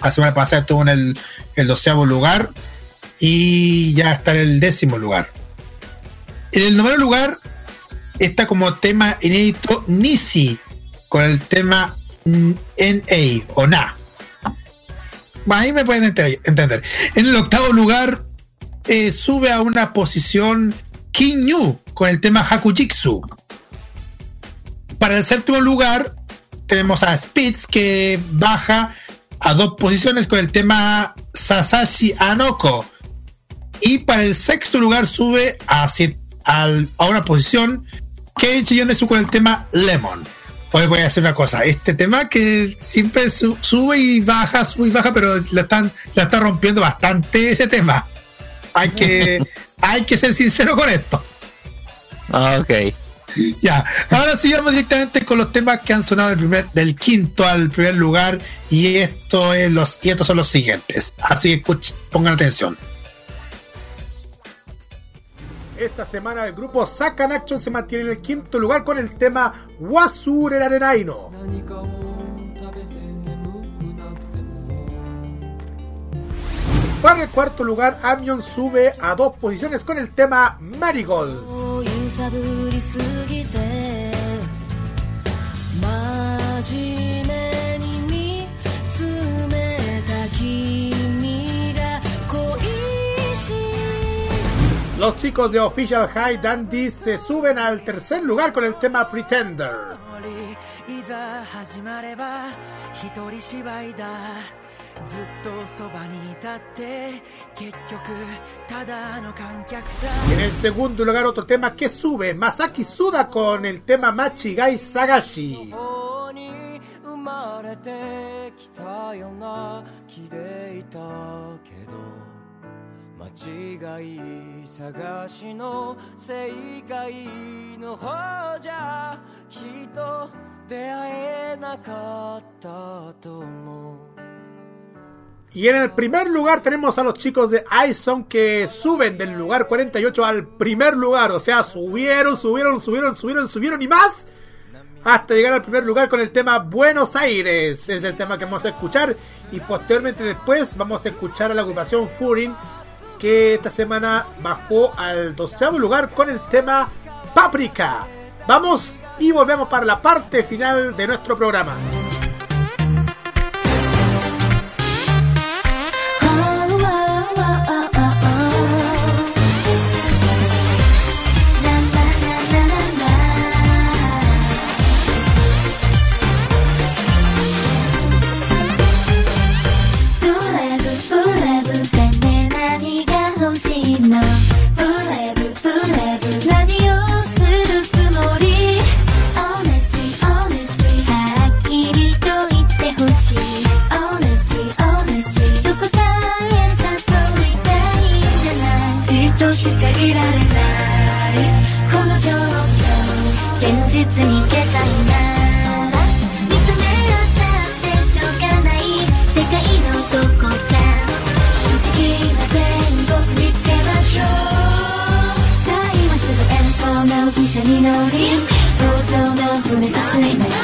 La semana pasada estuvo en el, el doceavo lugar y ya está en el décimo lugar. En el noveno lugar está como tema inédito Nisi con el tema NA o NA. Ahí me pueden ente- entender. En el octavo lugar eh, sube a una posición King Yu con el tema Hakujitsu. Para el séptimo lugar tenemos a Spitz que baja a dos posiciones con el tema Sasashi Anoko. Y para el sexto lugar sube a, una posición Keiichi Yonezu con el tema Lemon. Hoy voy a hacer una cosa. Este tema que siempre su- sube y baja, sube y baja, pero la están, la está rompiendo bastante ese tema. Hay que, [LAUGHS] hay que ser sincero con esto. Ah, Ok. Ya, ahora sí vamos directamente con los temas que han sonado del, primer, del quinto al primer lugar y esto es los y estos son los siguientes. Así que pongan atención esta semana el grupo Sakan Action se mantiene en el quinto lugar con el tema Wasur el Arenaino. Para el cuarto lugar, Amion sube a dos posiciones con el tema Marigold. Los chicos de Official High Dandy se suben al tercer lugar con el tema Pretender. Y en el segundo lugar otro tema que sube, Masaki Suda con el tema Machigai Sagashi. 間違い探しの正解の方じゃきっと出会えなかったと思う Y en el primer lugar tenemos a los chicos de Ison que suben del lugar 48 al primer lugar. O sea, subieron, subieron, subieron, subieron, subieron y más. Hasta llegar al primer lugar con el tema Buenos Aires. Es el tema que vamos a escuchar. Y posteriormente después vamos a escuchar a la agrupación Furin. que esta semana bajó al doceavo lugar con el tema Páprica. Vamos y volvemos para la parte final de nuestro programa. Ah, ah, ah, いられないこの状況現実に行けたいな見つめ合ったってしょうがない世界のどこか。正直な天国見つけましょう。さあ今すぐ遠方の汽車に乗り早朝の船進め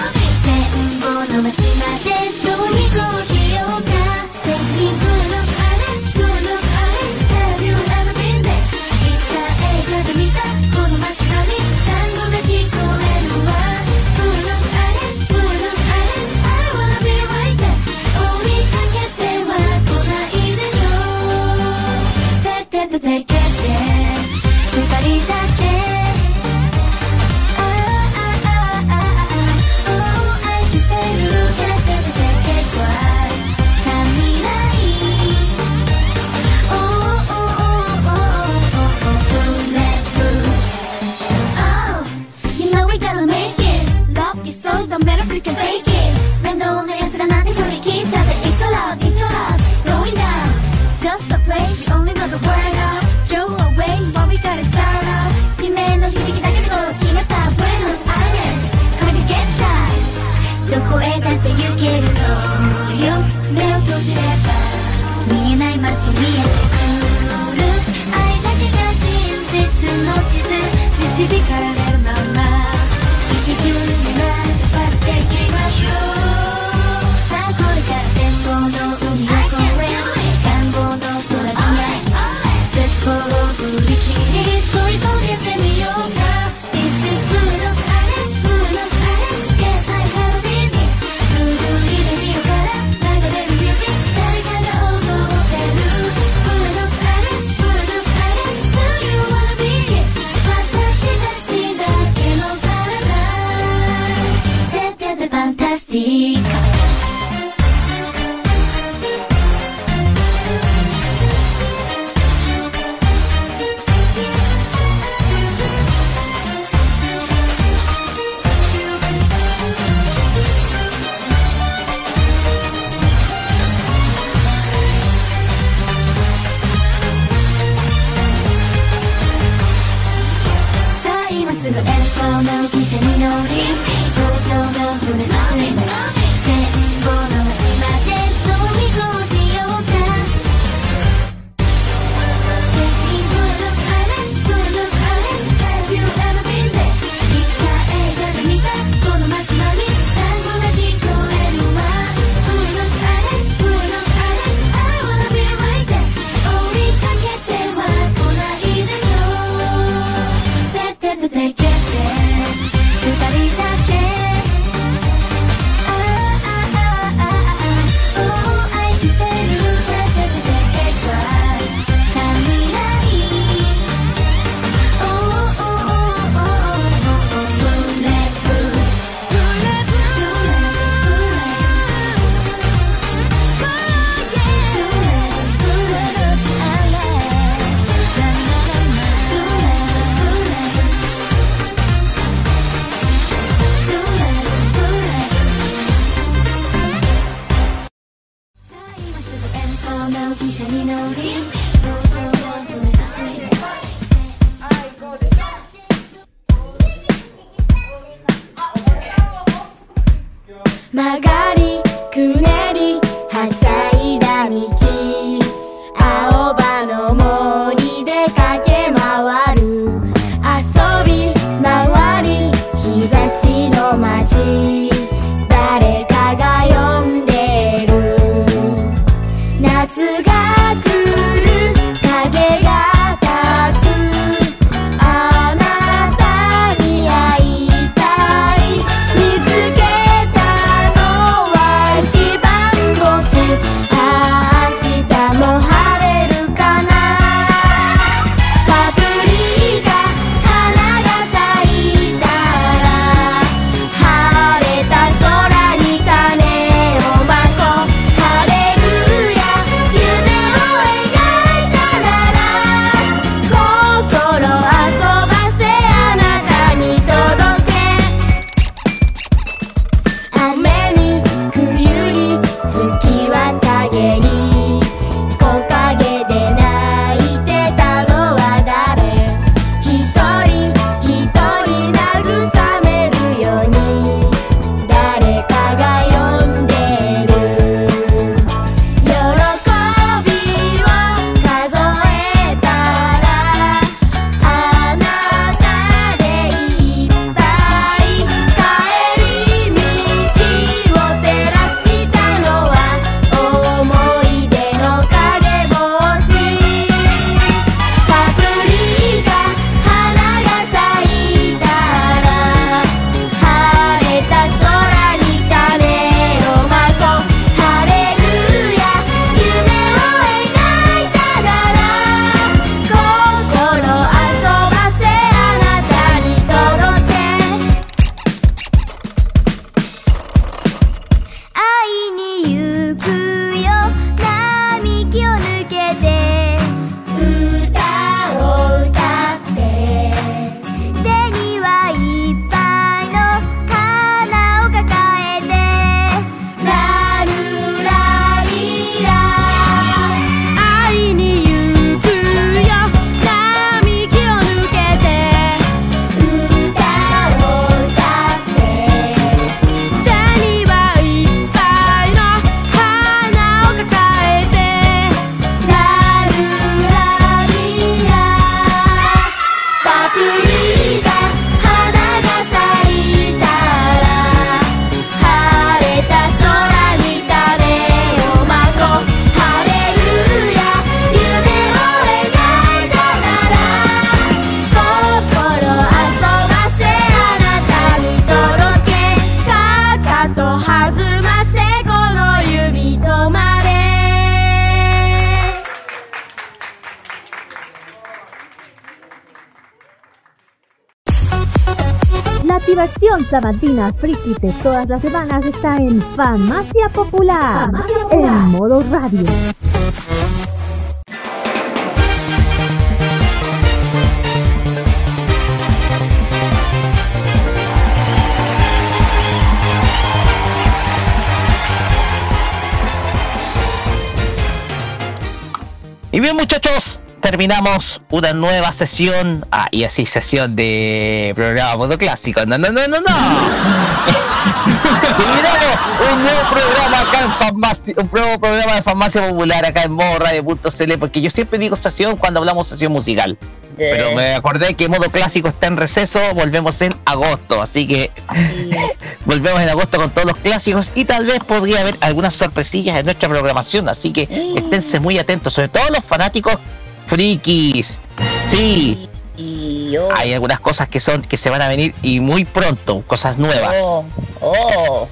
sabatina friki de todas las semanas está en Farmacia Popular, en modo radio. Terminamos una nueva sesión, ah, y así sesión de programa modo clásico, no, no, no, no, no. [LAUGHS] terminamos un nuevo programa acá en farmacia, un nuevo programa de farmacia popular acá en modo radio.cl, porque yo siempre digo sesión cuando hablamos sesión musical. Pero me acordé que modo clásico está en receso, volvemos en agosto, así que [LAUGHS] volvemos en agosto con todos los clásicos y tal vez podría haber algunas sorpresillas en nuestra programación, así que esténse muy atentos, sobre todo los fanáticos frikis. Sí, Y oh, hay algunas cosas que son que se van a venir y muy pronto, cosas nuevas. oh, oh.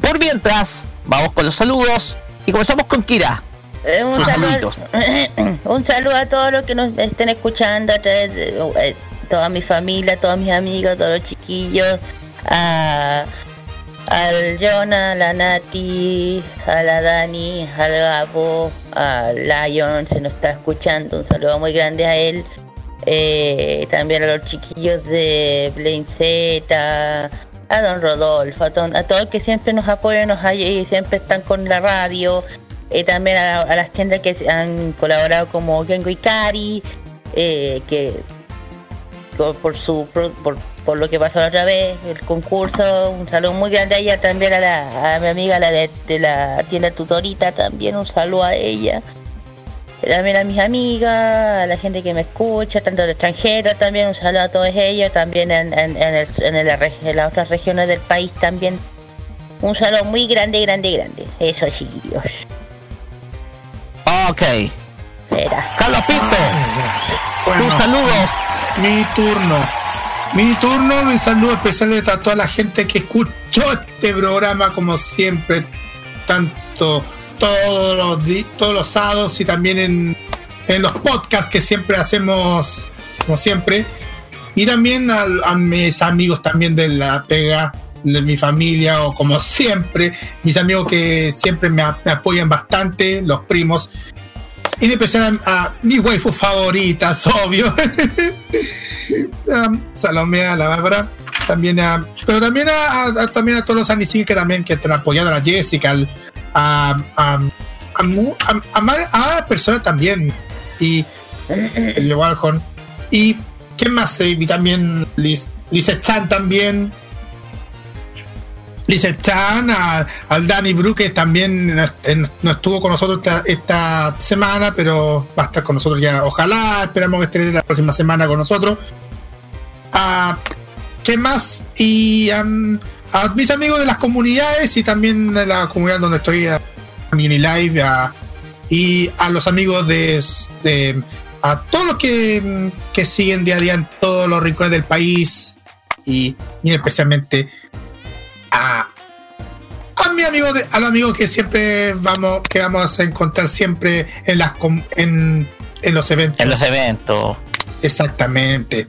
Por mientras, vamos con los saludos y comenzamos con Kira. Eh, un, saludo, [CLEARS THROAT] un saludo a todos los que nos estén escuchando, a través de eh, toda mi familia, todos mis amigos, todos los chiquillos, a, al Jonah, a la Nati, a la Dani, al Gabo, al Lion, se nos está escuchando, un saludo muy grande a él. Eh, también a los chiquillos de Blaine Z, a Don Rodolfo, a, don- a todos que siempre nos apoyan nos y siempre están con la radio. Eh, también a, a las tiendas que han colaborado como Gengo y Cari, eh, que por, su por- por lo que pasó la otra vez, el concurso, un saludo muy grande a ella, también a, la, a mi amiga la de, de la tienda tutorita, también un saludo a ella. También a mis amigas, a la gente que me escucha, tanto de extranjero también, un saludo a todos ellos, también en, en, en el- en el reg- en las otras regiones del país también. Un saludo muy grande, grande, grande. Eso, chiquillos. Ok. Carlos Pinto, Bueno, tus saludos. mi turno. Mi turno, mi saludo especial a toda la gente que escuchó este programa como siempre, tanto todos los, todos los sábados y también en, en los podcasts que siempre hacemos, como siempre. Y también a, mis amigos también de la pega, de mi familia o como siempre, mis amigos que siempre me apoyan bastante, los primos. Y en especial a, a mis waifus favoritas, obvio. [LAUGHS] Um, Salomé, a la Bárbara, también a, pero también a, a- también a todos los Anisin que también que están apoyando a la Jessica, al- a, a, a, mu- a, a mar- a personas también y el Walcon y ¿qué más? Eh, Y también Liz, Lisa Chan también Lisa Chan, a- al Danny Bru, que también no, en- no estuvo con nosotros esta, semana, pero va a estar con nosotros ya. Ojalá, esperamos que esté la próxima semana con nosotros. A, ¿Qué más? Y am, a mis amigos de las comunidades y también de la comunidad donde estoy, a Mini Live, a- y a los amigos de, de- a todos los que, que siguen día a día en todos los rincones del país y, y especialmente a, a mi amigo de, a los amigos que siempre vamos que vamos a encontrar siempre en las en, en los eventos. En los eventos. exactamente.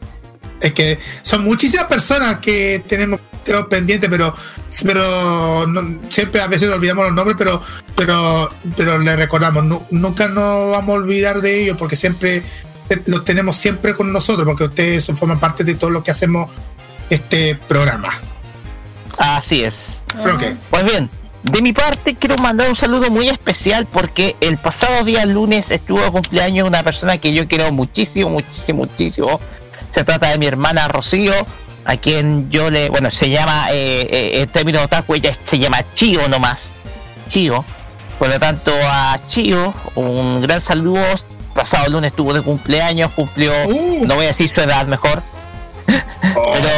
Es que son muchísimas personas que tenemos tenemos pendientes pero pero no- siempre a veces olvidamos los nombres pero pero pero le recordamos nu- nunca nos vamos a olvidar de ellos porque siempre los tenemos siempre con nosotros porque ustedes son, forman parte de todo lo que hacemos este programa Así es. Ok. Pues bien, de mi parte quiero mandar un saludo muy especial porque el pasado día lunes estuvo de cumpleaños una persona que yo quiero muchísimo, muchísimo, muchísimo. Se trata de mi hermana Rocío, a quien yo le, bueno, se llama, eh, eh, en términos otaku, ella se llama Chio nomás. Chio. Por lo tanto, a Chio, un gran saludo. Pasado lunes estuvo de cumpleaños, cumplió, Uh. no voy a decir su edad mejor, pero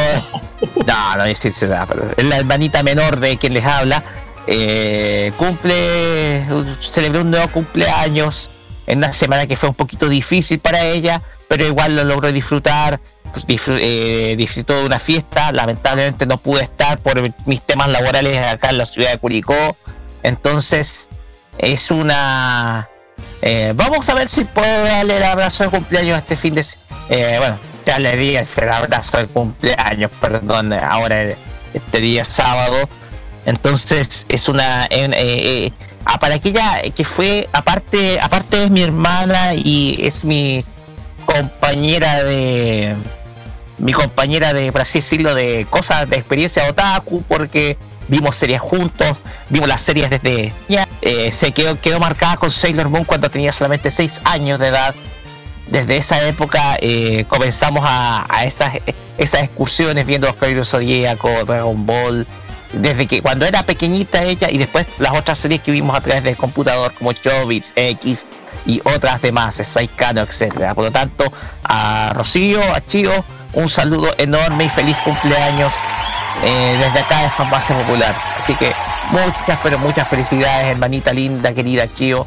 no, no voy a decir su edad, pero es la hermanita menor de quien les habla. Eh, cumple, celebró un nuevo cumpleaños en una semana que fue un poquito difícil para ella, pero igual lo logró disfrutar. pues, eh, disfrutó de una fiesta, lamentablemente no pude estar por mis temas laborales acá en la ciudad de Curicó. Entonces, es una. eh, vamos a ver si puedo darle el abrazo de cumpleaños este fin de. eh, bueno, ya le di el abrazo de cumpleaños, perdón, ahora este día sábado. Entonces es una eh, eh, ah, para aquella que fue aparte aparte es mi hermana y es mi compañera de mi compañera de por así decirlo de cosas de experiencia otaku porque vimos series juntos vimos las series desde eh, se quedó quedó marcada con Sailor Moon cuando tenía solamente 6 años de edad desde esa época eh, comenzamos a, esas esas excursiones viendo los Caballeros Zodíaco Dragon Ball desde que cuando era pequeñita ella y después las otras series que vimos a través del computador como Chobits X y otras demás, Saikano, etcétera. Por lo tanto, a Rocío, a Chio, un saludo enorme y feliz cumpleaños eh, desde acá de Farmacia Popular. Así que muchas, pero muchas felicidades, hermanita linda, querida Chio.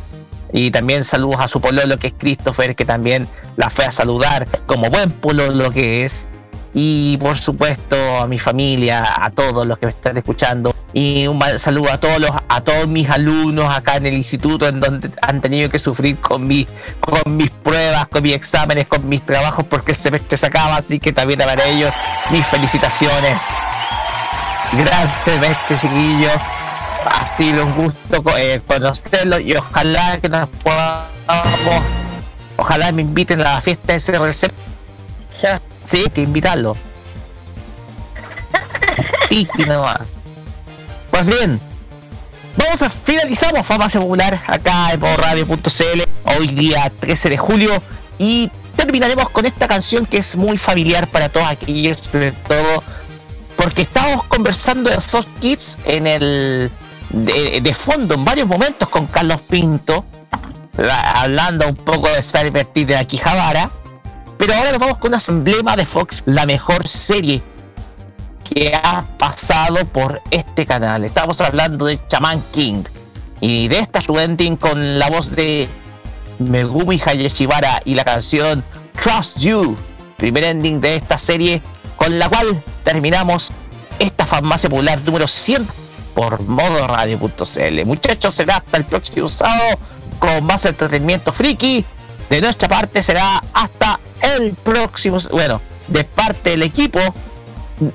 Y también saludos a su pololo que es Christopher, que también la fue a saludar como buen pololo que es. Y por supuesto a mi familia, a todos los que me están escuchando. Y un saludo a todos los, a todos mis alumnos acá en el instituto en donde han tenido que sufrir con mi, con mis pruebas, con mis exámenes, con mis trabajos porque el semestre se acaba, así que también para ellos mis felicitaciones. Gran semestre chiquillos, ha sido un gusto eh, conocerlos y ojalá que nos podamos, ojalá me inviten a la fiesta de SRC. Ya. Sí, que invitarlo. Y nomás. Pues bien, vamos a finalizamos Farmacia Popular acá en Radio.cl hoy día 13 de julio y terminaremos con esta canción que es muy familiar para todos aquellos, sobre todo porque estábamos conversando de Fox Kids en el de, fondo en varios momentos con Carlos Pinto, la- hablando un poco de estar invertido de Akihabara. Pero ahora nos vamos con un emblema de Fox, la mejor serie que ha pasado por este canal. Estamos hablando de Shaman King y de esta su ending con la voz de Megumi Hayashibara y la canción Trust You, primer ending de esta serie con la cual terminamos esta farmacia popular número 100 por modo radio.cl. Muchachos, será hasta el próximo sábado con más entretenimiento friki. De nuestra parte será hasta el próximo, bueno, de parte del equipo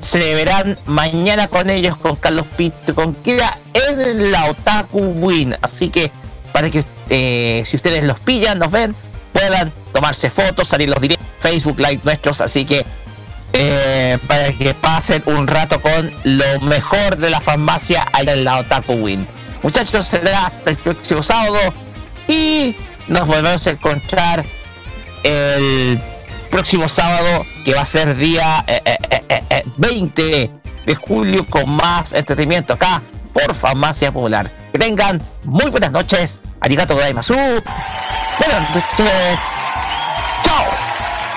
se verán mañana con ellos, con Carlos Pinto, con Kira en la Otaku Win. Así que para que eh, si ustedes los pillan, nos ven, puedan tomarse fotos, salir los directos, Facebook Live nuestros. Así que eh, para que pasen un rato con lo mejor de la farmacia allá en la Otaku Win. Muchachos, será hasta el próximo sábado y nos volvemos a encontrar el próximo sábado que va a ser día eh, eh, eh, 20 de julio con más entretenimiento acá por Farmacia Popular. Que tengan muy buenas noches. Arigato gozaimasu. Buenas noches.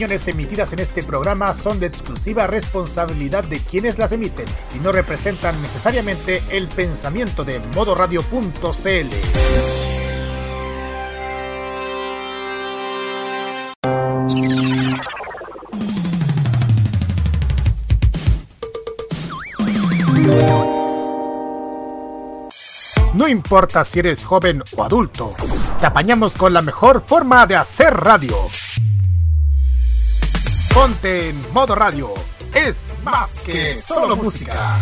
opiniones emitidas en este programa son de exclusiva responsabilidad de quienes las emiten y no representan necesariamente el pensamiento de modoradio.cl. No importa si eres joven o adulto, te apañamos con la mejor forma de hacer radio. Ponte en modo radio. Es más que solo música.